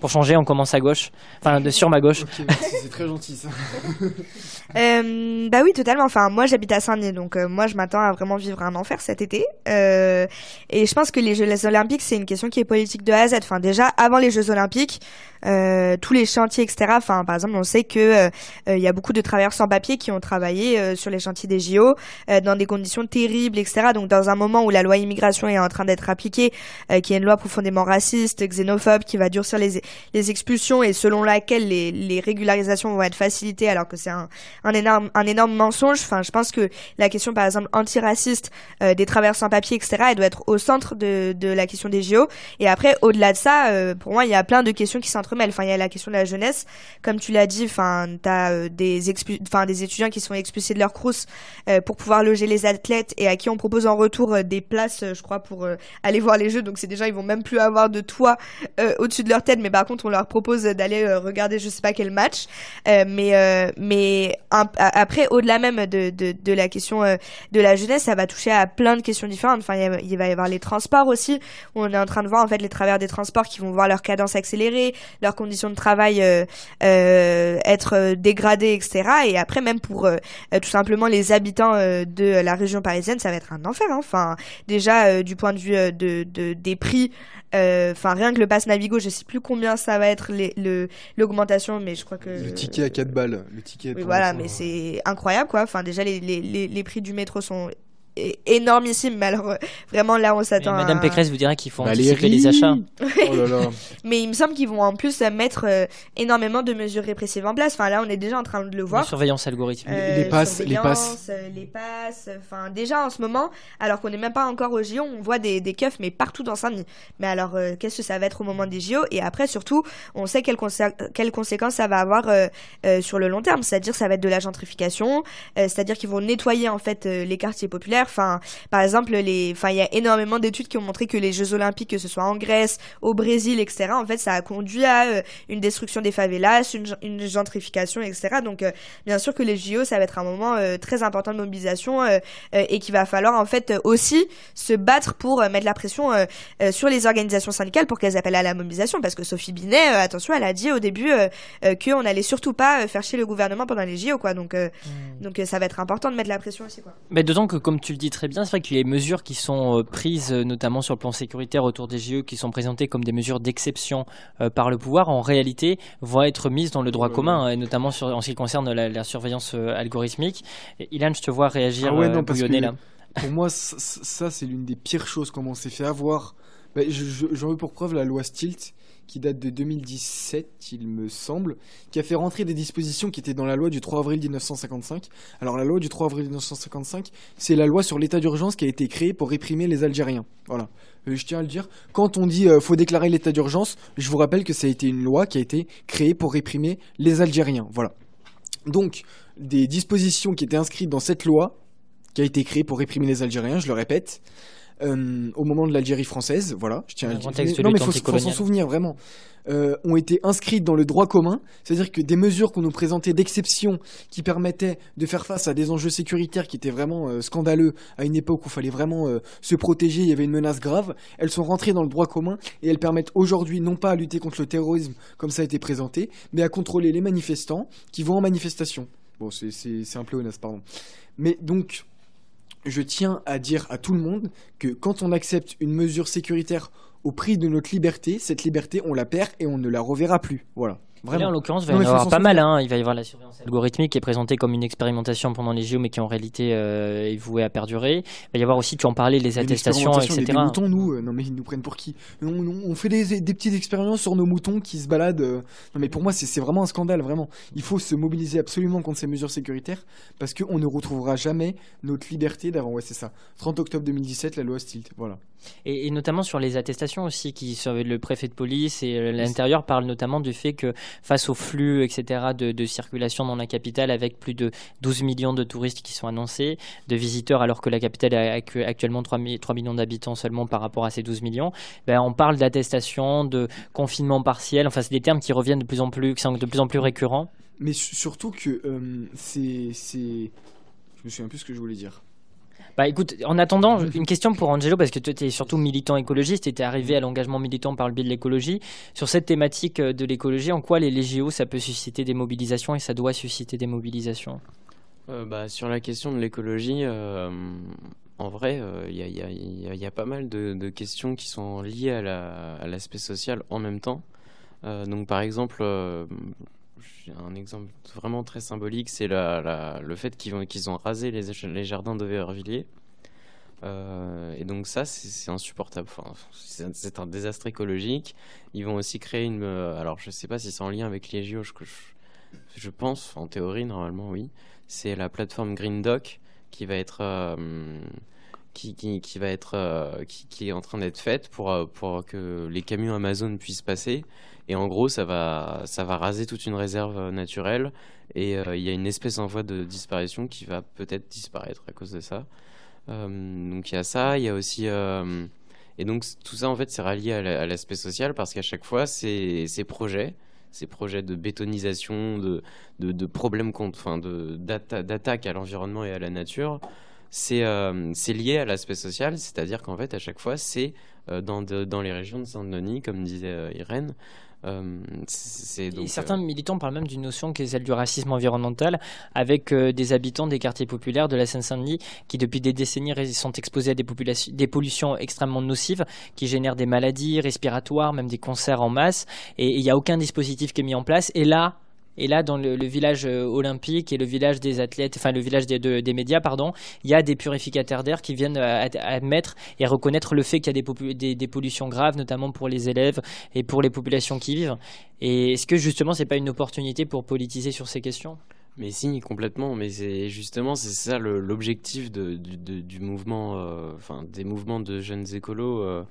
B: Pour changer, on commence à gauche. Enfin, de sur ma gauche.
C: c'est très gentil ça.
D: euh, bah oui, totalement. Enfin, moi j'habite à Saint-Denis, donc euh, moi je m'attends à vraiment vivre un enfer cet été. Euh, et je pense que les Jeux Olympiques, c'est une question qui est politique de A à Z. Enfin, déjà, avant les Jeux Olympiques, euh, tous les chantiers, etc. Enfin, par exemple, on sait que il y a beaucoup de travailleurs sans papier qui ont travaillé sur les chantiers des JO dans des conditions terribles, etc. Donc, dans un moment où la loi immigration est en train d'être appliquée, qui est une loi profondément raciste, xénophobe, qui va durcir les les expulsions et selon laquelle les, régularisations vont être facilitées alors que c'est un, énorme, un énorme mensonge. Enfin, je pense que la question, par exemple, antiraciste euh, des travailleurs sans papier, etc., elle doit être au centre de, la question des JO. Et après, au-delà de ça, euh, pour moi, il y a plein de questions qui s'entremêlent. Enfin, il y a la question de la jeunesse, comme tu l'as dit. Enfin, t'as euh, des enfin des étudiants qui sont expulsés de leur crous pour pouvoir loger les athlètes et à qui on propose en retour des places, je crois, pour aller voir les jeux. Donc c'est déjà, ils vont même plus avoir de toit au-dessus de leur tête, mais par contre, on leur propose d'aller euh, regarder je sais pas quel match. Euh, mais euh, mais après, au-delà même de, de, la question de la jeunesse, ça va toucher à plein de questions différentes. Enfin, il, va y avoir les transports aussi. On est en train de voir en fait les travers des transports qui vont voir leur cadence accélérée, leurs conditions de travail être dégradées, etc. Et après, même pour tout simplement les habitants de la région parisienne, ça va être un enfer. Hein. Enfin, déjà du point de vue de des prix euh, enfin, rien que le pass Navigo, je sais plus combien ça va être l'augmentation, mais je crois que.
C: Le ticket à 4 balles. Le ticket.
D: Oui, voilà, mais c'est incroyable, quoi. Enfin, déjà, les, les, les prix du métro sont énormissime mais alors euh, vraiment là on s'attend
B: Madame
D: à...
B: Pécresse vous dirait qu'il faut anticiper les achats.
C: Oh là là.
D: mais il me semble qu'ils vont en plus mettre euh, énormément de mesures répressives en place. Enfin là on est déjà en train de le voir.
B: surveillance algorithmique.
C: Les passes les passes.
D: les passes. Enfin déjà en ce moment alors qu'on n'est même pas encore au JO on voit des, des keufs mais partout dans Saint-Denis. Mais alors euh, qu'est-ce que ça va être au moment des JO et après surtout on sait quelles, quelles conséquences ça va avoir sur le long terme. C'est-à-dire ça va être de la gentrification. C'est-à-dire qu'ils vont nettoyer en fait les quartiers populaires Enfin, par exemple, les, enfin, il y a énormément d'études qui ont montré que les Jeux Olympiques, que ce soit en Grèce, au Brésil, etc., en fait, ça a conduit à euh, une destruction des favelas, une, gentrification, etc. Donc, euh, bien sûr que les JO, ça va être un moment euh, très important de mobilisation et qu'il va falloir en fait aussi se battre pour mettre la pression sur les organisations syndicales pour qu'elles appellent à la mobilisation. Parce que Sophie Binet, attention, elle a dit au début qu'on n'allait surtout pas faire chier le gouvernement pendant les JO, quoi. Donc, hmm. donc, ça va être important de mettre la pression aussi, quoi.
B: Mais d'autant que comme tu tu le dis très bien, c'est vrai qu'il y a des mesures qui sont euh, prises, euh, notamment sur le plan sécuritaire autour des JE, qui sont présentées comme des mesures d'exception par le pouvoir, en réalité vont être mises dans le droit commun, et notamment sur, en ce qui concerne la, surveillance algorithmique. Et, Ilan, je te vois réagir, ah ouais, non, parce que là.
C: Pour moi, ça, c'est l'une des pires choses, comment on s'est fait avoir. Bah, J'en veux pour preuve la loi Stilt qui date de 2017, il me semble, qui a fait rentrer des dispositions qui étaient dans la loi du 3 avril 1955. Alors la loi du 3 avril 1955, c'est la loi sur l'état d'urgence qui a été créée pour réprimer les Algériens. Voilà. Euh, je tiens à le dire. Quand on dit euh, faut déclarer l'état d'urgence, je vous rappelle que ça a été une loi qui a été créée pour réprimer les Algériens. Voilà. Donc, des dispositions qui étaient inscrites dans cette loi, qui a été créée pour réprimer les Algériens, je le répète, euh, au moment de l'Algérie française, voilà, je tiens à le dire. Non, mais il faut, s'en souvenir vraiment. Euh, ont été inscrites dans le droit commun, c'est-à-dire que des mesures qu'on nous présentait d'exception qui permettaient de faire face à des enjeux sécuritaires qui étaient vraiment euh, scandaleux à une époque où il fallait vraiment se protéger, il y avait une menace grave, elles sont rentrées dans le droit commun et elles permettent aujourd'hui non pas à lutter contre le terrorisme comme ça a été présenté, mais à contrôler les manifestants qui vont en manifestation. Bon, c'est un peu honnête, pardon. Mais donc, je tiens à dire à tout le monde que quand on accepte une mesure sécuritaire au prix de notre liberté, cette liberté, on la perd et on ne la reverra plus. Voilà.
B: Vraiment. en l'occurrence, il va y avoir pas mal. Hein. Il va y avoir la surveillance algorithmique qui est présentée comme une expérimentation pendant les JO, mais qui en réalité euh, est vouée à perdurer. Il va y avoir aussi, tu en parlais, les attestations, etc.
C: Des moutons, nous. Euh, non, mais ils nous prennent pour qui? On, fait des, petites expériences sur nos moutons qui se baladent. Euh. Non, mais pour moi, c'est vraiment un scandale, vraiment. Il faut se mobiliser absolument contre ces mesures sécuritaires parce qu'on ne retrouvera jamais notre liberté d'avant. Ouais, c'est ça. 30 octobre 2017, la loi Stilt. Voilà.
B: Et, notamment sur les attestations aussi, qui le préfet de police et l'intérieur parle notamment du fait que face au flux, etc., de, circulation dans la capitale, avec plus de 12 millions de touristes qui sont annoncés, de visiteurs, alors que la capitale a actuellement 3, 3 millions d'habitants seulement par rapport à ces 12 millions, ben, on parle d'attestation, de confinement partiel, enfin c'est des termes qui reviennent de plus en plus, qui sont de plus en plus récurrents.
C: Mais surtout que euh, c'est... Je me souviens plus ce que je voulais dire.
B: Bah écoute, en attendant, une question pour Angelo, parce que toi tu es surtout militant écologiste et tu es arrivé à l'engagement militant par le biais de l'écologie. Sur cette thématique euh, de l'écologie, en quoi les Légio, ça peut susciter des mobilisations et ça doit susciter des mobilisations?
E: Euh, bah, Sur la question de l'écologie, euh, en vrai, il y, a pas mal de, questions qui sont liées à l'aspect social en même temps. donc par exemple, un exemple vraiment très symbolique, c'est le fait qu'ils ont, rasé les, jardins de Vervilliers. Euh, et donc ça, c'est insupportable. C'est un désastre écologique. Ils vont aussi créer une... Euh, alors, je ne sais pas si c'est en lien avec les JO, je, pense, en théorie, normalement, oui. C'est la plateforme Green Doc qui va être... Euh, qui, qui, va être qui, est en train d'être faite pour, pour que les camions Amazon puissent passer et en gros, ça va, ça va raser toute une réserve euh, naturelle. Et euh, il y a une espèce en voie de disparition qui va peut-être disparaître à cause de ça. Euh, donc il y a ça. Il y a aussi. et donc tout ça, en fait, c'est rallié à l'aspect social parce qu'à chaque fois, ces, projets ces projets de bétonisation, de, problèmes contre, enfin, d'attaque à l'environnement et à la nature, c'est lié à l'aspect social, c'est-à-dire qu'en fait, à chaque fois, c'est dans, dans les régions de Saint-Denis, comme disait Irène,
B: euh, certains euh, militants parlent même d'une notion qui est celle du racisme environnemental, avec euh, des habitants des quartiers populaires de la Seine-Saint-Denis qui, depuis des décennies, sont exposés à des, des pollutions extrêmement nocives, qui génèrent des maladies respiratoires, même des cancers en masse, et il n'y a aucun dispositif qui est mis en place. Et là, et là, dans le, village euh, olympique et le village des athlètes, enfin le village des, des médias, pardon, il y a des purificateurs d'air qui viennent euh, admettre et reconnaître le fait qu'il y a des, des, pollutions graves, notamment pour les élèves et pour les populations qui vivent. Et est-ce que justement, c'est pas une opportunité pour politiser sur ces questions?
E: Mais si, complètement. Mais c'est justement c'est ça l'objectif de, du, mouvement, euh, enfin des mouvements de jeunes écolos.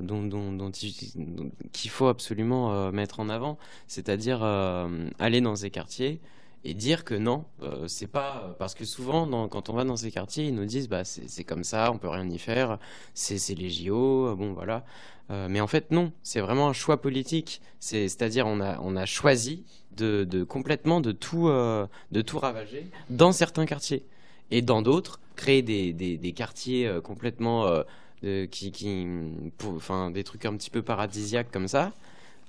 E: Dont, dont, qu'il faut absolument euh, mettre en avant, c'est-à-dire euh, aller dans ces quartiers et dire que non, c'est pas parce que souvent quand on va dans ces quartiers, ils nous disent bah c'est comme ça, on peut rien y faire, c'est les JO, bon voilà. mais en fait non, c'est vraiment un choix politique. C'est-à-dire on a on a choisi de, complètement de tout de tout ravager dans certains quartiers et dans d'autres créer des, des quartiers complètement qui, enfin, des trucs un petit peu paradisiaques comme ça.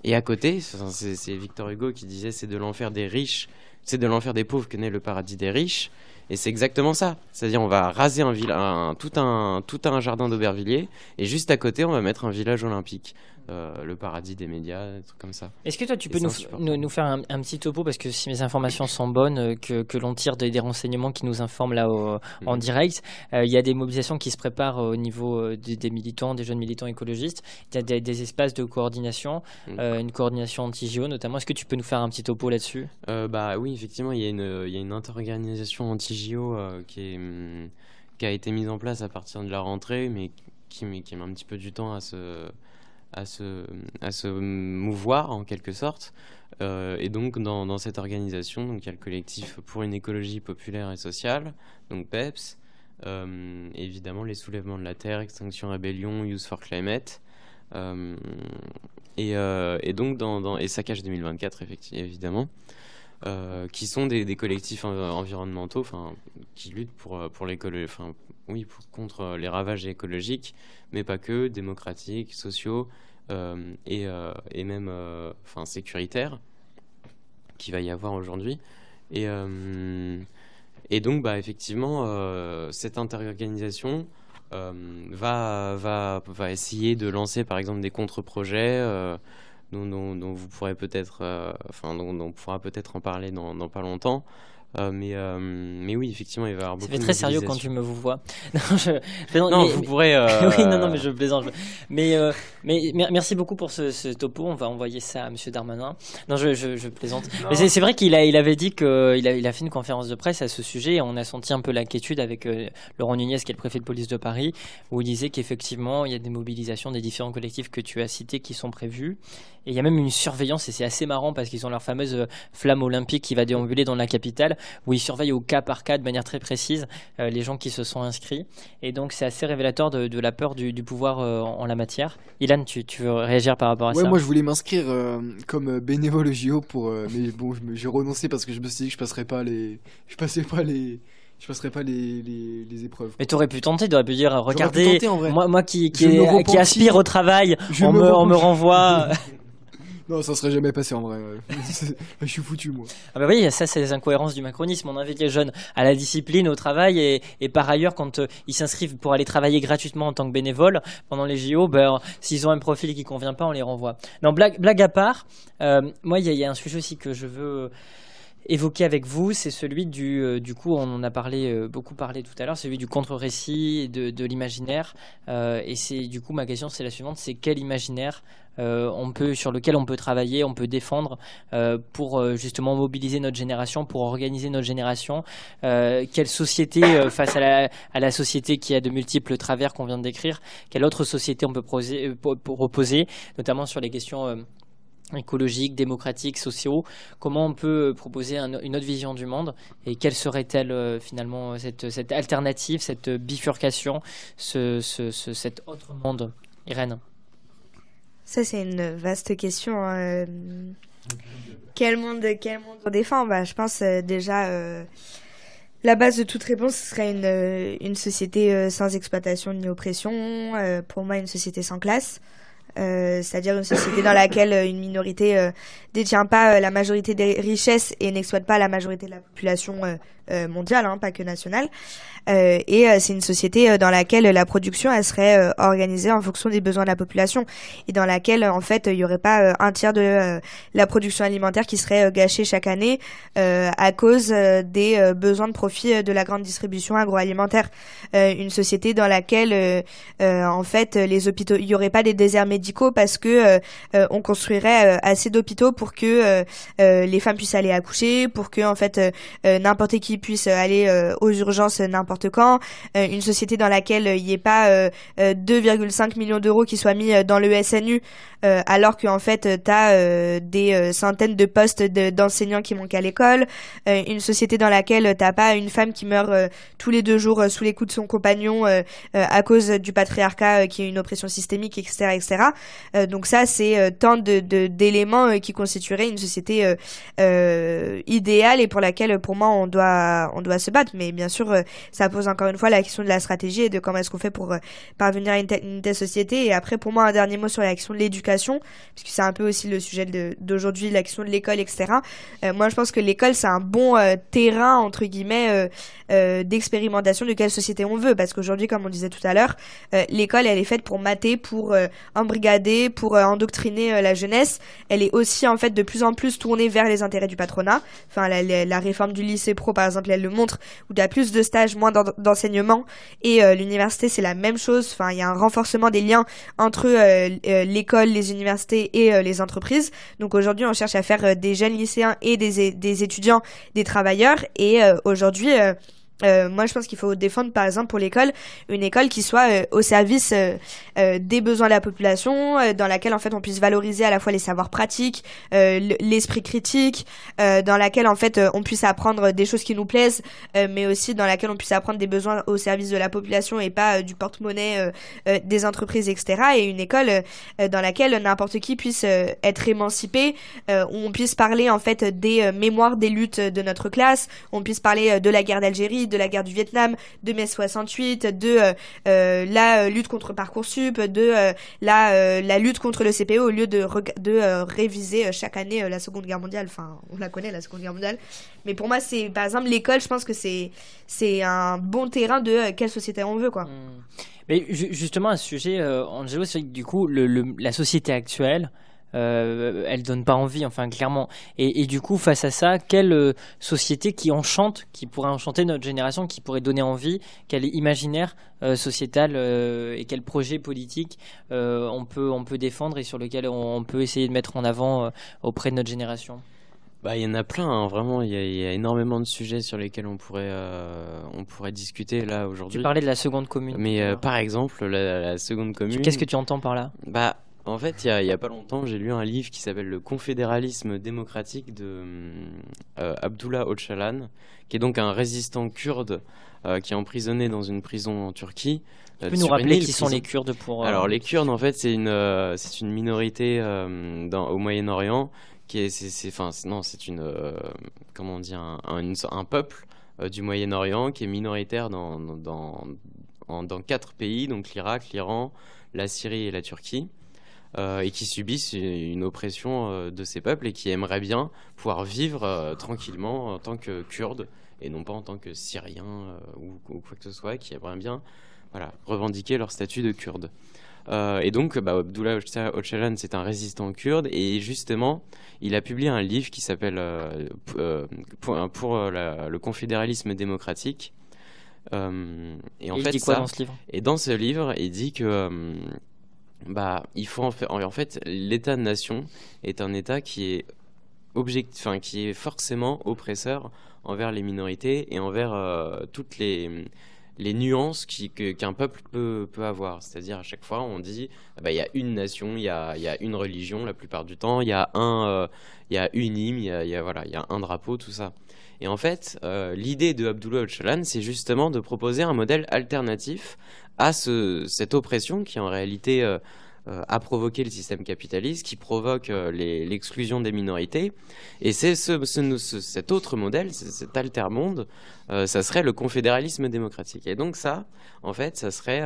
E: Et à côté, c'est Victor Hugo qui disait c'est de l'enfer des riches, c'est de l'enfer des pauvres que naît le paradis des riches. Et c'est exactement ça. C'est-à-dire, on va raser un, tout, un, tout un jardin d'Aubervilliers, et juste à côté, on va mettre un village olympique. Euh, le paradis des médias, des trucs comme ça.
B: Est-ce que toi, tu peux nous, nous, faire un, petit topo, parce que si mes informations sont bonnes, euh, que, que l'on tire des, renseignements qui nous informent là en mhm. direct, euh, il y a des mobilisations qui se préparent au niveau des, militants, des jeunes militants écologistes. Il y a des, espaces de coordination, mhm. une coordination anti-JO notamment. Est-ce que tu peux nous faire un petit topo là-dessus?
E: Bah oui, effectivement, il y a une, il y a une interorganisation anti-JO qui, hum, qui a été mise en place à partir de la rentrée, mais qui, qui met un petit peu du temps à se à se, mouvoir en quelque sorte. Euh, et donc dans, cette organisation, donc, il y a le collectif pour une écologie populaire et sociale, donc PEPS, euh, évidemment les soulèvements de la Terre, Extinction Rébellion, Youth for Climate, euh, et, et, donc dans, et Saccage 2024 effectivement, évidemment. qui sont des, collectifs environnementaux, qui luttent pour pour l'écologie, contre les ravages écologiques, mais pas que, démocratiques, sociaux euh, et, euh, et, même euh, sécuritaires qu'il va y avoir aujourd'hui. Et, donc, bah, effectivement, cette interorganisation va, va, essayer de lancer, par exemple, des contre-projets. Dont, vous pourrez peut-être, on pourra peut-être en parler dans pas longtemps, euh, mais, euh, mais oui, effectivement, il va y avoir beaucoup
B: Ça fait très sérieux quand tu me vous vois.
E: non, je, non vous pourrez.
B: Euh, oui, non, non, mais je plaisante. Mais, mais merci beaucoup pour ce, ce, topo. On va envoyer ça à Monsieur Darmanin. Non, je, je, je plaisante. Mais c'est vrai qu'il a, il avait dit qu'il a, il a fait une conférence de presse à ce sujet et on a senti un peu l'inquiétude avec Laurent Nunez, qui est le préfet de police de Paris, où il disait qu'effectivement, il y a des mobilisations des différents collectifs que tu as cités qui sont prévues. Et il y a même une surveillance et c'est assez marrant parce qu'ils ont leur fameuse flamme olympique qui va déambuler dans la capitale où ils surveillent au cas par cas de manière très précise euh, les gens qui se sont inscrits. Et donc c'est assez révélateur de, la peur du, pouvoir euh, en, la matière. Ilan, tu, veux réagir par rapport à
C: ouais,
B: ça
C: Moi je voulais m'inscrire euh, comme bénévole au JO pour, mais bon j'ai renoncé parce que je me suis dit que je passerais pas les, je passais pas les je passerai pas les, les, épreuves.
B: Mais tu aurais pu tenter, tu aurais pu dire, regardez, moi, moi qui, qui, qui aspire au travail, on me, on me renvoie.
C: Non, ça serait jamais passé en vrai. je suis foutu, moi.
B: Ah bah oui, ça, c'est les incohérences du macronisme. On invite les jeunes à la discipline, au travail, et, par ailleurs, quand euh, ils s'inscrivent pour aller travailler gratuitement en tant que bénévole pendant les JO, ben, s'ils ont un profil qui convient pas, on les renvoie. Non, blague, à part, euh, moi, il y, a un sujet aussi que je veux évoquer avec vous, c'est celui du, euh, du coup, on en a parlé, euh, beaucoup parlé tout à l'heure, celui du contre-récit de, l'imaginaire. Euh, et c'est du coup ma question, c'est la suivante, c'est quel imaginaire on peut, sur lequel on peut travailler, on peut défendre pour justement mobiliser notre génération, pour organiser notre génération. quelle société face à la, à la, société qui a de multiples travers qu'on vient de décrire, quelle autre société on peut proposer notamment sur les questions écologiques, démocratiques, sociaux, comment on peut proposer une autre vision du monde et quelle serait-elle euh, finalement cette, alternative, cette bifurcation, ce, ce, cet autre monde Irène?
D: Ça c'est une vaste question. Hein. Quel monde, quel monde on défend? Bah, Je pense euh, déjà... Euh, la base de toute réponse serait une, une société sans exploitation ni oppression, pour moi une société sans classe. Euh, c'est-à-dire une société dans laquelle euh, une minorité euh, détient pas la majorité des richesses et n'exploite pas la majorité de la population mondiale, hein, pas que nationale. et c'est une société dans laquelle la production elle serait organisée en fonction des besoins de la population et dans laquelle en fait il y aurait pas un tiers de la production alimentaire qui serait gâchée chaque année à cause des besoins de profit de la grande distribution agroalimentaire. une société dans laquelle en fait les hôpitaux, il y aurait pas des déserts médicaux parce que euh, euh, on construirait euh, assez d'hôpitaux pour que les femmes puissent aller accoucher, pour que en fait n'importe qui puisse aller aux urgences n'importe quand, une société dans laquelle il n'y ait pas 2,5 millions d'euros qui soient mis dans le SNU alors qu'en fait tu as des centaines de postes d'enseignants qui manquent à l'école, une société dans laquelle t'as pas une femme qui meurt tous les deux jours sous les coups de son compagnon à cause du patriarcat qui est une oppression systémique, etc., etc. Euh, donc ça, c'est euh, tant de d'éléments euh, qui constitueraient une société idéale et pour laquelle, pour moi, on doit on doit se battre. Mais bien sûr, ça pose encore une fois la question de la stratégie et de comment est-ce qu'on fait pour parvenir à une, telle société. Et après, pour moi, un dernier mot sur la question de l'éducation, puisque c'est un peu aussi le sujet d'aujourd'hui, la question de l'école, etc. moi, je pense que l'école, c'est un bon terrain, entre guillemets, d'expérimentation de quelle société on veut. Parce qu'aujourd'hui, comme on disait tout à l'heure, l'école, elle est faite pour mater, pour embrigader, pour endoctriner la jeunesse. Elle est aussi, en fait, de plus en plus tournée vers les intérêts du patronat. Enfin, la, réforme du lycée pro, par exemple, elle le montre, où il y a plus de stages, moins d'enseignement. Et euh, l'université, c'est la même chose. Enfin, il y a un renforcement des liens entre euh, euh, l'école, les universités et les entreprises. Donc aujourd'hui, on cherche à faire des jeunes lycéens et des étudiants, des travailleurs. Et aujourd'hui, euh, moi, je pense qu'il faut défendre, par exemple, pour l'école, une école qui soit euh, au service euh, des besoins de la population, dans laquelle en fait on puisse valoriser à la fois les savoirs pratiques, l'esprit critique, dans laquelle en fait on puisse apprendre des choses qui nous plaisent, mais aussi dans laquelle on puisse apprendre des besoins au service de la population et pas du porte-monnaie des entreprises, etc. Et une école dans laquelle n'importe qui puisse être émancipé, où on puisse parler en fait des mémoires des luttes de notre classe, on puisse parler de la guerre d'Algérie de la guerre du Vietnam, de mai 68, de euh, euh, la euh, lutte contre Parcoursup, de la, lutte contre le CPO au lieu de, réviser chaque année la Seconde Guerre mondiale. Enfin, on la connaît, la Seconde Guerre mondiale. Mais pour moi, c'est par exemple l'école, je pense que c'est c'est un bon terrain de quelle société on veut, quoi. Hmm.
B: Mais justement, à ce sujet, Angelo, c'est du coup, la société actuelle, euh, elle donne pas envie, enfin clairement. Et, du coup, face à ça, quelle euh, société qui enchante, qui pourrait enchanter notre génération, qui pourrait donner envie, quel imaginaire euh, sociétal euh, et quel projet politique on peut on peut défendre et sur lequel on, peut essayer de mettre en avant auprès de notre génération?
E: Bah, il y en a plein, hein. vraiment. Il y, a énormément de sujets sur lesquels on pourrait, on pourrait discuter là aujourd'hui.
B: Tu parlais de la seconde commune.
E: Mais par exemple, la, la seconde commune.
B: Qu'est-ce que tu entends par là?
E: Bah, en fait, il n'y a, pas longtemps, j'ai lu un livre qui s'appelle Le confédéralisme démocratique de euh, Abdullah Öcalan, qui est donc un résistant kurde euh, qui est emprisonné dans une prison en Turquie.
B: Tu peux nous rappeler qui sont les Kurdes pour.
E: Euh, Alors, les Kurdes, en fait, c'est une, c'est une minorité dans, au Moyen-Orient qui est. c'est, enfin, non, c'est une. comment on dit un, un, peuple du Moyen-Orient qui est minoritaire dans, dans, dans quatre pays, donc l'Irak, l'Iran, la Syrie et la Turquie. Euh, et qui subissent une oppression euh, de ces peuples et qui aimeraient bien pouvoir vivre euh, tranquillement en tant que Kurdes et non pas en tant que Syriens ou, quoi que ce soit, qui aimeraient bien voilà, revendiquer leur statut de Kurdes. et donc, bah, Abdullah Öcalan, c'est un résistant kurde, et justement, il a publié un livre qui s'appelle Pour, le confédéralisme démocratique.
B: et en fait, dit quoi dans ce livre?
E: Et dans ce livre, il dit que bah, il faut en, fait, en fait l'État-nation est un État qui est objectif, enfin, qui est forcément oppresseur envers les minorités et envers euh, toutes les, nuances qu'un peuple peut, avoir. C'est-à-dire à chaque fois on dit ah bah, il y a une nation, il y a, une religion la plupart du temps, il y a un, euh, y a une hymne, il y a, y a, y a un drapeau, tout ça. Et en fait, euh, l'idée de Abdullah Öcalan, c'est justement de proposer un modèle alternatif à ce, cette oppression qui en réalité euh, euh, a provoqué le système capitaliste, qui provoque euh, l'exclusion des minorités. Et c'est ce, cet autre modèle, cet alter-monde, ça serait le confédéralisme démocratique. Et donc ça, en fait, ça serait...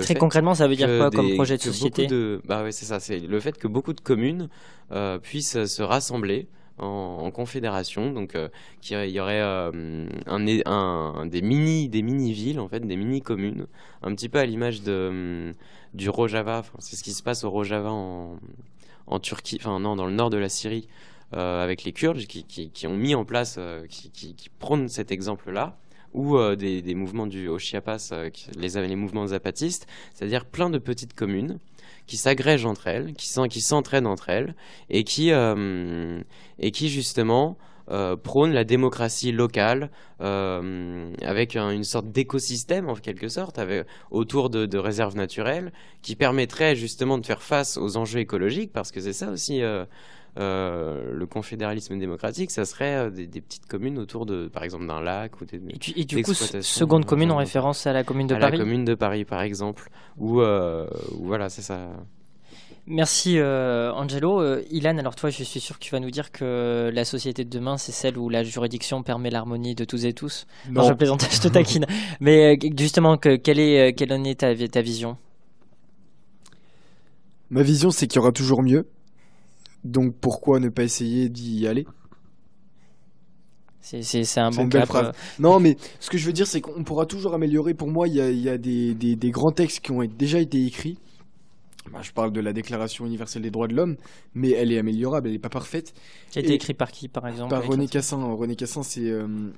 B: très concrètement, ça veut dire quoi comme projet de société?
E: de, Bah ouais, c'est ça, c'est le fait que beaucoup de communes puissent se rassembler en, confédération, donc euh, il y aurait euh, des mini des mini villes en fait, des mini communes, un petit peu à l'image de hum, du Rojava. C'est ce qui se passe au Rojava en, Turquie, enfin non, dans le nord de la Syrie, euh, avec les Kurdes qui, ont mis en place, qui, prônent cet exemple-là ou des, mouvements du au Chiapas, les, les mouvements zapatistes, c'est-à-dire plein de petites communes qui s'agrègent entre elles, qui s'entraînent entre elles, et qui, euh, qui justement euh, prônent la démocratie locale euh, avec une sorte d'écosystème en quelque sorte autour de, de, réserves naturelles qui permettrait justement de faire face aux enjeux écologiques parce que c'est ça aussi euh, le confédéralisme démocratique, ça serait euh, des, petites communes autour de, par exemple, d'un lac ou des.
B: Et, du, coup, seconde commune en référence à la commune de Paris.
E: la commune de Paris, par exemple, où, euh, voilà, c'est ça.
B: Merci euh, Angelo. Euh, Ilan, alors toi, je suis sûr que tu vas nous dire que la société de demain, c'est celle où la juridiction permet l'harmonie de tous et tous. Non, je plaisante, je te taquine. Mais euh, justement, que, quelle, est, quelle en est ta, ta vision?
C: Ma vision, c'est qu'il y aura toujours mieux. Donc pourquoi ne pas essayer d'y aller?
B: C'est un bon cap.
C: Non, mais ce que je veux dire, c'est qu'on pourra toujours améliorer. Pour moi, il y a, y a des, des, des, grands textes qui ont déjà été écrits bah, je parle de la Déclaration universelle des droits de l'homme, mais elle est améliorable, elle n'est pas parfaite.
B: Qui a été écrit par qui, par exemple
C: Par René Cassin. René Cassin, c'est. Euh,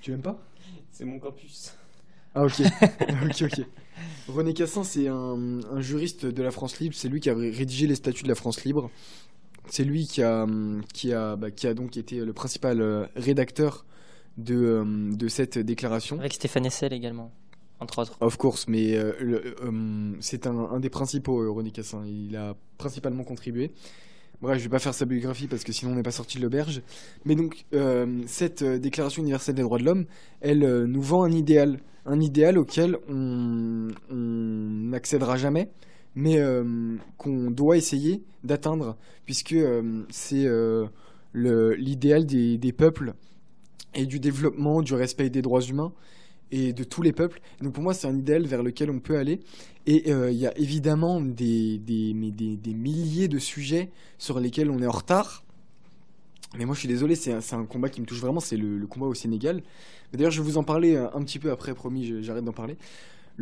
C: tu l'aimes pas?
E: C'est mon campus.
C: Ah, ok. ok, ok. René Cassin, c'est un, juriste de la France libre. C'est lui qui a rédigé les statuts de la France libre. C'est lui qui a, qui, a, bah, qui a donc été le principal euh, rédacteur de, euh, de cette déclaration.
B: Avec Stéphane Essel également entre autres.
C: Of course, mais euh, euh, c'est un, des principaux, euh, René Cassin. Il a principalement contribué. Bref, je vais pas faire sa biographie parce que sinon on n'est pas sorti de l'auberge. Mais donc, cette Déclaration universelle des droits de l'homme, elle nous vend un idéal. Un idéal auquel on n'accédera jamais, mais qu'on doit essayer d'atteindre, puisque c'est l'idéal des, peuples et du développement, du respect des droits humains et de tous les peuples. Donc pour moi, c'est un idéal vers lequel on peut aller. Et euh, il y a évidemment des, milliers de sujets sur lesquels on est en retard. Mais moi, je suis désolé, c'est un, combat qui me touche vraiment, c'est le, combat au Sénégal. D'ailleurs, je vais vous en parler euh, un petit peu après, promis, j'arrête d'en parler.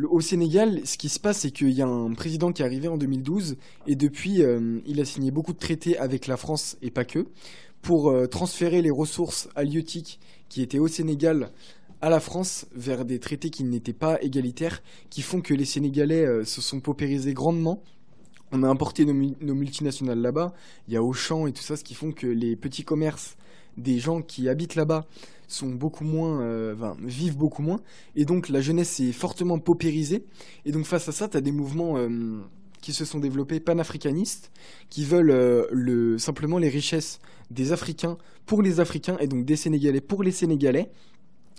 C: Au Sénégal, ce qui se passe, c'est qu'il y a un président qui est arrivé en 2012, et depuis, euh, il a signé beaucoup de traités avec la France, et pas que, pour transférer les ressources halieutiques qui étaient au Sénégal à la France vers des traités qui n'étaient pas égalitaires, qui font que les Sénégalais euh, se sont paupérisés grandement. On a importé nos, multinationales là-bas, il y a Auchan et tout ça, ce qui font que les petits commerces des gens qui habitent là-bas sont beaucoup moins, euh, vivent beaucoup moins, et donc la jeunesse est fortement paupérisée. Et donc face à ça, tu as des mouvements euh, qui se sont développés panafricanistes, qui veulent le, simplement les richesses des Africains pour les Africains, et donc des Sénégalais pour les Sénégalais.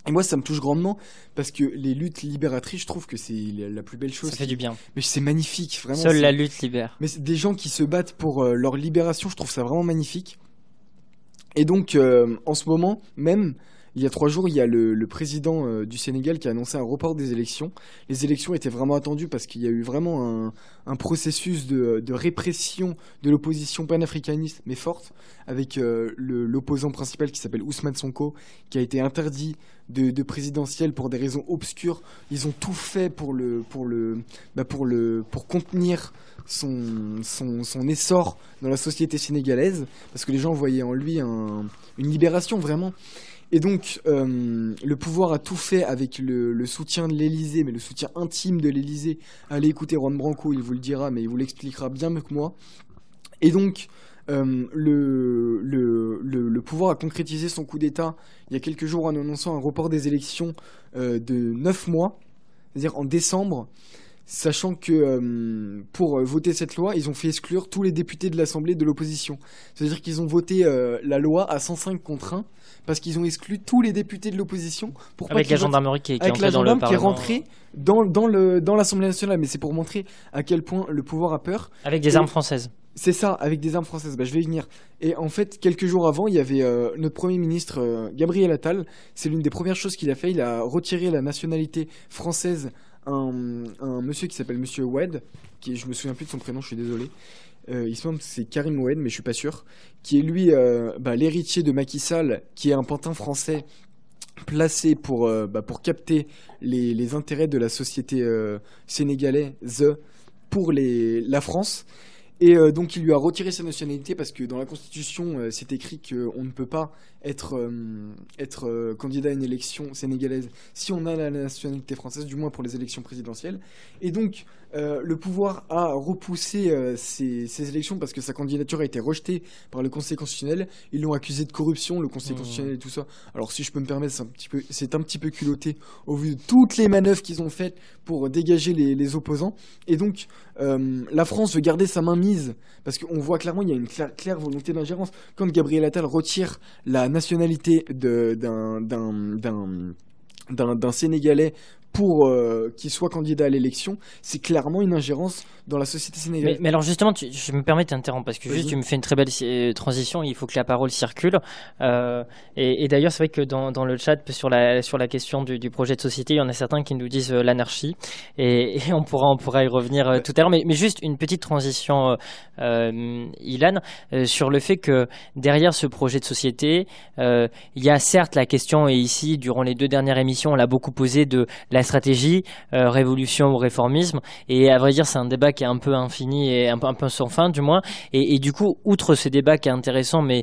C: Et moi, ça me touche grandement parce que les luttes libératrices, je trouve que c'est la plus belle chose.
B: Ça fait du bien.
C: Mais c'est magnifique, vraiment.
B: Seule la lutte libère.
C: Mais des gens qui se battent pour euh, leur libération, je trouve ça vraiment magnifique. Et donc, euh, en ce moment même, il y a trois jours, il y a le, président euh, du Sénégal qui a annoncé un report des élections. Les élections étaient vraiment attendues parce qu'il y a eu vraiment un, processus de, répression de l'opposition panafricaniste, mais forte, avec euh, l'opposant principal qui s'appelle Ousmane Sonko, qui a été interdit de, de, présidentielle pour des raisons obscures. Ils ont tout fait pour bah contenir son, essor dans la société sénégalaise, parce que les gens voyaient en lui un, une libération vraiment. Et donc, euh, le pouvoir a tout fait avec le, soutien de l'Élysée, mais le soutien intime de l'Élysée. Allez écouter Juan Branco, il vous le dira, mais il vous l'expliquera bien mieux que moi. Et donc, euh, le, le, le, pouvoir a concrétisé son coup d'État il y a quelques jours en annonçant un report des élections euh, de 9 mois, c'est-à-dire en décembre sachant que pour voter cette loi, ils ont fait exclure tous les députés de l'Assemblée de l'opposition. C'est-à-dire qu'ils ont voté la loi à 105 contre 1 parce qu'ils ont exclu tous les députés de l'opposition.
B: Avec la gendarmerie qui est, qui est dans le
C: qui est rentrée dans, dans, le, dans l'Assemblée nationale. Mais c'est pour montrer à quel point le pouvoir a peur.
B: Avec des armes françaises.
C: C'est ça, avec des armes françaises. Bah, je vais y venir. Et en fait, quelques jours avant, il y avait notre Premier ministre, Gabriel Attal. C'est l'une des premières choses qu'il a fait. Il a retiré la nationalité française un, monsieur qui s'appelle Monsieur Wed, qui je me souviens plus de son prénom, je suis désolé. Euh, il se semble que c'est Karim Wed, mais je suis pas sûr. Qui est lui euh, bah, l'héritier de Macky Sall, qui est un pantin français placé pour, euh, bah, pour capter les, intérêts de la société sénégalaise pour la France. Et donc il lui a retiré sa nationalité parce que dans la Constitution, c'est écrit qu'on ne peut pas être, être candidat à une élection sénégalaise si on a la nationalité française, du moins pour les élections présidentielles. Et donc, euh, le pouvoir a repoussé ces, ces, élections parce que sa candidature a été rejetée par le Conseil constitutionnel. Ils l'ont accusé de corruption, le Conseil mmh. constitutionnel et tout ça. Alors, si je peux me permettre, c'est un petit peu, c'est un petit peu culotté au vu de toutes les manœuvres qu'ils ont faites pour dégager les, les opposants. Et donc, la France veut garder sa main mise parce qu'on voit clairement il y a une claire, claire volonté d'ingérence. Quand Gabriel Attal retire la nationalité d'un Sénégalais pour euh, qu'il soit candidat à l'élection, c'est clairement une ingérence dans la société sénégalaise.
B: Mais, alors justement, je me permets de t'interrompre parce que juste tu me fais une très belle euh, transition. Il faut que la parole circule. Euh, et, d'ailleurs, c'est vrai que dans, dans, le chat sur la sur la question du, du, projet de société, il y en a certains qui nous disent l'anarchie et, on pourra on pourra y revenir tout à l'heure. Mais, mais, juste une petite transition, Ilan, sur le fait que derrière ce projet de société, il y a certes la question et ici durant les deux dernières émissions, on l'a beaucoup posé de la stratégie révolution ou réformisme. Et à vrai dire, c'est un débat qui est un peu infini et un peu, sans fin, du moins. Et, du coup, outre ce débat qui est intéressant, mais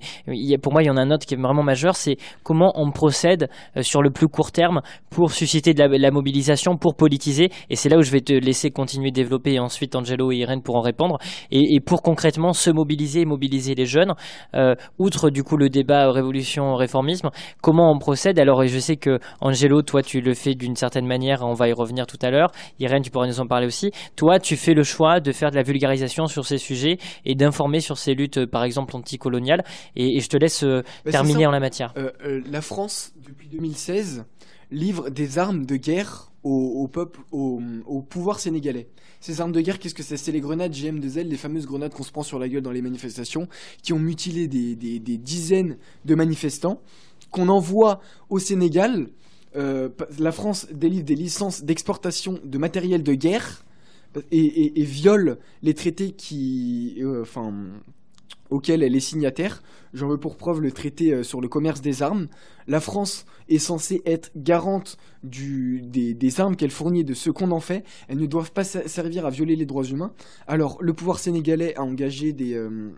B: pour moi, il y en a un autre qui est vraiment majeur, c'est comment on procède euh, sur le plus court terme pour susciter de la, mobilisation, pour politiser. Et c'est là où je vais te laisser continuer de développer et ensuite Angelo et Irène pour en répondre. Et, pour concrètement se mobiliser et mobiliser les jeunes, euh, outre du coup le débat révolution-réformisme, comment on procède? Alors, je sais que Angelo, toi, tu le fais d'une certaine manière, on va y revenir tout à l'heure. Irène, tu pourrais nous en parler aussi. Toi, tu fais le choix de faire de la vulgarisation sur ces sujets et d'informer sur ces luttes, euh, par exemple, anticoloniales. Et, et je te laisse euh, bah, terminer en la matière.
C: Euh, la France, depuis 2016, livre des armes de guerre au, peuple, au, pouvoir sénégalais. Ces armes de guerre, qu'est-ce que c'est? C'est les grenades GM2L, les fameuses grenades qu'on se prend sur la gueule dans les manifestations, qui ont mutilé des, des dizaines de manifestants, qu'on envoie au Sénégal euh, la France délivre des licences d'exportation de matériel de guerre et, viole les traités qui, euh, enfin, auxquels elle est signataire. J'en veux pour preuve le traité euh, sur le commerce des armes. La France est censée être garante des, armes qu'elle fournit de ce qu'on en fait. Elles ne doivent pas servir à violer les droits humains. Alors, le pouvoir sénégalais a engagé des, euh,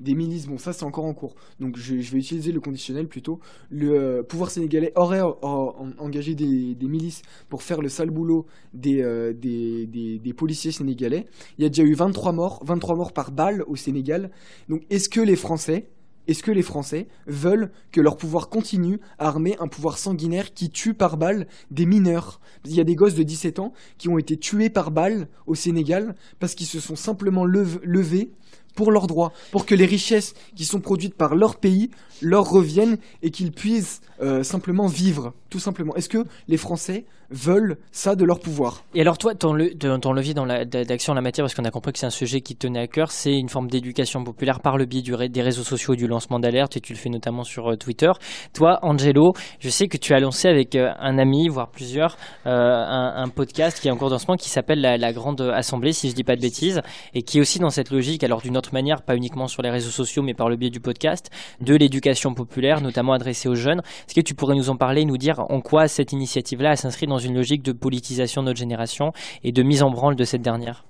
C: milices. Bon, ça, c'est encore en cours. Donc, je, vais utiliser le conditionnel plutôt. Le euh, pouvoir sénégalais aurait engagé des, milices pour faire le sale boulot des, des, policiers sénégalais. Il y a déjà eu 23 morts, 23 morts par balle au Sénégal. Donc, est-ce que les Français est-ce que les Français veulent que leur pouvoir continue à armer un pouvoir sanguinaire qui tue par balle des mineurs? Il y a des gosses de 17 ans qui ont été tués par balle au Sénégal parce qu'ils se sont simplement levés pour leurs droits, pour que les richesses qui sont produites par leur pays leur reviennent et qu'ils puissent euh, simplement vivre, tout simplement. Est-ce que les Français veulent ça de leur pouvoir?
B: Et alors toi, ton, levier d'action en la matière, parce qu'on a compris que c'est un sujet qui te tenait à cœur, c'est une forme d'éducation populaire par le biais des réseaux sociaux et du lancement d'alerte, et tu le fais notamment sur euh, Twitter. Toi, Angelo, je sais que tu as lancé avec euh, un ami, voire plusieurs, un, podcast qui est en cours moment qui s'appelle la, Grande Assemblée, si je dis pas de bêtises, et qui est aussi dans cette logique, alors d'une autre manière, pas uniquement sur les réseaux sociaux, mais par le biais du podcast, de l'éducation populaire, notamment adressée aux jeunes. Est-ce que tu pourrais nous en parler, nous dire en quoi cette initiative-là s'inscrit dans une logique de politisation de notre génération et de mise en branle de cette dernière?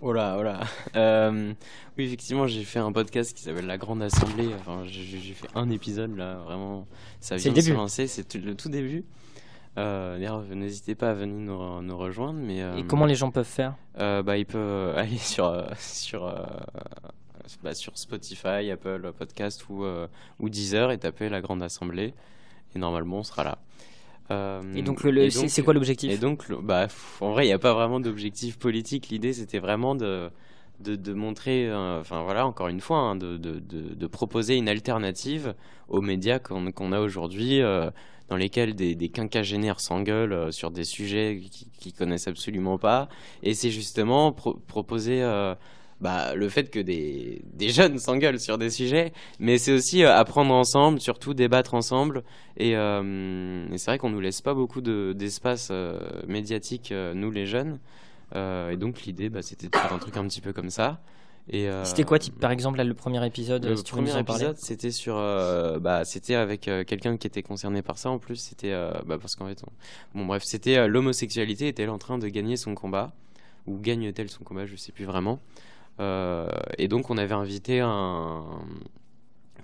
E: Oh là, oh là. Euh, oui, effectivement, j'ai fait un podcast qui s'appelle La Grande Assemblée. Enfin, j'ai fait un épisode là, vraiment. Ça vient de se lancer, c'est le tout début. Euh, D'ailleurs, n'hésitez pas à venir nous, nous rejoindre. Mais,
B: euh, Et comment les gens peuvent faire?
E: Euh, bah, Ils peuvent aller sur, sur bah, sur Spotify, Apple Podcast ou, euh, ou Deezer et taper la Grande Assemblée. Et normalement, on sera là.
B: Euh, et donc, le, c'est quoi l'objectif?
E: Et donc, bah, en vrai, il n'y a pas vraiment d'objectif politique. L'idée, c'était vraiment de, de, de montrer, euh, enfin voilà, encore une fois, hein, de, de, de, proposer une alternative aux médias qu'on qu'on a aujourd'hui, dans lesquels des, quinquagénaires s'engueulent sur des sujets qu'ils connaissent absolument pas. Et c'est justement proposer bah, le fait que des, jeunes s'engueulent sur des sujets, mais c'est aussi euh, apprendre ensemble, surtout débattre ensemble. Et, euh, c'est vrai qu'on nous laisse pas beaucoup d'espace euh, médiatique, nous les jeunes. et donc l'idée, bah, c'était de faire un truc un petit peu comme ça.
B: C'était quoi, type, par exemple, là, le premier épisode
E: Le premier épisode, c'était sur, bah, c'était avec quelqu'un qui était concerné par ça. En plus, c'était, bah, parce qu'en fait, bon, bref, c'était l'homosexualité est-elle en train de gagner son combat? Ou gagne-t-elle son combat? Je sais plus vraiment. Euh, et donc on avait invité un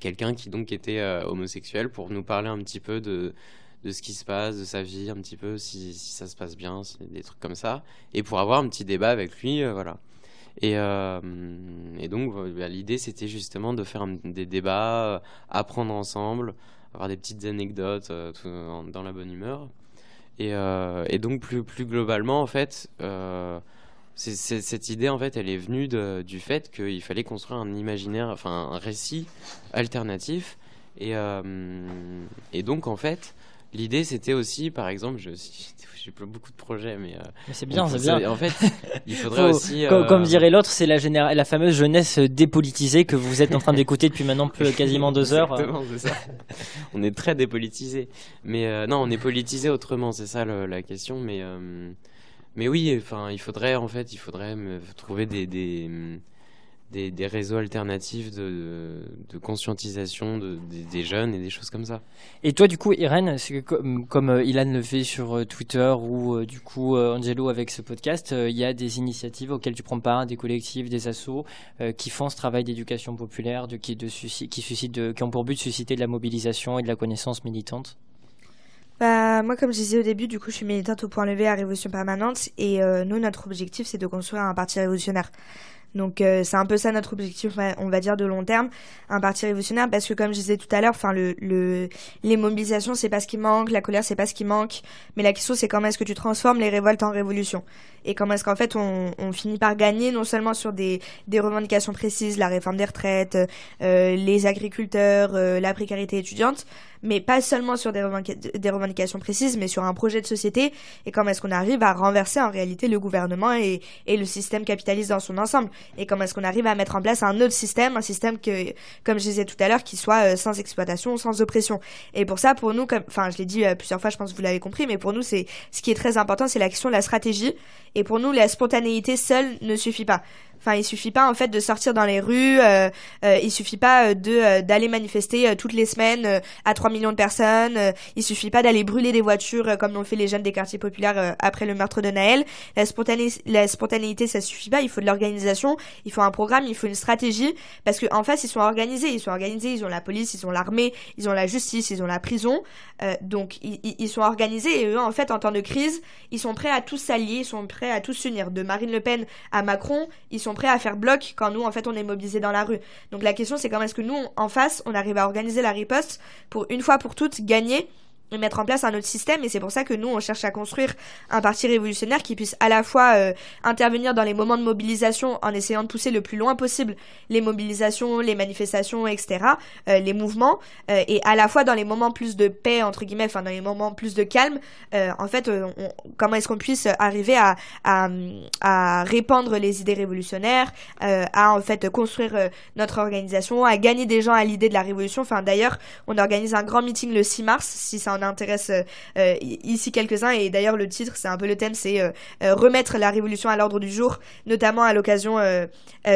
E: quelqu'un qui donc était euh, homosexuel pour nous parler un petit peu de de ce qui se passe, de sa vie, un petit peu si, si ça se passe bien, des trucs comme ça, et pour avoir un petit débat avec lui, euh, voilà. Et, et donc bah, l'idée c'était justement de faire des débats, apprendre ensemble, avoir des petites anecdotes dans la bonne humeur. Et, donc plus, globalement en fait, cette idée, en fait, elle est venue du fait qu'il fallait construire un imaginaire, enfin un récit alternatif. Euh, et donc, en fait, l'idée c'était aussi, par exemple, je, j'ai beaucoup de projets, mais.
B: mais c'est bien, c'est bien.
E: En fait, il faudrait aussi.
B: Comme, dirait l'autre, c'est la, la fameuse jeunesse dépolitisée que vous êtes en train d'écouter depuis maintenant quasiment deux heures.
E: Exactement, c'est ça. on est très dépolitisé. Mais non, on est politisé autrement, c'est ça la question. Mais mais oui, enfin, il faudrait en fait, il faudrait me trouver des, des, des, réseaux alternatifs de, de conscientisation de, des, jeunes et des choses comme ça.
B: Et toi, du coup, Irène, que comme, comme euh, Ilan le fait sur euh, Twitter ou euh, du coup Angelo avec ce podcast, il y a des initiatives auxquelles tu prends part, des collectifs, des assos qui font ce travail d'éducation populaire, de, qui, de, qui, suscite qui ont pour but de susciter de la mobilisation et de la connaissance militante.
D: Bah, moi, comme je disais au début, du coup, je suis militante au point levé à Révolution Permanente. Et euh, nous, notre objectif, c'est de construire un parti révolutionnaire. Donc euh, c'est un peu ça notre objectif, on va dire de long terme, un parti révolutionnaire, parce que comme je disais tout à l'heure, enfin le, le les mobilisations c'est pas ce qui manque, la colère c'est pas ce qui manque, mais la question c'est comment est-ce que tu transformes les révoltes en révolution? Et comment est-ce qu'en fait on, on, finit par gagner non seulement sur des, des revendications précises, la réforme des retraites, euh, les agriculteurs, euh, la précarité étudiante, mais pas seulement sur des, revendications précises, mais sur un projet de société et comment est-ce qu'on arrive à renverser en réalité le gouvernement et, le système capitaliste dans son ensemble? Et comment est-ce qu'on arrive à mettre en place un autre système, un système que, comme je disais tout à l'heure, qui soit euh, sans exploitation, sans oppression? Et pour ça, pour nous, comme, enfin, je l'ai dit euh, plusieurs fois, je pense que vous l'avez compris, mais pour nous, c'est ce qui est très important, c'est la question de la stratégie. Et pour nous, la spontanéité seule ne suffit pas. Enfin, il suffit pas en fait de sortir dans les rues. Euh, euh, il suffit pas euh, de euh, d'aller manifester toutes les semaines à 3 millions de personnes. il suffit pas d'aller brûler des voitures comme l'ont fait les jeunes des quartiers populaires après le meurtre de Naël. La, spontanéité, la spontanéité, ça suffit pas. Il faut de l'organisation. Il faut un programme. Il faut une stratégie. Parce que en face, ils sont organisés. Ils sont organisés. Ils ont la police. Ils ont l'armée. Ils ont la justice. Ils ont la prison. donc ils, ils sont organisés et eux, en fait, en temps de crise, ils sont prêts à tous s'allier. Ils sont prêts à tous s'unir. De Marine Le Pen à Macron, ils sont prêts à faire bloc quand nous, en fait, on est mobilisés dans la rue. Donc la question, c'est comment est-ce que nous, en face, on arrive à organiser la riposte pour une fois pour toutes gagner mettre en place un autre système et c'est pour ça que nous on cherche à construire un parti révolutionnaire qui puisse à la fois euh, intervenir dans les moments de mobilisation en essayant de pousser le plus loin possible les mobilisations, les manifestations, etc., euh, les mouvements euh, et à la fois dans les moments plus de paix entre guillemets, enfin dans les moments plus de calme, en fait, comment est-ce qu'on puisse arriver à, à, à, répandre les idées révolutionnaires, à en fait construire notre organisation, à gagner des gens à l'idée de la révolution. Enfin d'ailleurs, on organise un grand meeting le 6 mars si ça en intéresse euh, euh, ici quelques-uns. Et d'ailleurs, le titre, c'est un peu le thème, c'est euh, remettre la révolution à l'ordre du jour, notamment à l'occasion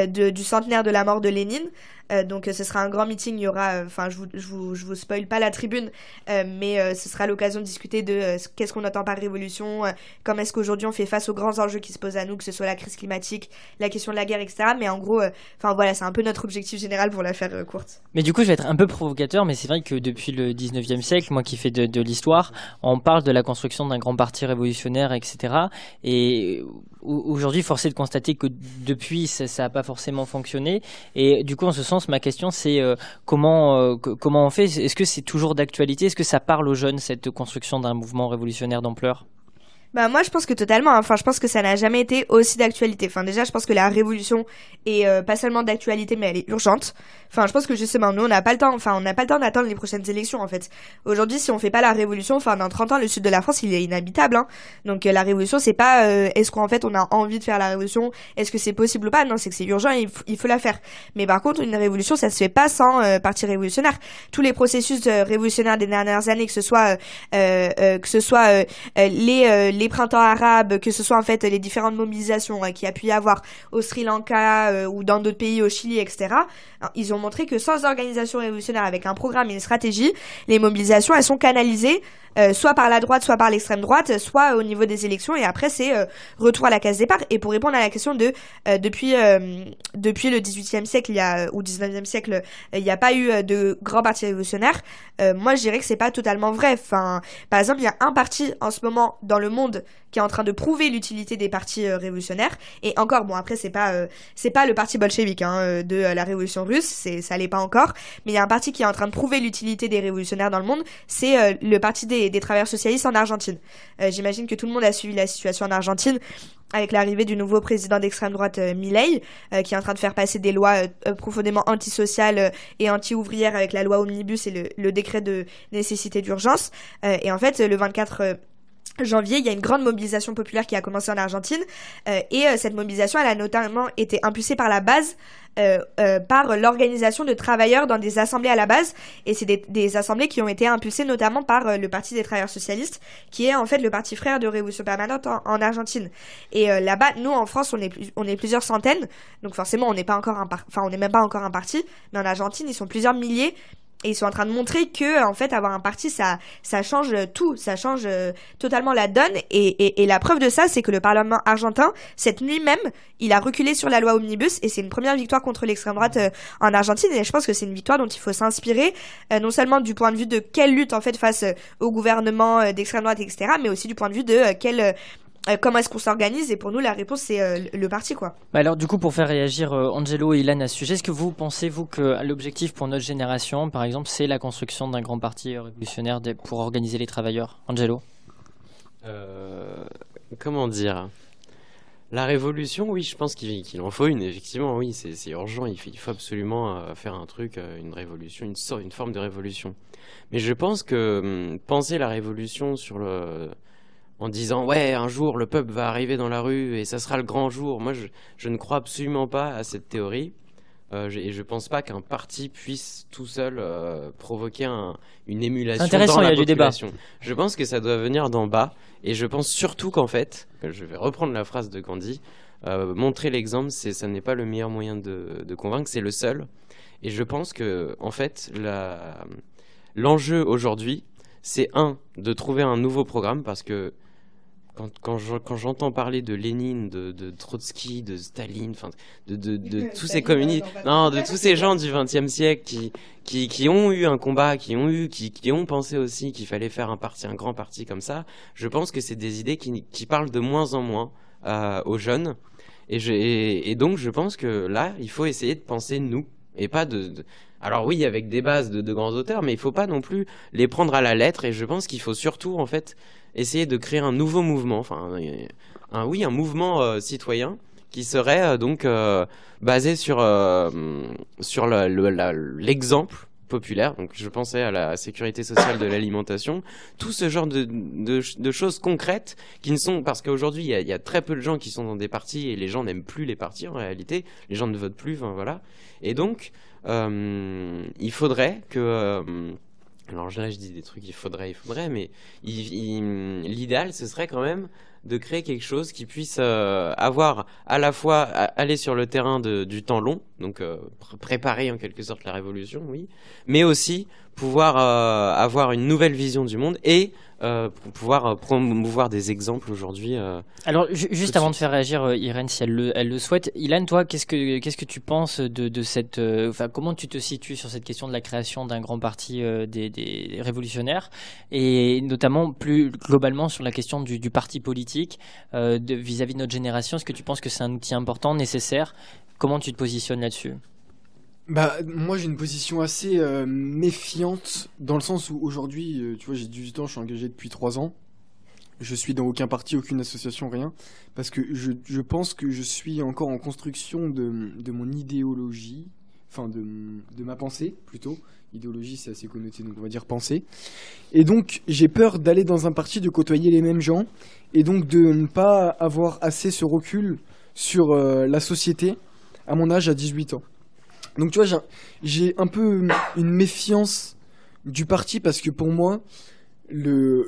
D: du centenaire de la mort de Lénine. Euh, donc euh, ce sera un grand meeting. Il y aura, euh, enfin je vous, je vous, je vous spoil pas la tribune, mais ce sera l'occasion de discuter de qu'est-ce qu'on attend par révolution, comment est-ce qu'aujourd'hui on fait face aux grands enjeux qui se posent à nous, que ce soit la crise climatique, la question de la guerre, etc. Mais en gros, enfin voilà, c'est un peu notre objectif général pour la faire courte.
B: Mais du coup, je vais être un peu provocateur, mais c'est vrai que depuis le 19e siècle, moi qui fais de, de l'histoire, on parle de la construction d'un grand parti révolutionnaire, etc. Et aujourd'hui, force est de constater que depuis, ça n'a pas forcément fonctionné. Et du coup, en ce sens, ma question, c'est euh, comment, euh, comment on fait? Est-ce que c'est toujours d'actualité? Est-ce que ça parle aux jeunes, cette construction d'un mouvement révolutionnaire d'ampleur?
D: Bah moi je pense que totalement. Enfin je pense que ça n'a jamais été aussi d'actualité. Enfin déjà je pense que la révolution est euh, pas seulement d'actualité mais elle est urgente. Enfin je pense que justement nous on n'a pas le temps. Enfin on n'a pas le temps d'attendre les prochaines élections en fait. Aujourd'hui si on fait pas la révolution, enfin dans 30 ans le sud de la France il est inhabitable. Hein. Donc euh, la révolution c'est pas euh, est-ce qu'en fait on a envie de faire la révolution, est-ce que c'est possible ou pas? Non c'est que c'est urgent et il, faut la faire. Mais par contre une révolution ça se fait pas sans parti révolutionnaire. Tous les processus révolutionnaires des dernières années que ce soit que ce soit les les printemps arabes, que ce soit en fait les différentes mobilisations qui qu'il y a pu y avoir au Sri Lanka euh, ou dans d'autres pays, au Chili, etc. Ils ont montré que sans organisation révolutionnaire avec un programme et une stratégie, les mobilisations elles sont canalisées euh, soit par la droite, soit par l'extrême droite, soit au niveau des élections. Et après, c'est euh, retour à la case départ. Et pour répondre à la question de depuis depuis le 18e siècle, ou 19e siècle, il n'y a pas eu de grand parti révolutionnaire. moi, je dirais que c'est pas totalement vrai. Enfin, par exemple, il y a un parti en ce moment dans le monde qui est en train de prouver l'utilité des partis euh, révolutionnaires. Et encore, bon après c'est pas c'est pas le parti bolchevique hein, de la révolution russe, c'est ça l'est pas encore, mais il y a un parti qui est en train de prouver l'utilité des révolutionnaires dans le monde, c'est le parti des, des travailleurs socialistes en Argentine. J'imagine que tout le monde a suivi la situation en Argentine avec l'arrivée du nouveau président d'extrême droite euh, Milei, euh, qui est en train de faire passer des lois euh, profondément antisociales et anti-ouvrières avec la loi Omnibus et le décret de nécessité d'urgence. et en fait, le 24 janvier, il y a une grande mobilisation populaire qui a commencé en Argentine euh, et euh, cette mobilisation, elle a notamment été impulsée par la base, euh, par l'organisation de travailleurs dans des assemblées à la base et c'est des, assemblées qui ont été impulsées notamment par le Parti des travailleurs socialistes, qui est en fait le parti frère de Révolution permanente en, Argentine. Et là-bas, nous en France, on est on est plusieurs centaines, donc forcément on n'est pas encore un enfin on n'est même pas encore un parti, mais en Argentine ils sont plusieurs milliers et ils sont en train de montrer que en fait avoir un parti ça change tout ça change euh, totalement la donne. Et, la preuve de ça c'est que le parlement argentin cette nuit même il a reculé sur la loi omnibus et c'est une première victoire contre l'extrême droite euh, en Argentine. Et je pense que c'est une victoire dont il faut s'inspirer euh, non seulement du point de vue de quelle lutte en fait face au gouvernement d'extrême droite etc mais aussi du point de vue de quelle euh, comment est-ce qu'on s'organise Et pour nous, la réponse, c'est euh, le parti, quoi.
B: Bah alors, du coup, pour faire réagir euh, Angelo et Ilan à ce sujet, est-ce que vous pensez, vous, que l'objectif pour notre génération, par exemple, c'est la construction d'un grand parti révolutionnaire pour organiser les travailleurs? Angelo?
E: Comment dire? La révolution, oui, je pense qu'il en faut une, effectivement, oui, c'est urgent, il faut, il faut absolument faire un truc, une révolution, une, une forme de révolution. Mais je pense que hum, penser la révolution sur le, en disant ouais un jour le peuple va arriver dans la rue et ça sera le grand jour. Moi je, ne crois absolument pas à cette théorie euh, et je pense pas qu'un parti puisse tout seul euh, provoquer une émulation dans la population. Je pense que ça doit venir d'en bas et je pense surtout qu'en fait, je vais reprendre la phrase de Gandhi, euh, montrer l'exemple, c'est ça n'est pas le meilleur moyen de, de convaincre, c'est le seul. Et je pense que en fait l'enjeu aujourd'hui, c'est un de trouver un nouveau programme parce que quand, quand j'entends parler de Lénine, de, Trotsky, de Staline, enfin, de, de, tous ces communistes, non, de tous ces gens du XXe siècle qui, qui, qui, ont eu un combat, qui ont eu, qui, qui ont pensé aussi qu'il fallait faire un parti, un grand parti comme ça, je pense que c'est des idées qui, qui parlent de moins en moins euh, aux jeunes. Et, je, et, donc, je pense que là, il faut essayer de penser nous et pas de, alors oui, avec des bases de, de, grands auteurs, mais il faut pas non plus les prendre à la lettre. Et je pense qu'il faut surtout en fait essayer de créer un nouveau mouvement, enfin, un, oui, un mouvement euh, citoyen qui serait euh, donc euh, basé sur sur l'exemple populaire. Donc, je pensais à la sécurité sociale de l'alimentation, tout ce genre de, de, choses concrètes qui ne sont parce qu'aujourd'hui il y, a très peu de gens qui sont dans des partis et les gens n'aiment plus les partis en réalité. Les gens ne votent plus, voilà. Et donc, il faudrait que alors là, je dis des trucs, il faudrait, il faudrait, mais l'idéal, ce serait quand même de créer quelque chose qui puisse euh, avoir à la fois aller sur le terrain de, du temps long, donc euh, préparer en quelque sorte la révolution, oui, mais aussi pouvoir euh, avoir une nouvelle vision du monde et euh, pour pouvoir euh, promouvoir des exemples aujourd'hui.
B: Alors, juste avant de faire réagir Irène, si elle le, elle le souhaite, Ilan, toi, qu'est-ce que qu'est-ce que tu penses de, de cette, enfin, comment tu te situes sur cette question de la création d'un grand parti des, des, révolutionnaires et notamment plus globalement sur la question du, du parti politique vis-à-vis de notre génération? Est-ce que tu penses que c'est un outil important, nécessaire? Comment tu te positionnes là-dessus?
C: Bah, moi j'ai une position assez euh, méfiante dans le sens où aujourd'hui, euh, tu vois, j'ai 18 ans, je suis engagé depuis 3 ans. Je suis dans aucun parti, aucune association, rien. Parce que je, je pense que je suis encore en construction de, de mon idéologie, enfin de, de ma pensée plutôt. Idéologie c'est assez connoté, donc on va dire pensée. Et donc j'ai peur d'aller dans un parti, de côtoyer les mêmes gens, et donc de ne pas avoir assez ce recul sur euh, la société à mon âge à 18 ans. Donc tu vois, j'ai un peu une méfiance du parti parce que pour moi, le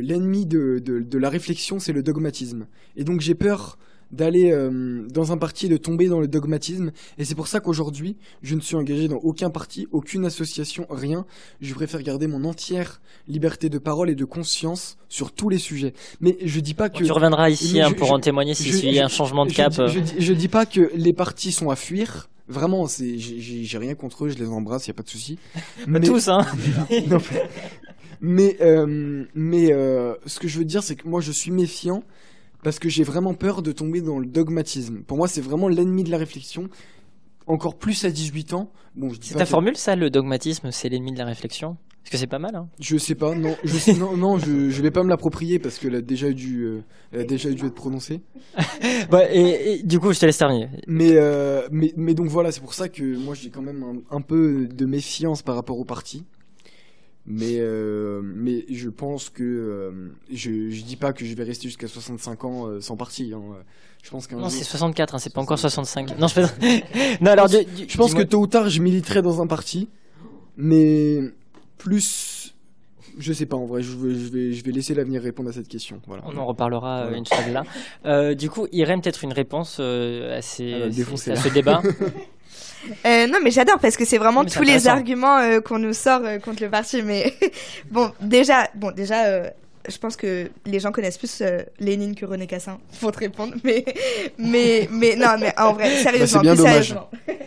C: l'ennemi le, de, de, la réflexion, c'est le dogmatisme. Et donc j'ai peur d'aller euh, dans un parti et de tomber dans le dogmatisme. Et c'est pour ça qu'aujourd'hui, je ne suis engagé dans aucun parti, aucune association, rien. Je préfère garder mon entière liberté de parole et de conscience sur tous les sujets. Mais je dis pas que...
B: Tu reviendras ici hein, pour en témoigner s'il y a un changement de cap.
C: Je, je, dis pas que les partis sont à fuir. Vraiment, c'est, j'ai rien contre eux, je les embrasse, y a pas de souci.
B: Mais tous, hein.
C: Mais, euh, mais euh, ce que je veux dire, c'est que moi, je suis méfiant parce que j'ai vraiment peur de tomber dans le dogmatisme. Pour moi, c'est vraiment l'ennemi de la réflexion. Encore plus à 18 ans. Bon,
B: C'est ta
C: que-
B: formule, ça, le dogmatisme, c'est l'ennemi de la réflexion? Parce que c'est pas mal, hein
C: Je sais pas, non, je sais, non, non, je, je vais pas me l'approprier parce qu'elle a déjà dû, euh, elle a déjà dû être prononcée.
B: Bah, et, et du coup, je te laisse terminer.
C: Mais, euh, mais, mais donc voilà, c'est pour ça que moi j'ai quand même un, un peu de méfiance par rapport au parti. Mais, euh, mais je pense que euh, je, je dis pas que je vais rester jusqu'à 65 ans euh, sans parti. hein. Je pense qu'un
B: Non,
C: jour-
B: c'est 64, hein, c'est pas encore 65. Non, je fais... non, alors, du- du-
C: je pense que
B: dis-moi-
C: tôt ou tard je militerai dans un parti, mais plus, je sais pas en vrai. Je vais, je vais, je vais laisser l'avenir répondre à cette question. Voilà.
B: On en reparlera euh,
C: Voilà.
B: une fois là. Euh, du coup, Irène, peut-être une réponse euh, à, ces,
C: Ah bah,
B: à ces-
C: défoncez-la.
B: à ce débat?
D: Euh, non, mais j'adore parce que c'est vraiment tous les arguments euh, qu'on nous sort euh, contre le parti. Mais bon, déjà, bon, déjà, euh, je pense que les gens connaissent plus euh, Lénine que René Cassin pour te répondre. Mais, mais, mais non, mais en vrai, sérieusement,
C: Bah, bien
D: plus
C: dommage.
D: sérieusement.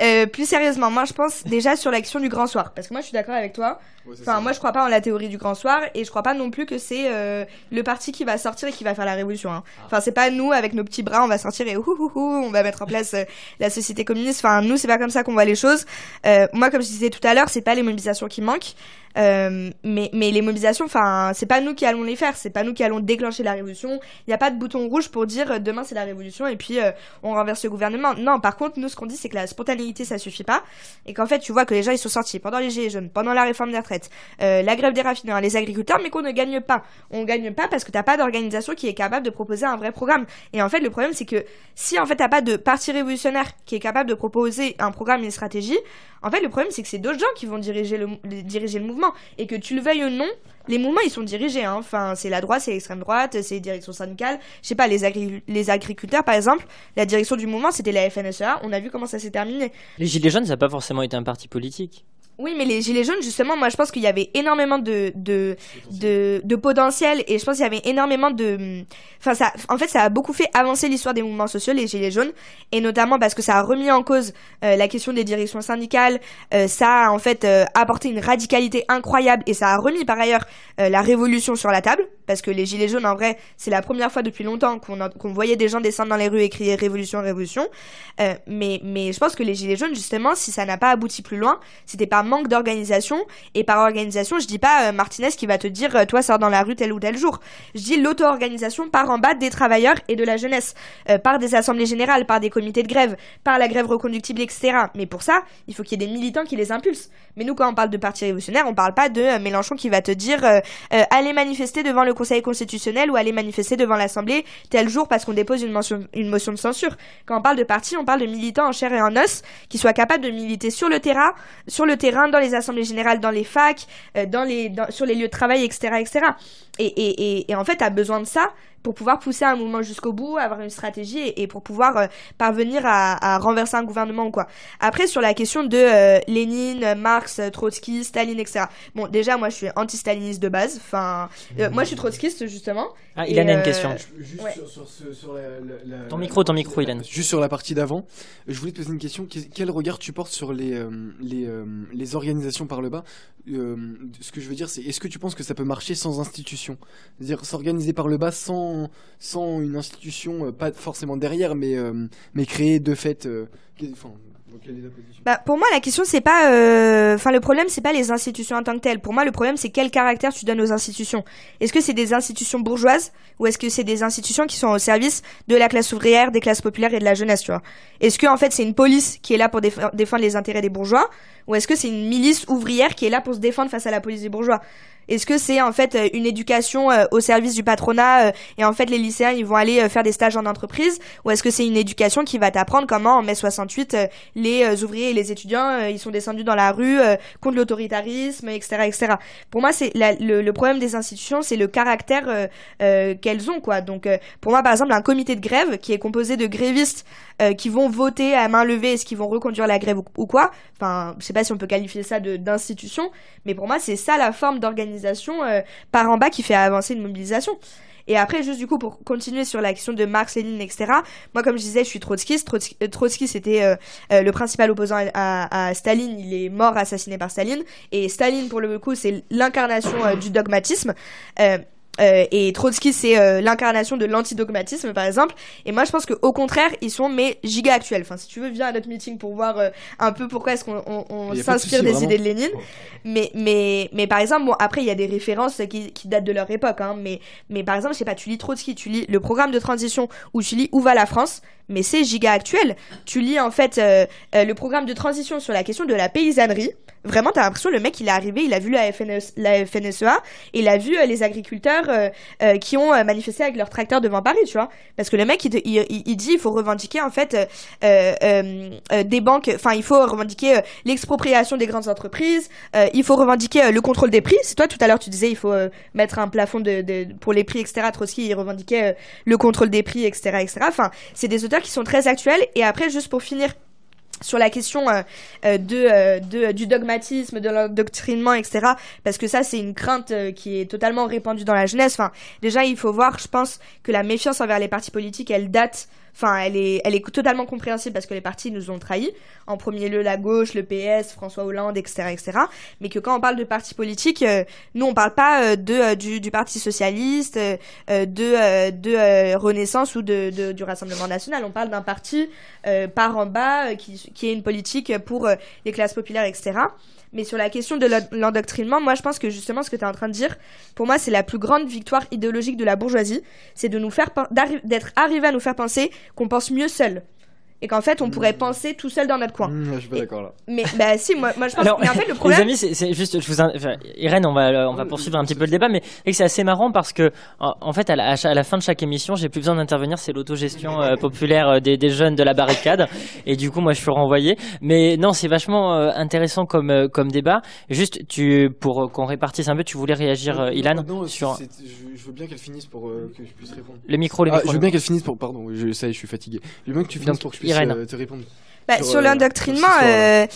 D: Euh, plus sérieusement, moi, je pense déjà sur l'action du grand soir, parce que moi, je suis d'accord avec toi. Enfin, moi, je crois pas en la théorie du grand soir et je crois pas non plus que c'est euh, le parti qui va sortir et qui va faire la révolution. hein. Enfin, c'est pas nous avec nos petits bras, on va sortir et ouh, ouh, ouh, on va mettre en place euh, la société communiste. Enfin, nous, c'est pas comme ça qu'on voit les choses. Euh, moi, comme je disais tout à l'heure, c'est pas les mobilisations qui manquent, euh, mais mais les mobilisations, enfin, c'est pas nous qui allons les faire, c'est pas nous qui allons déclencher la révolution. Il y a pas de bouton rouge pour dire euh, demain c'est la révolution et puis euh, on renverse le gouvernement. Non, par contre, nous, ce qu'on dit, c'est que la spontanéité, ça suffit pas et qu'en fait, tu vois que les gens ils sont sortis pendant les gilets jaunes, pendant la réforme des retraites, la grève des raffineurs, les agriculteurs, mais qu'on ne gagne pas. On gagne pas parce que t'as pas d'organisation qui est capable de proposer un vrai programme. Et en fait, le problème, c'est que si en fait t'as pas de parti révolutionnaire qui est capable de proposer un programme et une stratégie, en fait, le problème, c'est que c'est d'autres gens qui vont diriger le- diriger le mouvement. Et que tu le veuilles ou non, les mouvements, ils sont dirigés. Hein. Enfin, c'est la droite, c'est l'extrême droite, c'est les directions syndicales. Je sais pas, les, les agriculteurs, par exemple, la direction du mouvement, c'était la FNSEA. On a vu comment ça s'est terminé.
B: Les Gilets jaunes, ça n'a pas forcément été un parti politique.
D: Oui, mais les gilets jaunes, justement, moi, je pense qu'il y avait énormément de de, de potentiel et je pense qu'il y avait énormément de, enfin, ça, en fait, ça a beaucoup fait avancer l'histoire des mouvements sociaux, les gilets jaunes, et notamment parce que ça a remis en cause euh, la question des directions syndicales, euh, ça a en fait euh, apporté une radicalité incroyable et ça a remis par ailleurs euh, la révolution sur la table parce que les gilets jaunes, en vrai, c'est la première fois depuis longtemps qu'on qu'on voyait des gens descendre dans les rues et crier révolution, révolution. Euh, mais mais je pense que les gilets jaunes, justement, si ça n'a pas abouti plus loin, c'était par manque d'organisation. Et par organisation, je dis pas euh, Martinez qui va te dire euh, toi sors dans la rue tel ou tel jour. Je dis l'auto-organisation par en bas des travailleurs et de la jeunesse, euh, par des assemblées générales, par des comités de grève, par la grève reconductible, etc. Mais pour ça, il faut qu'il y ait des militants qui les impulsent. Mais nous, quand on parle de parti révolutionnaire, on parle pas de Mélenchon qui va te dire allez manifester devant le Conseil constitutionnel ou allez manifester devant l'Assemblée tel jour parce qu'on dépose une, une motion de censure. Quand on parle de parti, on parle de militants en chair et en os qui soient capables de militer sur le terrain, sur le terrain, dans les assemblées générales, dans les facs, euh, dans les, sur les lieux de travail, etc., etc. Et, et, et, et en fait, t'as besoin de ça pour pouvoir pousser un mouvement jusqu'au bout, avoir une stratégie et, et pour pouvoir euh, parvenir à, à renverser un gouvernement ou quoi. Après, sur la question de euh, Lénine, Marx, Trotsky, Staline, etc. Bon, déjà, moi, je suis anti-staliniste de base. Enfin, euh, moi, je suis trotskiste justement.
B: Ah, Ilan a une question.
C: Juste
D: Ouais.
C: sur, sur ce- sur la- la- la-
B: Ton micro, ton micro, Ilan.
C: Juste sur la partie d'avant, je voulais te poser une question. Qu'est- Quel regard tu portes sur les, euh, les, euh, les organisations par le bas? Euh, Ce que je veux dire, c'est est-ce que tu penses que ça peut marcher sans institution? C'est-à-dire s'organiser par le bas sans, sans une institution, euh, pas forcément derrière, mais, euh, mais créer de fait. euh,
D: Bah, pour moi, la question, c'est pas. Enfin, le problème, c'est pas les institutions en tant que telles. Pour moi, le problème, c'est quel caractère tu donnes aux institutions. Est-ce que c'est des institutions bourgeoises ou est-ce que c'est des institutions qui sont au service de la classe ouvrière, des classes populaires et de la jeunesse, tu vois? Est-ce que, en fait, c'est une police qui est là pour déf- défendre les intérêts des bourgeois ou est-ce que c'est une milice ouvrière qui est là pour se défendre face à la police des bourgeois? Est-ce que c'est en fait euh, une éducation euh, au service du patronat euh, et en fait les lycéens ils vont aller faire des stages en entreprise ou est-ce que c'est une éducation qui va t'apprendre comment en mai 68 euh, les ouvriers et les étudiants ils sont descendus dans la rue contre l'autoritarisme etc etc pour moi c'est le, le problème des institutions c'est le caractère euh, qu'elles ont quoi. Donc pour moi par exemple un comité de grève qui est composé de grévistes euh, qui vont voter à main levée est-ce qu'ils vont reconduire la grève ou, ou quoi enfin je sais pas si on peut qualifier ça de d'institution mais pour moi c'est ça la forme d'organisation euh, par en bas qui fait avancer une mobilisation Et après, juste du coup, pour continuer sur la question de Marx, Lénine, etc., moi, comme je disais, je suis trotskiste. Trotsky, euh, Trotsky c'était euh, le principal opposant à, Staline. Il est mort assassiné par Staline. Et Staline, pour le coup, c'est l'incarnation du dogmatisme. Euh, et Trotsky, c'est euh, l'incarnation de l'antidogmatisme, par exemple. Et moi, je pense qu'au contraire, ils sont mais giga actuels. Enfin, si tu veux, viens à notre meeting pour voir euh, un peu pourquoi est-ce qu'on on, s'inspire des idées de Lénine. Mais, mais, mais par exemple, bon, après, il y a des références qui, qui datent de leur époque. Hein, mais, mais par exemple, je sais pas, tu lis Trotsky, tu lis le programme de transition ou tu lis Où va la France? Mais c'est giga actuel. Tu lis en fait le programme de transition sur la question de la paysannerie. Vraiment, t'as l'impression le mec il est arrivé, il a vu la, FNS, e, la FNSEA, et il a vu les agriculteurs euh, euh, qui ont euh, manifesté avec leurs tracteurs devant Paris, tu vois. Parce que le mec, il, il, dit il faut revendiquer en fait des banques, enfin il faut revendiquer l'expropriation des grandes entreprises, il faut revendiquer le contrôle des prix. C'est toi tout à l'heure tu disais il faut mettre un plafond de, pour les prix, etc. Trotsky il revendiquait le contrôle des prix, etc., etc. Enfin, c'est des auteurs qui sont très actuels. Et après, juste pour finir sur la question euh, euh, de, euh, de, du dogmatisme, de l'endoctrinement, etc. Parce que ça, c'est une crainte qui est totalement répandue dans la jeunesse. Enfin, déjà, il faut voir, je pense, que la méfiance envers les partis politiques, elle date Enfin, elle est, elle est totalement compréhensible parce que les partis nous ont trahis. En premier lieu, la gauche, le PS, François Hollande, etc., etc. Mais que quand on parle de partis politiques, euh, nous on parle pas euh, de euh, du, du, Parti socialiste, de de Renaissance ou de, de, du Rassemblement national. On parle d'un parti par en bas qui qui est une politique pour les classes populaires, etc. Mais sur la question de l'endoctrinement, moi je pense que justement ce que tu es en train de dire, pour moi c'est la plus grande victoire idéologique de la bourgeoisie, c'est de nous faire d'être arrivé à nous faire penser qu'on pense mieux seul et qu'en fait on pourrait mmh. penser tout seul dans notre coin.
C: Mmh, je suis pas d'accord là.
D: Mais bah si moi, moi je pense mais en fait le problème
B: Les amis c'est juste je vous enfin, Irène on va on va poursuivre un petit peu le débat mais c'est assez marrant parce que en, fait à la, à la, fin de chaque émission, j'ai plus besoin d'intervenir, c'est l'autogestion euh, populaire euh, des, des, jeunes de la barricade et du coup moi je suis renvoyé mais non, c'est vachement euh, intéressant comme comme débat. Juste tu pour qu'on répartisse un peu, tu voulais réagir Ilan
C: sur je, veux bien qu'elle finisse pour que je puisse répondre.
B: Les micros les ah,
C: Je veux bien qu'elle finisse pour pardon, je, ça y est, je suis fatigué. Je veux bien que tu finisses pour que je puisse euh, te répondre.
D: Bah, sur, euh, l'endoctrinement, euh,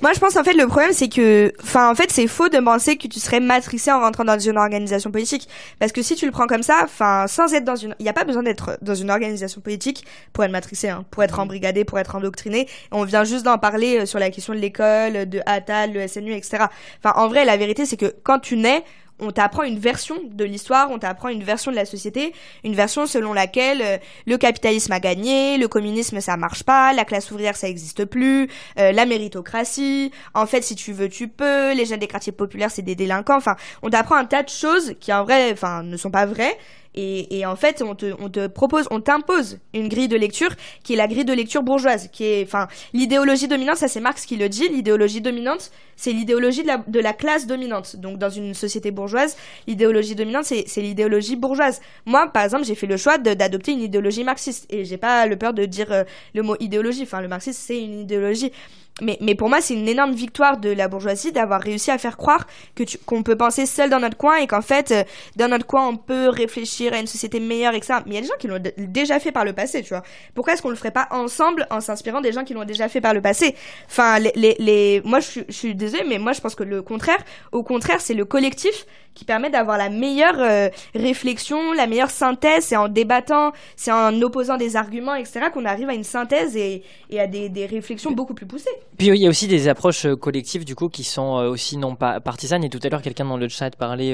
D: moi je pense en fait le problème c'est que, enfin en fait c'est faux de penser que tu serais matricé en rentrant dans une organisation politique, parce que si tu le prends comme ça, enfin sans être dans une, il n'y a pas besoin d'être dans une organisation politique pour être matricé, hein, pour être embrigadé, pour être endoctriné. On vient juste d'en parler sur la question de l'école, de Attal, le SNU, etc. Enfin en vrai la vérité c'est que quand tu nais on t'apprend une version de l'histoire, on t'apprend une version de la société, une version selon laquelle euh, le capitalisme a gagné, le communisme ça marche pas, la classe ouvrière ça existe plus, euh, la méritocratie, en fait si tu veux tu peux, les jeunes des quartiers populaires c'est des délinquants, enfin on t'apprend un tas de choses qui en vrai enfin ne sont pas vraies et, et, en fait, on te, on te propose, on t'impose une grille de lecture qui est la grille de lecture bourgeoise, qui est, enfin, l'idéologie dominante, ça c'est Marx qui le dit, l'idéologie dominante, c'est l'idéologie de la, de la classe dominante. Donc dans une société bourgeoise, l'idéologie dominante, c'est, c'est l'idéologie bourgeoise. Moi, par exemple, j'ai fait le choix d'adopter une idéologie marxiste, et j'ai pas le peur de dire euh, le mot idéologie. Enfin, le marxisme, c'est une idéologie mais, mais pour moi, c'est une énorme victoire de la bourgeoisie d'avoir réussi à faire croire que qu'on peut penser seul dans notre coin et qu'en fait, euh, dans notre coin, on peut réfléchir à une société meilleure et ça. Mais il y a des gens qui l'ont déjà fait par le passé, tu vois. Pourquoi est-ce qu'on le ferait pas ensemble en s'inspirant des gens qui l'ont déjà fait par le passé? Enfin, les, les, les... moi, je, je suis désolée, mais moi, je pense que le contraire, au contraire, c'est le collectif qui permet d'avoir la meilleure euh, réflexion, la meilleure synthèse. C'est en débattant, c'est en opposant des arguments, etc., qu'on arrive à une synthèse et, et à des, des, réflexions beaucoup plus poussées.
B: Puis il y a aussi des approches euh, collectives, du coup, qui sont euh, aussi non pas partisanes. Et tout à l'heure, quelqu'un dans le chat parlait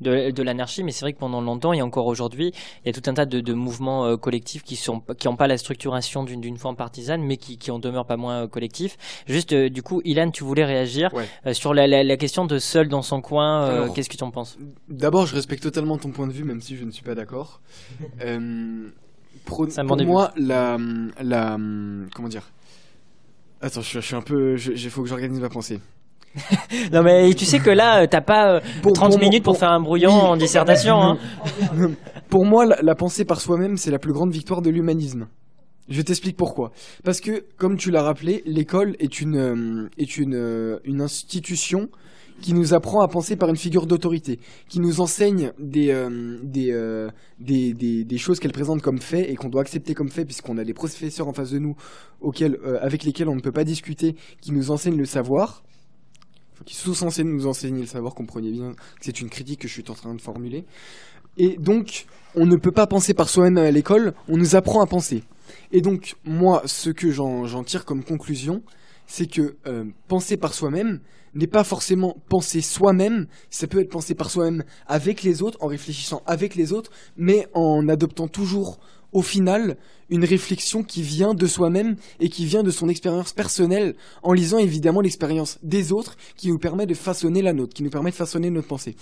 B: de, de l'anarchie, mais c'est vrai que pendant longtemps et encore aujourd'hui, il y a tout un tas de, de mouvements collectifs qui sont qui n'ont pas la structuration d'une forme partisane, mais qui, qui en demeurent pas moins collectifs. Juste, du coup, Ilan, tu voulais réagir sur la, la, la, question de seul dans son coin. Qu'est-ce que tu en penses
C: D'abord, je respecte totalement ton point de vue, même si je ne suis pas d'accord. euh, pour, moi, la, la, comment dire? Attends, je, suis un peu, il faut que j'organise ma pensée.
B: non mais tu sais que là, t'as pas 30 euh, minutes pour, faire un brouillon en dissertation. Hein.
C: pour moi, la, pensée par soi-même, c'est la plus grande victoire de l'humanisme. Je t'explique pourquoi. Parce que, comme tu l'as rappelé, l'école est une, euh, est une, euh, une institution qui nous apprend à penser par une figure d'autorité, qui nous enseigne des, euh, euh, des, des, des, choses qu'elle présente comme fait et qu'on doit accepter comme fait puisqu'on a des professeurs en face de nous auxquels, euh, avec lesquels on ne peut pas discuter, qui nous enseignent le savoir. qui sont censés nous enseigner le savoir, comprenez bien que c'est une critique que je suis en train de formuler. Et donc, on ne peut pas penser par soi-même à l'école, on nous apprend à penser. Et donc, moi, ce que j'en tire comme conclusion, c'est que euh, penser par soi-même n'est pas forcément penser soi-même, ça peut être penser par soi-même avec les autres, en réfléchissant avec les autres, mais en adoptant toujours au final une réflexion qui vient de soi-même et qui vient de son expérience personnelle, en lisant évidemment l'expérience des autres qui nous permet de façonner la nôtre, qui nous permet de façonner notre pensée.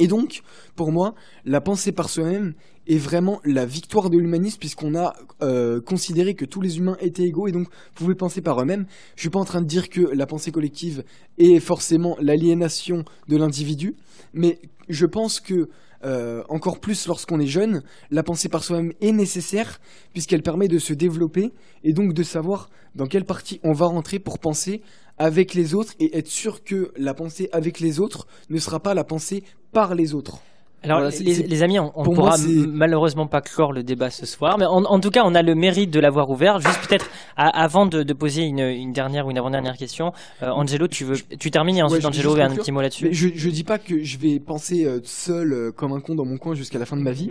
C: Et donc, pour moi, la pensée par soi-même est vraiment la victoire de l'humanisme puisqu'on a euh, considéré que tous les humains étaient égaux et donc pouvaient penser par eux-mêmes. Je suis pas en train de dire que la pensée collective est forcément l'aliénation de l'individu, mais je pense que euh, encore plus lorsqu'on est jeune, la pensée par soi-même est nécessaire puisqu'elle permet de se développer et donc de savoir dans quelle partie on va rentrer pour penser avec les autres et être sûr que la pensée avec les autres ne sera pas la pensée par les autres.
B: Alors, les, amis, on, ne pourra malheureusement pas clore le débat ce soir, mais en, tout cas, on a le mérite de l'avoir ouvert. Juste peut-être, avant de, poser une, dernière ou une avant-dernière question, euh, Angelo, tu veux, tu termines et ensuite Angelo un petit mot là-dessus.
C: Je, je dis pas que je vais penser euh, seul euh, comme un con dans mon coin jusqu'à la fin de ma vie.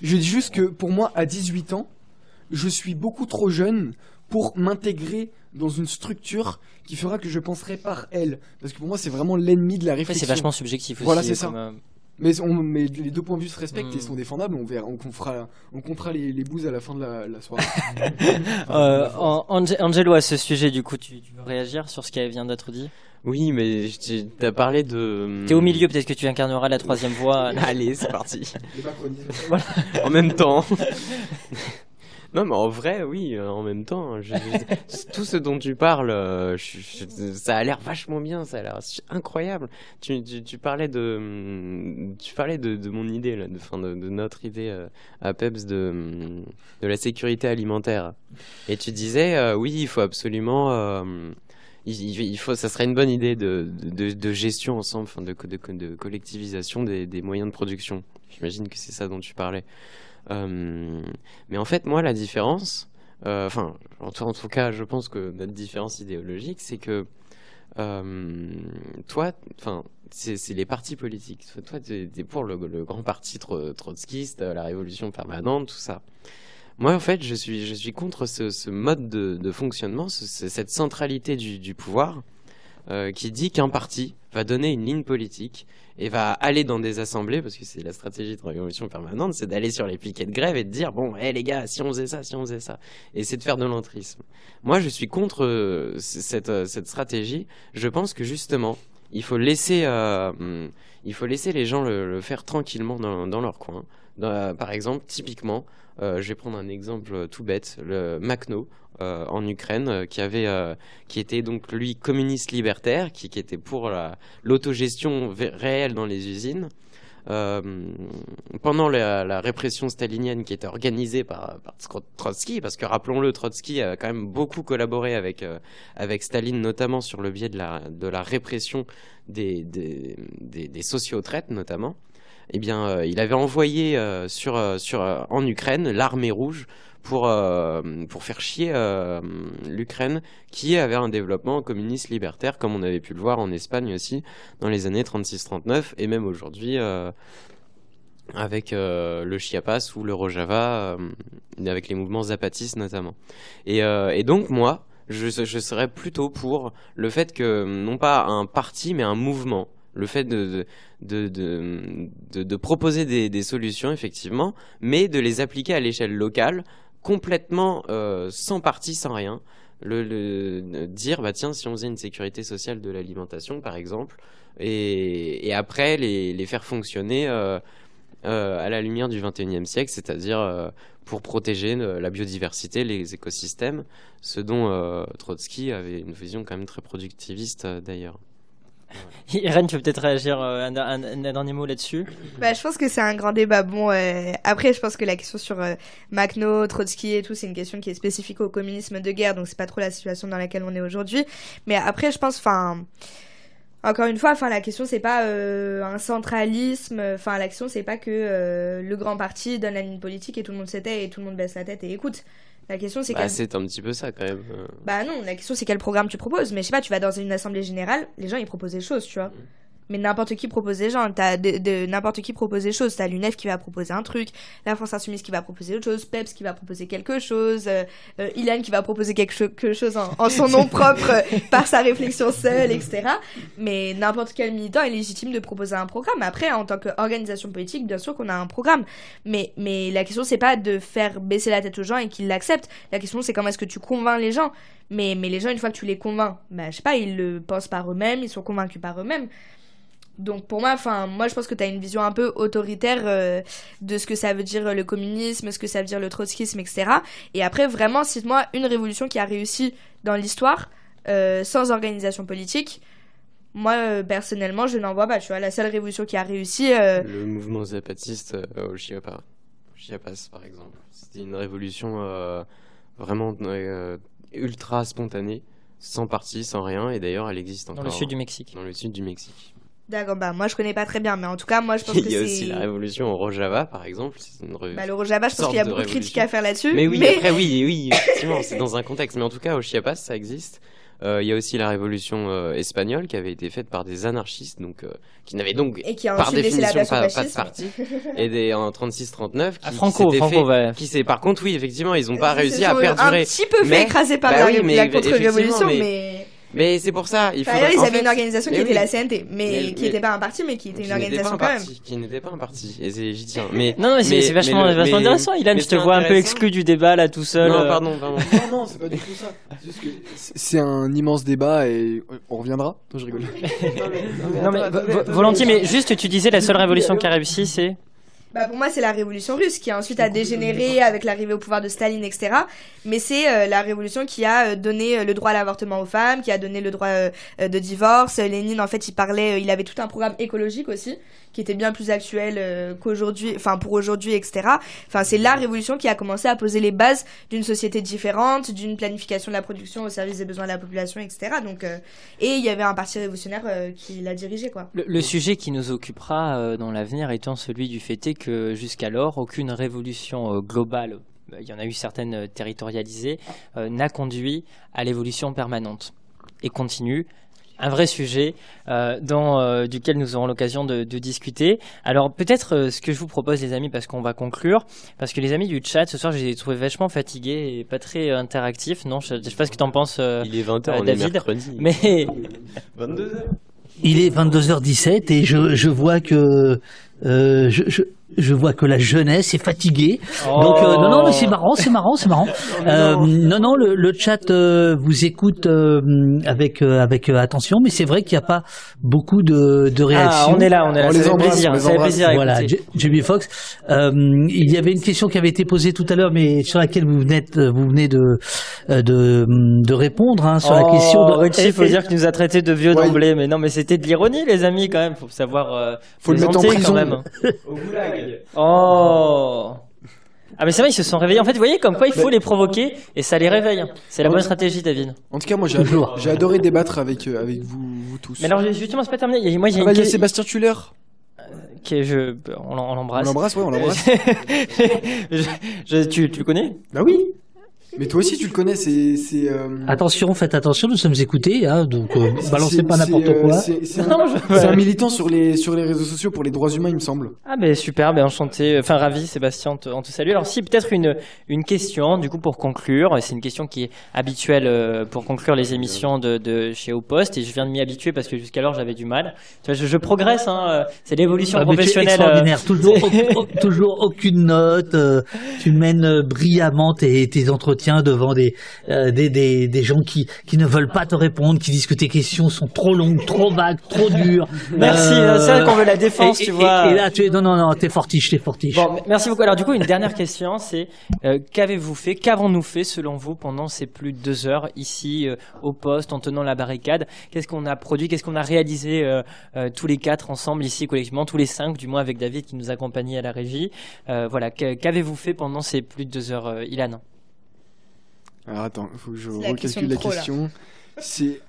C: Je dis juste que pour moi, à 18 ans, je suis beaucoup trop jeune pour m'intégrer dans une structure qui fera que je penserai par elle. Parce que pour moi, c'est vraiment l'ennemi de la réflexion.
B: c'est vachement subjectif aussi.
C: Voilà, c'est ça. Mais, les deux points de vue se respectent et hmm. sont défendables. On, verra, on, fera, on comptera les, les bouses à la fin de la, soirée.
B: euh, Angelo, à ce sujet, du coup, tu, veux réagir sur ce qui vient d'être dit?
E: Oui, mais tu as parlé de.
B: T'es au milieu, peut-être que tu incarneras la troisième voix.
E: Allez, c'est parti. voilà. En même temps. Non, mais en vrai, oui, euh, en même temps, tout ce dont tu parles, euh, ça a l'air vachement bien, ça a l'air incroyable. Tu, tu, parlais de, tu parlais de, mon idée, là, de, fin, de, notre idée euh, à PEPS de, de la sécurité alimentaire. Et tu disais, oui, il faut absolument. Il, faut, ça serait une bonne idée de, de, gestion ensemble, de, de collectivisation des, des moyens de production. J'imagine que c'est ça dont tu parlais. Euh, mais en fait, moi, la différence, euh, enfin, en, tout cas, je pense que notre différence idéologique, c'est que euh, toi, enfin, c'est les partis politiques. Toi, tu es, pour le, grand parti trotskiste, la révolution permanente, tout ça. Moi, en fait, je suis, contre ce, mode de, fonctionnement, cette centralité du pouvoir, qui dit qu'un parti va donner une ligne politique et va aller dans des assemblées, parce que c'est la stratégie de révolution permanente, c'est d'aller sur les piquets de grève et de dire, bon, hé les gars, si on faisait ça, si on faisait ça. Et c'est de faire de l'entrisme. Moi, je suis contre euh, cette, euh, cette stratégie. Je pense que justement, il faut laisser, euh, il faut laisser les gens le, faire tranquillement dans leur coin. par exemple, typiquement, je vais prendre un exemple tout bête, le Macno euh, en Ukraine, euh, qui avait, euh, qui était donc lui communiste libertaire, qui, qui était pour l'autogestion réelle dans les usines. pendant la, répression stalinienne qui était organisée par, par Trotsky, parce que rappelons-le, Trotsky a quand même beaucoup collaboré avec, avec Staline, notamment sur le biais de la, de la répression des, des, des, des sociotraites, notamment. Eh bien, il avait envoyé sur, sur, en Ukraine l'armée rouge pour, euh, pour faire chier euh, l'Ukraine qui avait un développement communiste libertaire comme on avait pu le voir en Espagne aussi dans les années 36-39 et même aujourd'hui euh, avec le Chiapas ou le Rojava avec les mouvements zapatistes notamment. Et, donc moi je serais plutôt pour le fait que non pas un parti mais un mouvement le fait de, proposer des, solutions, effectivement, mais de les appliquer à l'échelle locale complètement euh, sans parti, sans rien. Dire, bah tiens, si on faisait une sécurité sociale de l'alimentation, par exemple, et, après les, les, faire fonctionner euh, euh, à la lumière du 21e siècle, c'est-à-dire pour protéger la biodiversité, les écosystèmes, ce dont Trotsky avait une vision quand même très productiviste d'ailleurs.
B: Irène, tu peux peut-être réagir euh, un, dernier mot là-dessus
D: bah, Je pense que c'est un grand débat. Bon, euh, après, je pense que la question sur euh, Makhno, Trotsky et tout, c'est une question qui est spécifique au communisme de guerre, donc c'est pas trop la situation dans laquelle on est aujourd'hui. Mais après, je pense, enfin, encore une fois, enfin, la question c'est pas un centralisme. Enfin, l'action c'est pas que le grand parti donne la ligne politique et tout le monde s'était et tout le monde baisse la tête et écoute La question c'est
E: Bah, c'est un petit peu ça quand même.
D: Bah non, la question c'est quel programme tu proposes. Mais je sais pas, tu vas dans une assemblée générale, les gens ils proposent des choses, tu vois. Mais n'importe qui propose des gens. T'as de, de- n'importe qui propose des choses. T'as l'UNEF qui va proposer un truc, la France Insoumise qui va proposer autre chose, PEPS qui va proposer quelque chose, euh, euh, Ilan qui va proposer quelque, cho- quelque chose en, en son nom propre, euh, par sa réflexion seule, etc. Mais n'importe quel militant est légitime de proposer un programme. Après, en tant qu'organisation politique, bien sûr qu'on a un programme. Mais, mais la question, c'est pas de faire baisser la tête aux gens et qu'ils l'acceptent. La question, c'est comment est-ce que tu convaincs les gens. Mais, mais les gens, une fois que tu les convaincs, bah, je sais pas, ils le pensent par eux-mêmes, ils sont convaincus par eux-mêmes. Donc pour moi, enfin, moi je pense que tu as une vision un peu autoritaire euh, de ce que ça veut dire euh, le communisme, ce que ça veut dire le trotskisme, etc. Et après, vraiment, cite-moi une révolution qui a réussi dans l'histoire euh, sans organisation politique. Moi, euh, personnellement, je n'en vois pas. Tu vois, la seule révolution qui a réussi, euh,
E: Le mouvement zapatiste euh, au Chiapas, Chiapas par exemple. C'était une révolution euh, vraiment euh, ultra spontanée, sans parti, sans rien, et d'ailleurs elle existe
B: Dans
E: encore.
B: le sud du Mexique.
E: Dans le sud du Mexique.
D: D'accord, bah moi je connais pas très bien, mais en tout cas, moi je pense
E: Il
D: que
E: y a aussi
D: c'est.
E: la révolution au Rojava par exemple. C'est une
D: Bah, le Rojava, je pense qu'il y a
E: de
D: beaucoup de critiques à faire là-dessus.
E: Mais oui, après oui, oui, effectivement, c'est dans un contexte. Mais en tout cas, au Chiapas, ça existe. Euh, Il y a aussi la révolution euh, espagnole qui avait été faite par des anarchistes, donc euh, qui n'avaient donc
D: Et qui a
E: par
D: la
E: définition pas, pas de parti, et des en 36-39 qui,
B: Ah,
E: qui
B: Franco, Franco,
E: fait-
B: ouais.
E: qui s'est par contre oui effectivement ils ont pas réussi à perdurer.
D: Un petit peu fait
E: Mais-
D: écraser par
E: bah
D: la,
E: oui, mais
D: la
E: eff-
D: contre-révolution,
E: mais.
D: Mais
E: c'est pour ça, il faut.
D: Enfin, d'ailleurs, ils
E: en
D: avaient
E: fait-
D: une organisation qui était la CNT, mais,
E: Mais-
D: qui
E: mais-
D: n'était pas un parti, mais qui était
E: qui
D: une
E: pas
D: organisation
E: un
D: quand même.
E: qui n'était pas un parti, et c'est- j'y tiens. Mais
B: Non, mais c'est
E: mais-
B: c'est vachement,
E: mais le-
B: vachement
E: mais-
B: intéressant. Ilan, je te vois un peu exclu du débat là tout seul.
E: Non,
B: euh.
E: pardon, pardon.
C: Non, non, c'est pas du tout ça. C'est juste que C'est un immense débat et on reviendra. Non, je rigole.
B: Non, mais vo- vo- volontiers, mais juste tu disais la seule révolution qui a réussi, c'est.
D: Bah pour moi c'est la révolution russe qui ensuite a dégénéré avec l'arrivée au pouvoir de Staline etc. Mais c'est euh, la révolution qui a euh, donné euh, le droit à l'avortement aux femmes, qui a donné le droit euh, euh, de divorce. Lénine en fait il parlait, il avait tout un programme écologique aussi qui était bien plus actuel euh, qu'aujourd'hui, enfin pour aujourd'hui etc. Enfin c'est la révolution qui a commencé à poser les bases d'une société différente, d'une planification de la production au service des besoins de la population etc. Donc euh, et il y avait un parti révolutionnaire euh, qui l'a dirigé quoi.
B: Le, le sujet qui nous occupera euh, dans l'avenir étant celui du fait est que jusqu'alors, aucune révolution euh, globale, il y en a eu certaines euh, territorialisées, euh, n'a conduit à l'évolution permanente et continue. Un vrai sujet euh, dans, euh, duquel nous aurons l'occasion de, de discuter. Alors peut-être euh, ce que je vous propose les amis, parce qu'on va conclure, parce que les amis du chat, ce soir je les ai trouvés vachement fatigués et pas très euh, interactifs. Non, je, je sais pas ce que tu en penses, euh,
E: Il est 20h,
B: euh,
E: on est
B: David,
E: mercredi.
B: mais
E: 22h.
F: Il est 22h17 et je, je vois que euh, je, je, je vois que la jeunesse est fatiguée. Donc euh, non non mais c'est marrant c'est marrant c'est marrant. Euh, non non le, le chat euh, vous écoute euh, avec euh, avec euh, attention mais c'est vrai qu'il n'y a pas beaucoup de, de
B: Ah,
F: réactions.
B: on est là, on est là.
C: Embrasse,
B: plaisir,
C: on les
B: ça fait
C: embrasse.
B: plaisir
F: Voilà,
B: écouter.
F: J- Jamie Foxx. Euh, il y avait une question qui avait été posée tout à l'heure, mais sur laquelle vous venez, de- vous venez de, euh, de, de répondre, hein, sur la
B: Oh,
F: question de.
B: Richie, faut dire qu'il nous a traité de vieux
C: Ouais.
B: d'emblée, mais non, mais c'était de l'ironie, les amis, quand même. Faut savoir. euh,
C: Faut le mettre en prison.
B: Quand même. Oh. Ah mais c'est vrai, ils se sont réveillés. En fait, vous voyez comme quoi il faut les provoquer et ça les réveille. C'est la bonne stratégie, David.
C: En tout cas, moi j'ai adoré, j'ai adoré débattre avec, euh, avec vous, vous tous.
B: Mais alors justement, c'est pas terminé. Il y a- Moi, j'ai
C: Ah bah, il y a
B: que-
C: Sébastien Tuller.
B: que je, on l'em- on
C: On
B: l'embrasse.
C: l'embrasse, ouais, on l'embrasse.
B: Je- je- tu, tu le connais?
C: Bah oui. Mais toi aussi, tu le connais, c'est. c'est euh,
F: Attention, faites attention, nous sommes écoutés, hein, donc euh, balancez pas n'importe
C: euh,
F: quoi.
C: C'est un,
B: je-
C: un militant sur les, sur les réseaux sociaux pour les droits humains, il me semble.
B: Ah ben super, ben enchanté, enfin ravi Sébastien, on te, on te salue. Alors si peut-être une une question du coup pour conclure, c'est une question qui est habituelle euh, pour conclure les émissions de, de chez Au Poste et je viens de m'y habituer parce que jusqu'alors j'avais du mal. Tu vois, je, je progresse, hein, euh, c'est l'évolution
F: Ah, mais
B: professionnelle.
F: extraordinaire, toujours, toujours aucune note. euh, tu mènes brillamment tes, tes entretiens devant des, euh, des, des, des gens qui, qui ne veulent pas te répondre, qui disent que tes questions sont trop longues, trop vagues, trop dures.
B: Merci,
F: Euh,
B: c'est vrai qu'on veut la défense,
F: et,
B: tu
F: et-
B: vois.
F: Et, et là, tu es non, non, non, t'es fortiche, t'es fortiche.
B: Bon, merci beaucoup. Alors du coup, une dernière question, c'est euh, qu'avez-vous fait, qu'avons-nous fait selon vous pendant ces plus de deux heures ici euh, au poste en tenant la barricade? Qu'est-ce qu'on a produit, qu'est-ce qu'on a réalisé euh, euh, tous les quatre ensemble ici collectivement, tous les cinq, du moins avec David qui nous accompagnait à la régie? Euh, voilà, qu'avez-vous fait pendant ces plus de deux heures, Ilan?
C: Alors attends, il faut que je
D: question
C: recalcule la question. C'est.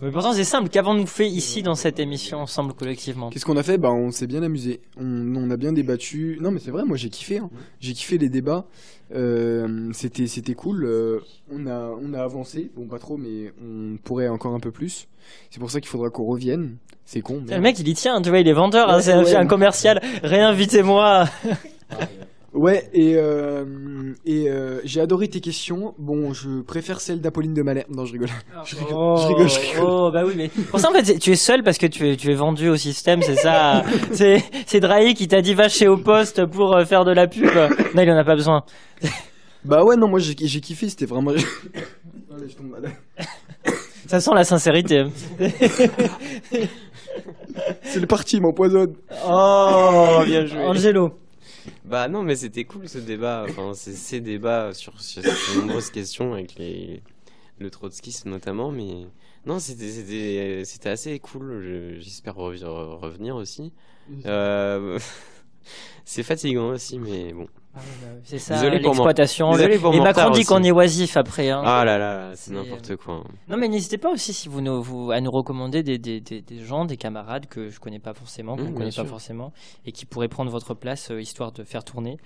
B: Mais pourtant, c'est simple. Qu'avons-nous fait ici dans cette émission ensemble collectivement
C: Qu'est-ce qu'on a fait? Bah, on s'est bien amusé. On, on a bien débattu. Non, mais c'est vrai, moi j'ai kiffé. hein. J'ai kiffé les débats. Euh, c'était c'était cool. Euh, on a on a avancé. Bon, pas trop, mais on pourrait encore un peu plus. C'est pour ça qu'il faudra qu'on revienne. C'est con.
B: Le mec, il y tient, tu vois, il est vendeur, hein,
C: Ouais,
B: c'est un,
C: ouais.
B: un commercial. Réinvitez-moi.
C: Ouais, et, euh, et euh, j'ai adoré tes questions. Bon, je préfère celle d'Apolline de Malherbe. Non, je rigole. Je rigole,
B: Oh,
C: je rigole, je rigole.
B: oh, bah oui, mais pour ça, en fait, tu es seul parce que tu es, tu es vendu au système, c'est ça. c'est, c'est Drahi qui t'a dit va chez Au Poste pour euh, faire de la pub. Non, il en a pas besoin.
C: Bah ouais, non, moi j'ai j'ai kiffé. C'était vraiment. Allez, je tombe malade.
B: Ça sent la sincérité.
C: C'est le parti, il m'empoisonne.
B: Oh, bien joué. Angelo.
E: Bah non, mais c'était cool ce débat. Enfin, ces débats sur, sur de nombreuses questions avec les, le trotskisme notamment. Mais non, c'était assez cool. Je- J'espère rev- re- revenir aussi. Euh, c'est fatigant aussi, mais bon.
B: C'est ça,
E: Désolé pour mon-
B: l'exploitation. Le- Et Macron dit qu'on est oisif après. Hein.
E: Ah là là, c'est
B: C'est-
E: n'importe quoi.
B: Non, mais n'hésitez pas aussi si vous nous, vous, à nous recommander des, des, des, des gens, des camarades que je connais pas forcément, qu'on
E: Mmh,
B: ne connaît
E: sûr.
B: pas forcément, et qui pourraient prendre votre place euh, histoire de faire tourner.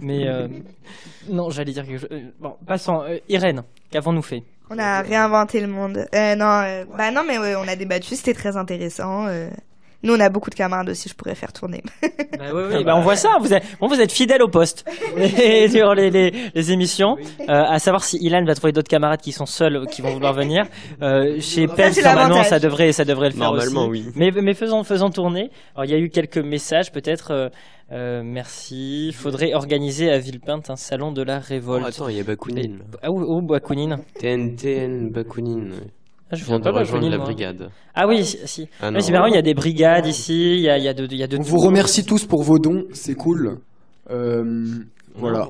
B: Mais euh, non, j'allais dire quelque chose. euh, Bon, passons. Euh, Irène, qu'avons-nous fait?
D: On a réinventé le monde. Euh, non, euh, bah non, mais ouais, on a débattu, c'était très intéressant. Nous, on a beaucoup de camarades aussi, je pourrais faire tourner.
B: bah, oui, oui, bah, on voit ça. Vous êtes, bon, vous êtes fidèle au poste Et sur les, les, les émissions. Euh, à savoir si Ilan va trouver d'autres camarades qui sont seuls, qui vont vouloir venir. Euh, chez Pels,
D: c'est
B: normalement, ça devrait, ça devrait le faire
E: Normalement,
B: aussi.
E: oui.
B: Mais, mais faisons, faisons tourner. Alors, il y a eu quelques messages, peut-être. euh, euh, merci. Il faudrait organiser à Villepinte un salon de la
E: Oh,
B: révolte.
E: attends, il y a Bakounine.
B: Ah, où, où Bakounine?
E: TNTN Bakounine.
B: Ah, je
E: viens de
B: pas
E: rejoindre la brigade.
B: Ah oui, si.
E: Ah
B: Oui, c'est marrant, il y a des brigades ici, il y a, il y a de, il y a de
C: On
B: tout.
C: vous remercie tous pour vos dons, c'est cool. Euh, voilà.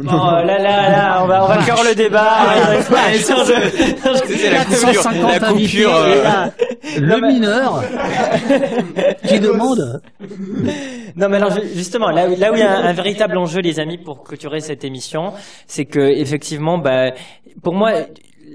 B: Oh là là là, on va, on va clore le débat.
E: C'est la coupure,
F: 150
E: la coupure. euh,
F: le mineur qui demande.
B: Non, mais alors ju- justement, là, où- là où il y a un, un véritable enjeu, les amis, pour clôturer cette émission, c'est que effectivement, bah, pour moi,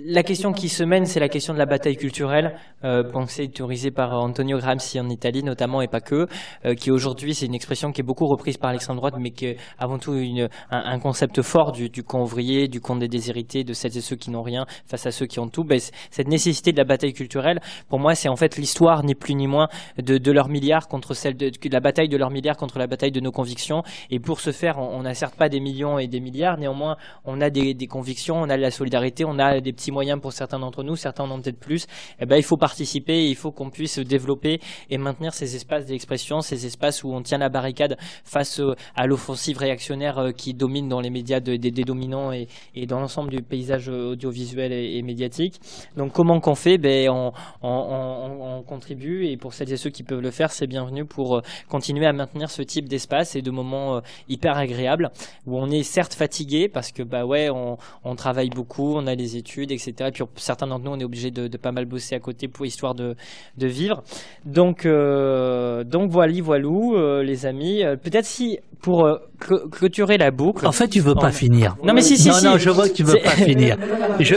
B: la question qui se mène, c'est la question de la bataille culturelle, euh, pensée théorisée par Antonio Gramsci en Italie notamment et pas que, euh, qui aujourd'hui c'est une expression qui est beaucoup reprise par l'extrême droite, mais qui est avant tout une, un, un concept fort du, du camp ouvrier, du camp des déshérités, de celles et ceux qui n'ont rien face à ceux qui ont tout. Ben, cette nécessité de la bataille culturelle, pour moi, c'est en fait l'histoire ni plus ni moins de, de leurs milliards contre celle de, de la bataille de leurs milliards contre la bataille de nos convictions. Et pour ce faire, on n'a certes pas des millions et des milliards, néanmoins, on a des, des convictions, on a de la solidarité, on a des petits moyens pour certains d'entre nous, certains en ont peut-être plus. Eh ben, il faut participer, il faut qu'on puisse développer et maintenir ces espaces d'expression, ces espaces où on tient la barricade face à l'offensive réactionnaire euh, qui domine dans les médias de- des, dominants et, dans l'ensemble du paysage audiovisuel et, médiatique. Donc comment qu'on fait? Ben, on contribue et pour celles et ceux qui peuvent le faire, c'est bienvenu pour euh, continuer à maintenir ce type d'espace et de moments euh, hyper agréables où on est certes fatigué parce que bah ouais on, on travaille beaucoup, on a les études, etc. Et puis certains d'entre nous on est obligé de, de pas mal bosser à côté pour histoire de, de vivre. Donc euh, donc voilà voilou euh, les amis. Euh, Peut-être si pour euh, clôturer la boucle.
F: En fait, tu veux pas finir.
B: Non mais si si
F: non,
B: si.
F: non, je vois que tu veux pas finir. Je,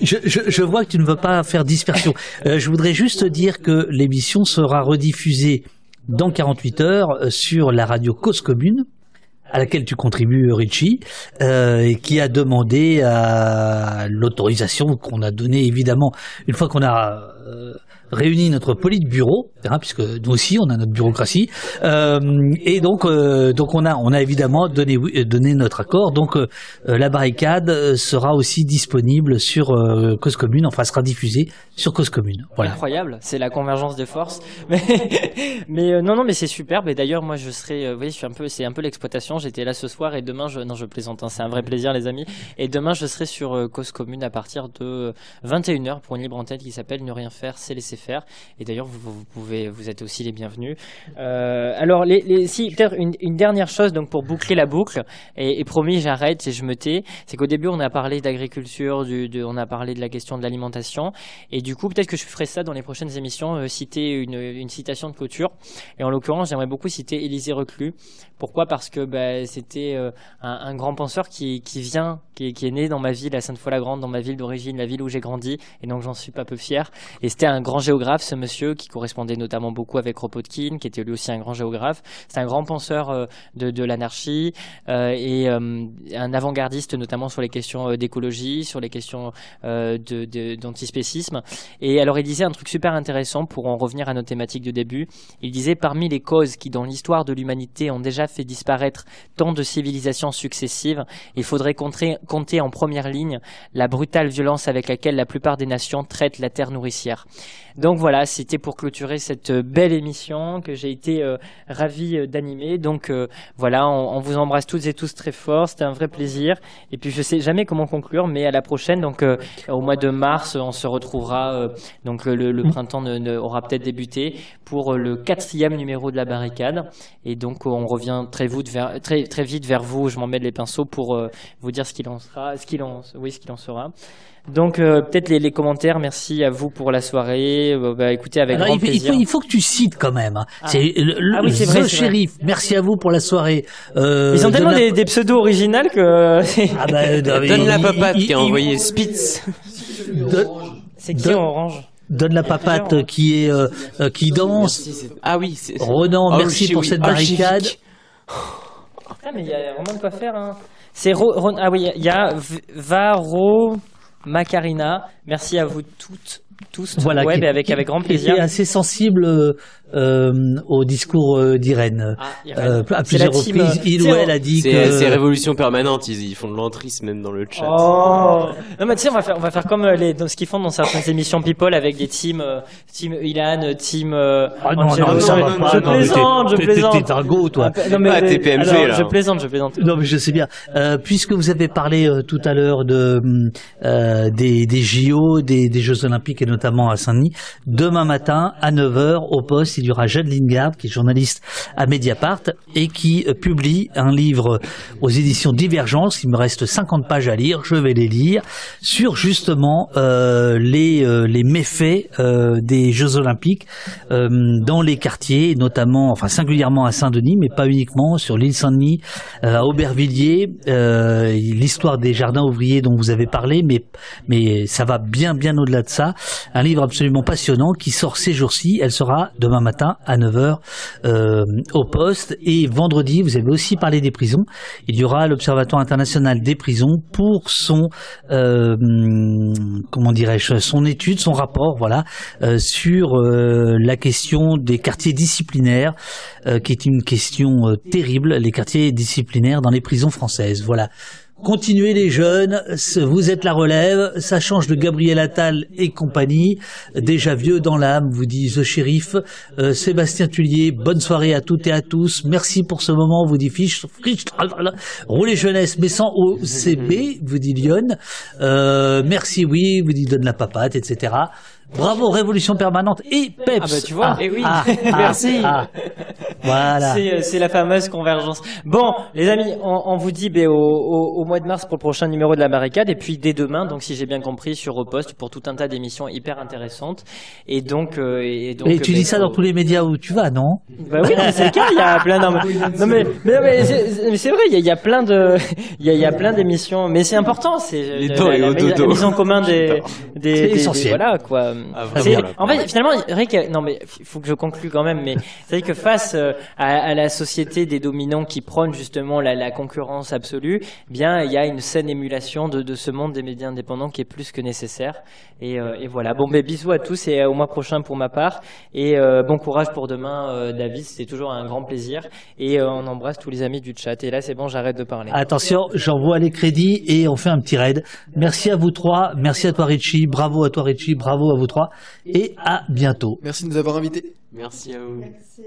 F: je, je, je vois que tu ne veux pas faire dispersion. Je voudrais juste dire que l'émission sera rediffusée dans 48 heures sur la radio Cause Commune à laquelle tu contribues, Richie, euh, et qui a demandé à l'autorisation qu'on a donnée évidemment. Une fois qu'on a euh, réuni notre politburo, hein, puisque nous aussi on a notre bureaucratie, euh, et donc euh, donc on a on a évidemment donné donné notre accord. Donc la barricade sera aussi disponible sur Cause Commune, enfin sera diffusée sur Cause Commune. Voilà.
B: Incroyable, c'est la convergence des forces. Mais, mais non, non, mais c'est superbe. Et d'ailleurs, moi, je serai, vous voyez, je suis un peu, c'est un peu l'exploitation. J'étais là ce soir et demain, je, non, je plaisante. hein, c'est un vrai plaisir, les amis. Et demain, je serai sur Cause Commune à partir de 21h pour une libre antenne qui s'appelle Ne rien faire. Faire, c'est laisser faire. Et d'ailleurs, vous, vous, pouvez, vous êtes aussi les bienvenus. Euh, alors, les, les, une, dernière chose, donc pour boucler la boucle, et, promis, j'arrête et je me tais. C'est qu'au début, on a parlé d'agriculture, on a parlé de la question de l'alimentation, et du coup, peut-être que je ferai ça dans les prochaines émissions, euh, citer une, citation de clôture. Et en l'occurrence, j'aimerais beaucoup citer Élisée Reclus. Pourquoi? Parce que bah, c'était euh, un, un, grand penseur qui, qui vient, qui, qui, est né dans ma ville, à Sainte-Foy-la-Grande, dans ma ville d'origine, la ville où j'ai grandi, et donc j'en suis pas peu fier. Et c'était un grand géographe, ce monsieur, qui correspondait notamment beaucoup avec Kropotkin, qui était lui aussi un grand géographe. C'est un grand penseur euh, de, de l'anarchie euh, et euh, un avant-gardiste notamment sur les questions euh, d'écologie, sur les questions d'antispécisme. Et alors il disait un truc super intéressant pour en revenir à nos thématiques de début. Il disait parmi les causes qui dans l'histoire de l'humanité ont déjà fait disparaître tant de civilisations successives, il faudrait compter, compter en première ligne la brutale violence avec laquelle la plupart des nations traitent la terre nourricière. Donc voilà, c'était pour clôturer cette belle émission que j'ai été euh, ravi d'animer. Donc euh, voilà, on, on, vous embrasse toutes et tous très fort. C'était un vrai plaisir. Et puis je sais jamais comment conclure, mais à la prochaine. Donc euh, au mois de mars, on se retrouvera. donc le, le printemps ne, ne aura peut-être débuté pour le quatrième numéro de la barricade. Et donc on revient très vite vers, très, très vite vers vous. Je m'en mets les pinceaux pour vous dire ce qu'il en sera, ce qu'il en, oui, ce qu'il en sera. Donc euh, peut-être les, les, commentaires. Merci à vous pour la soirée. Euh, bah, écoutez avec Alors, grand
F: il,
B: plaisir.
F: Il faut, il faut, que tu cites quand même. Ah. C'est le, ah oui, c'est vrai, shérif. Merci à vous pour la soirée.
B: Euh, Ils ont tellement la... des, des, pseudos originales que.
E: ah bah, Donne la papate qui a envoyé Spitz.
B: C'est qui en orange
F: Donne la papate qui est euh, qui danse.
E: Ah oui.
F: Ronan, oh, merci pour cette barricade.
B: Ah mais il y a vraiment de quoi faire. Hein. C'est ah oui, il y a Varo Macarina. Merci à vous toutes, tous,
F: voilà,
B: web,
F: qui,
B: et avec, avec grand plaisir.
F: Qui est assez sensible euh, au discours euh, d'Irène. Ah,
B: euh,
F: à plusieurs
B: team,
F: reprises, il ou elle a dit que...
E: C'est révolution permanente, ils, ils font de l'entrisme même dans le chat.
B: Oh non mais tu sais, on va faire, on va faire comme les, dans ce qu'ils font dans certaines émissions People avec des teams, team Ilan, team...
F: ah non, non, non, ça va pas.
B: Je plaisante, je plaisante.
F: T'es dingo, toi.
B: Non, mais,
E: ah, t'es PMG,
B: alors,
E: là.
B: Je plaisante, je plaisante.
F: Non mais je sais bien. Euh, puisque vous avez parlé euh, tout à l'heure de euh, des, des JO, des, des Jeux Olympiques et notamment à Saint-Denis, demain matin à 9h au poste, il y aura Jade Lingard qui est journaliste à Mediapart et qui euh, publie un livre aux éditions Divergence. Il me reste 50 pages à lire, je vais les lire, sur justement euh, les, euh, les méfaits euh, des Jeux Olympiques euh, dans les quartiers, notamment, enfin singulièrement à Saint-Denis, mais pas uniquement, sur l'île Saint-Denis, à Aubervilliers, l'histoire des jardins ouvriers dont vous avez parlé, mais, mais ça va bien bien au-delà de ça. Un livre absolument passionnant qui sort ces jours-ci. Elle sera demain matin à 9h euh, au poste. Et vendredi, vous avez aussi parlé des prisons. Il y aura l'Observatoire international des prisons pour son, euh, comment dirais-je, son étude, son rapport, voilà, euh, sur euh, la question des quartiers disciplinaires, euh, qui est une question terrible, les quartiers disciplinaires dans les prisons françaises. Voilà. Continuez les jeunes, vous êtes la relève, ça change de Gabriel Attal et compagnie, déjà vieux dans l'âme, vous dit The Shérif, euh, Sébastien Tullier, bonne soirée à toutes et à tous, merci pour ce moment, vous dit Fiche, Fiche roulez jeunesse, mais sans OCB, vous dit Lyon, euh, merci oui, vous dit Donne la papate, etc. Bravo, Révolution permanente et PEPS.
B: Ah bah tu vois,
F: ah,
B: et oui,
F: ah,
B: merci.
F: Ah, voilà.
B: C'est la fameuse convergence. Bon, les amis, on, on vous dit ben, au, au, au, mois de mars pour le prochain numéro de la barricade, et puis dès demain, donc si j'ai bien compris, sur Repost pour tout un tas d'émissions hyper intéressantes. Et donc, euh, et donc.
F: Et tu ben, dis ça dans tous les médias où tu vas, non?
B: Bah oui, c'est le cas. Il y a plein. Mais, non, mais, mais, mais c'est vrai, il y, a, il y, a plein de, il y a, il y a plein d'émissions, mais c'est important. C'est
E: les
B: la,
E: la,
B: la, la mise en commun des, des,
F: C'est
B: des,
F: essentiel.
B: des- voilà quoi.
E: Ah,
B: C'est-
E: vraiment, là.
B: en fait, finalement, Rick, non mais il faut que je conclue quand même. Mais c'est vrai que face euh, à, à la société des dominants qui prônent justement la, la concurrence absolue, eh bien il y a une saine émulation de, de ce monde des médias indépendants qui est plus que nécessaire. Et, euh, et voilà. Bon, ben bisous à tous et euh, au mois prochain pour ma part. Et euh, bon courage pour demain, euh, David. C'était toujours un grand plaisir. Et euh, on embrasse tous les amis du chat. Et là, c'est bon, j'arrête de parler.
F: Attention, j'envoie les crédits et on fait un petit raid. Merci à vous trois, merci à toi Richie, bravo à toi Richie, bravo à vous et à bientôt.
C: Merci de nous avoir invités.
E: Merci à vous.
D: Merci.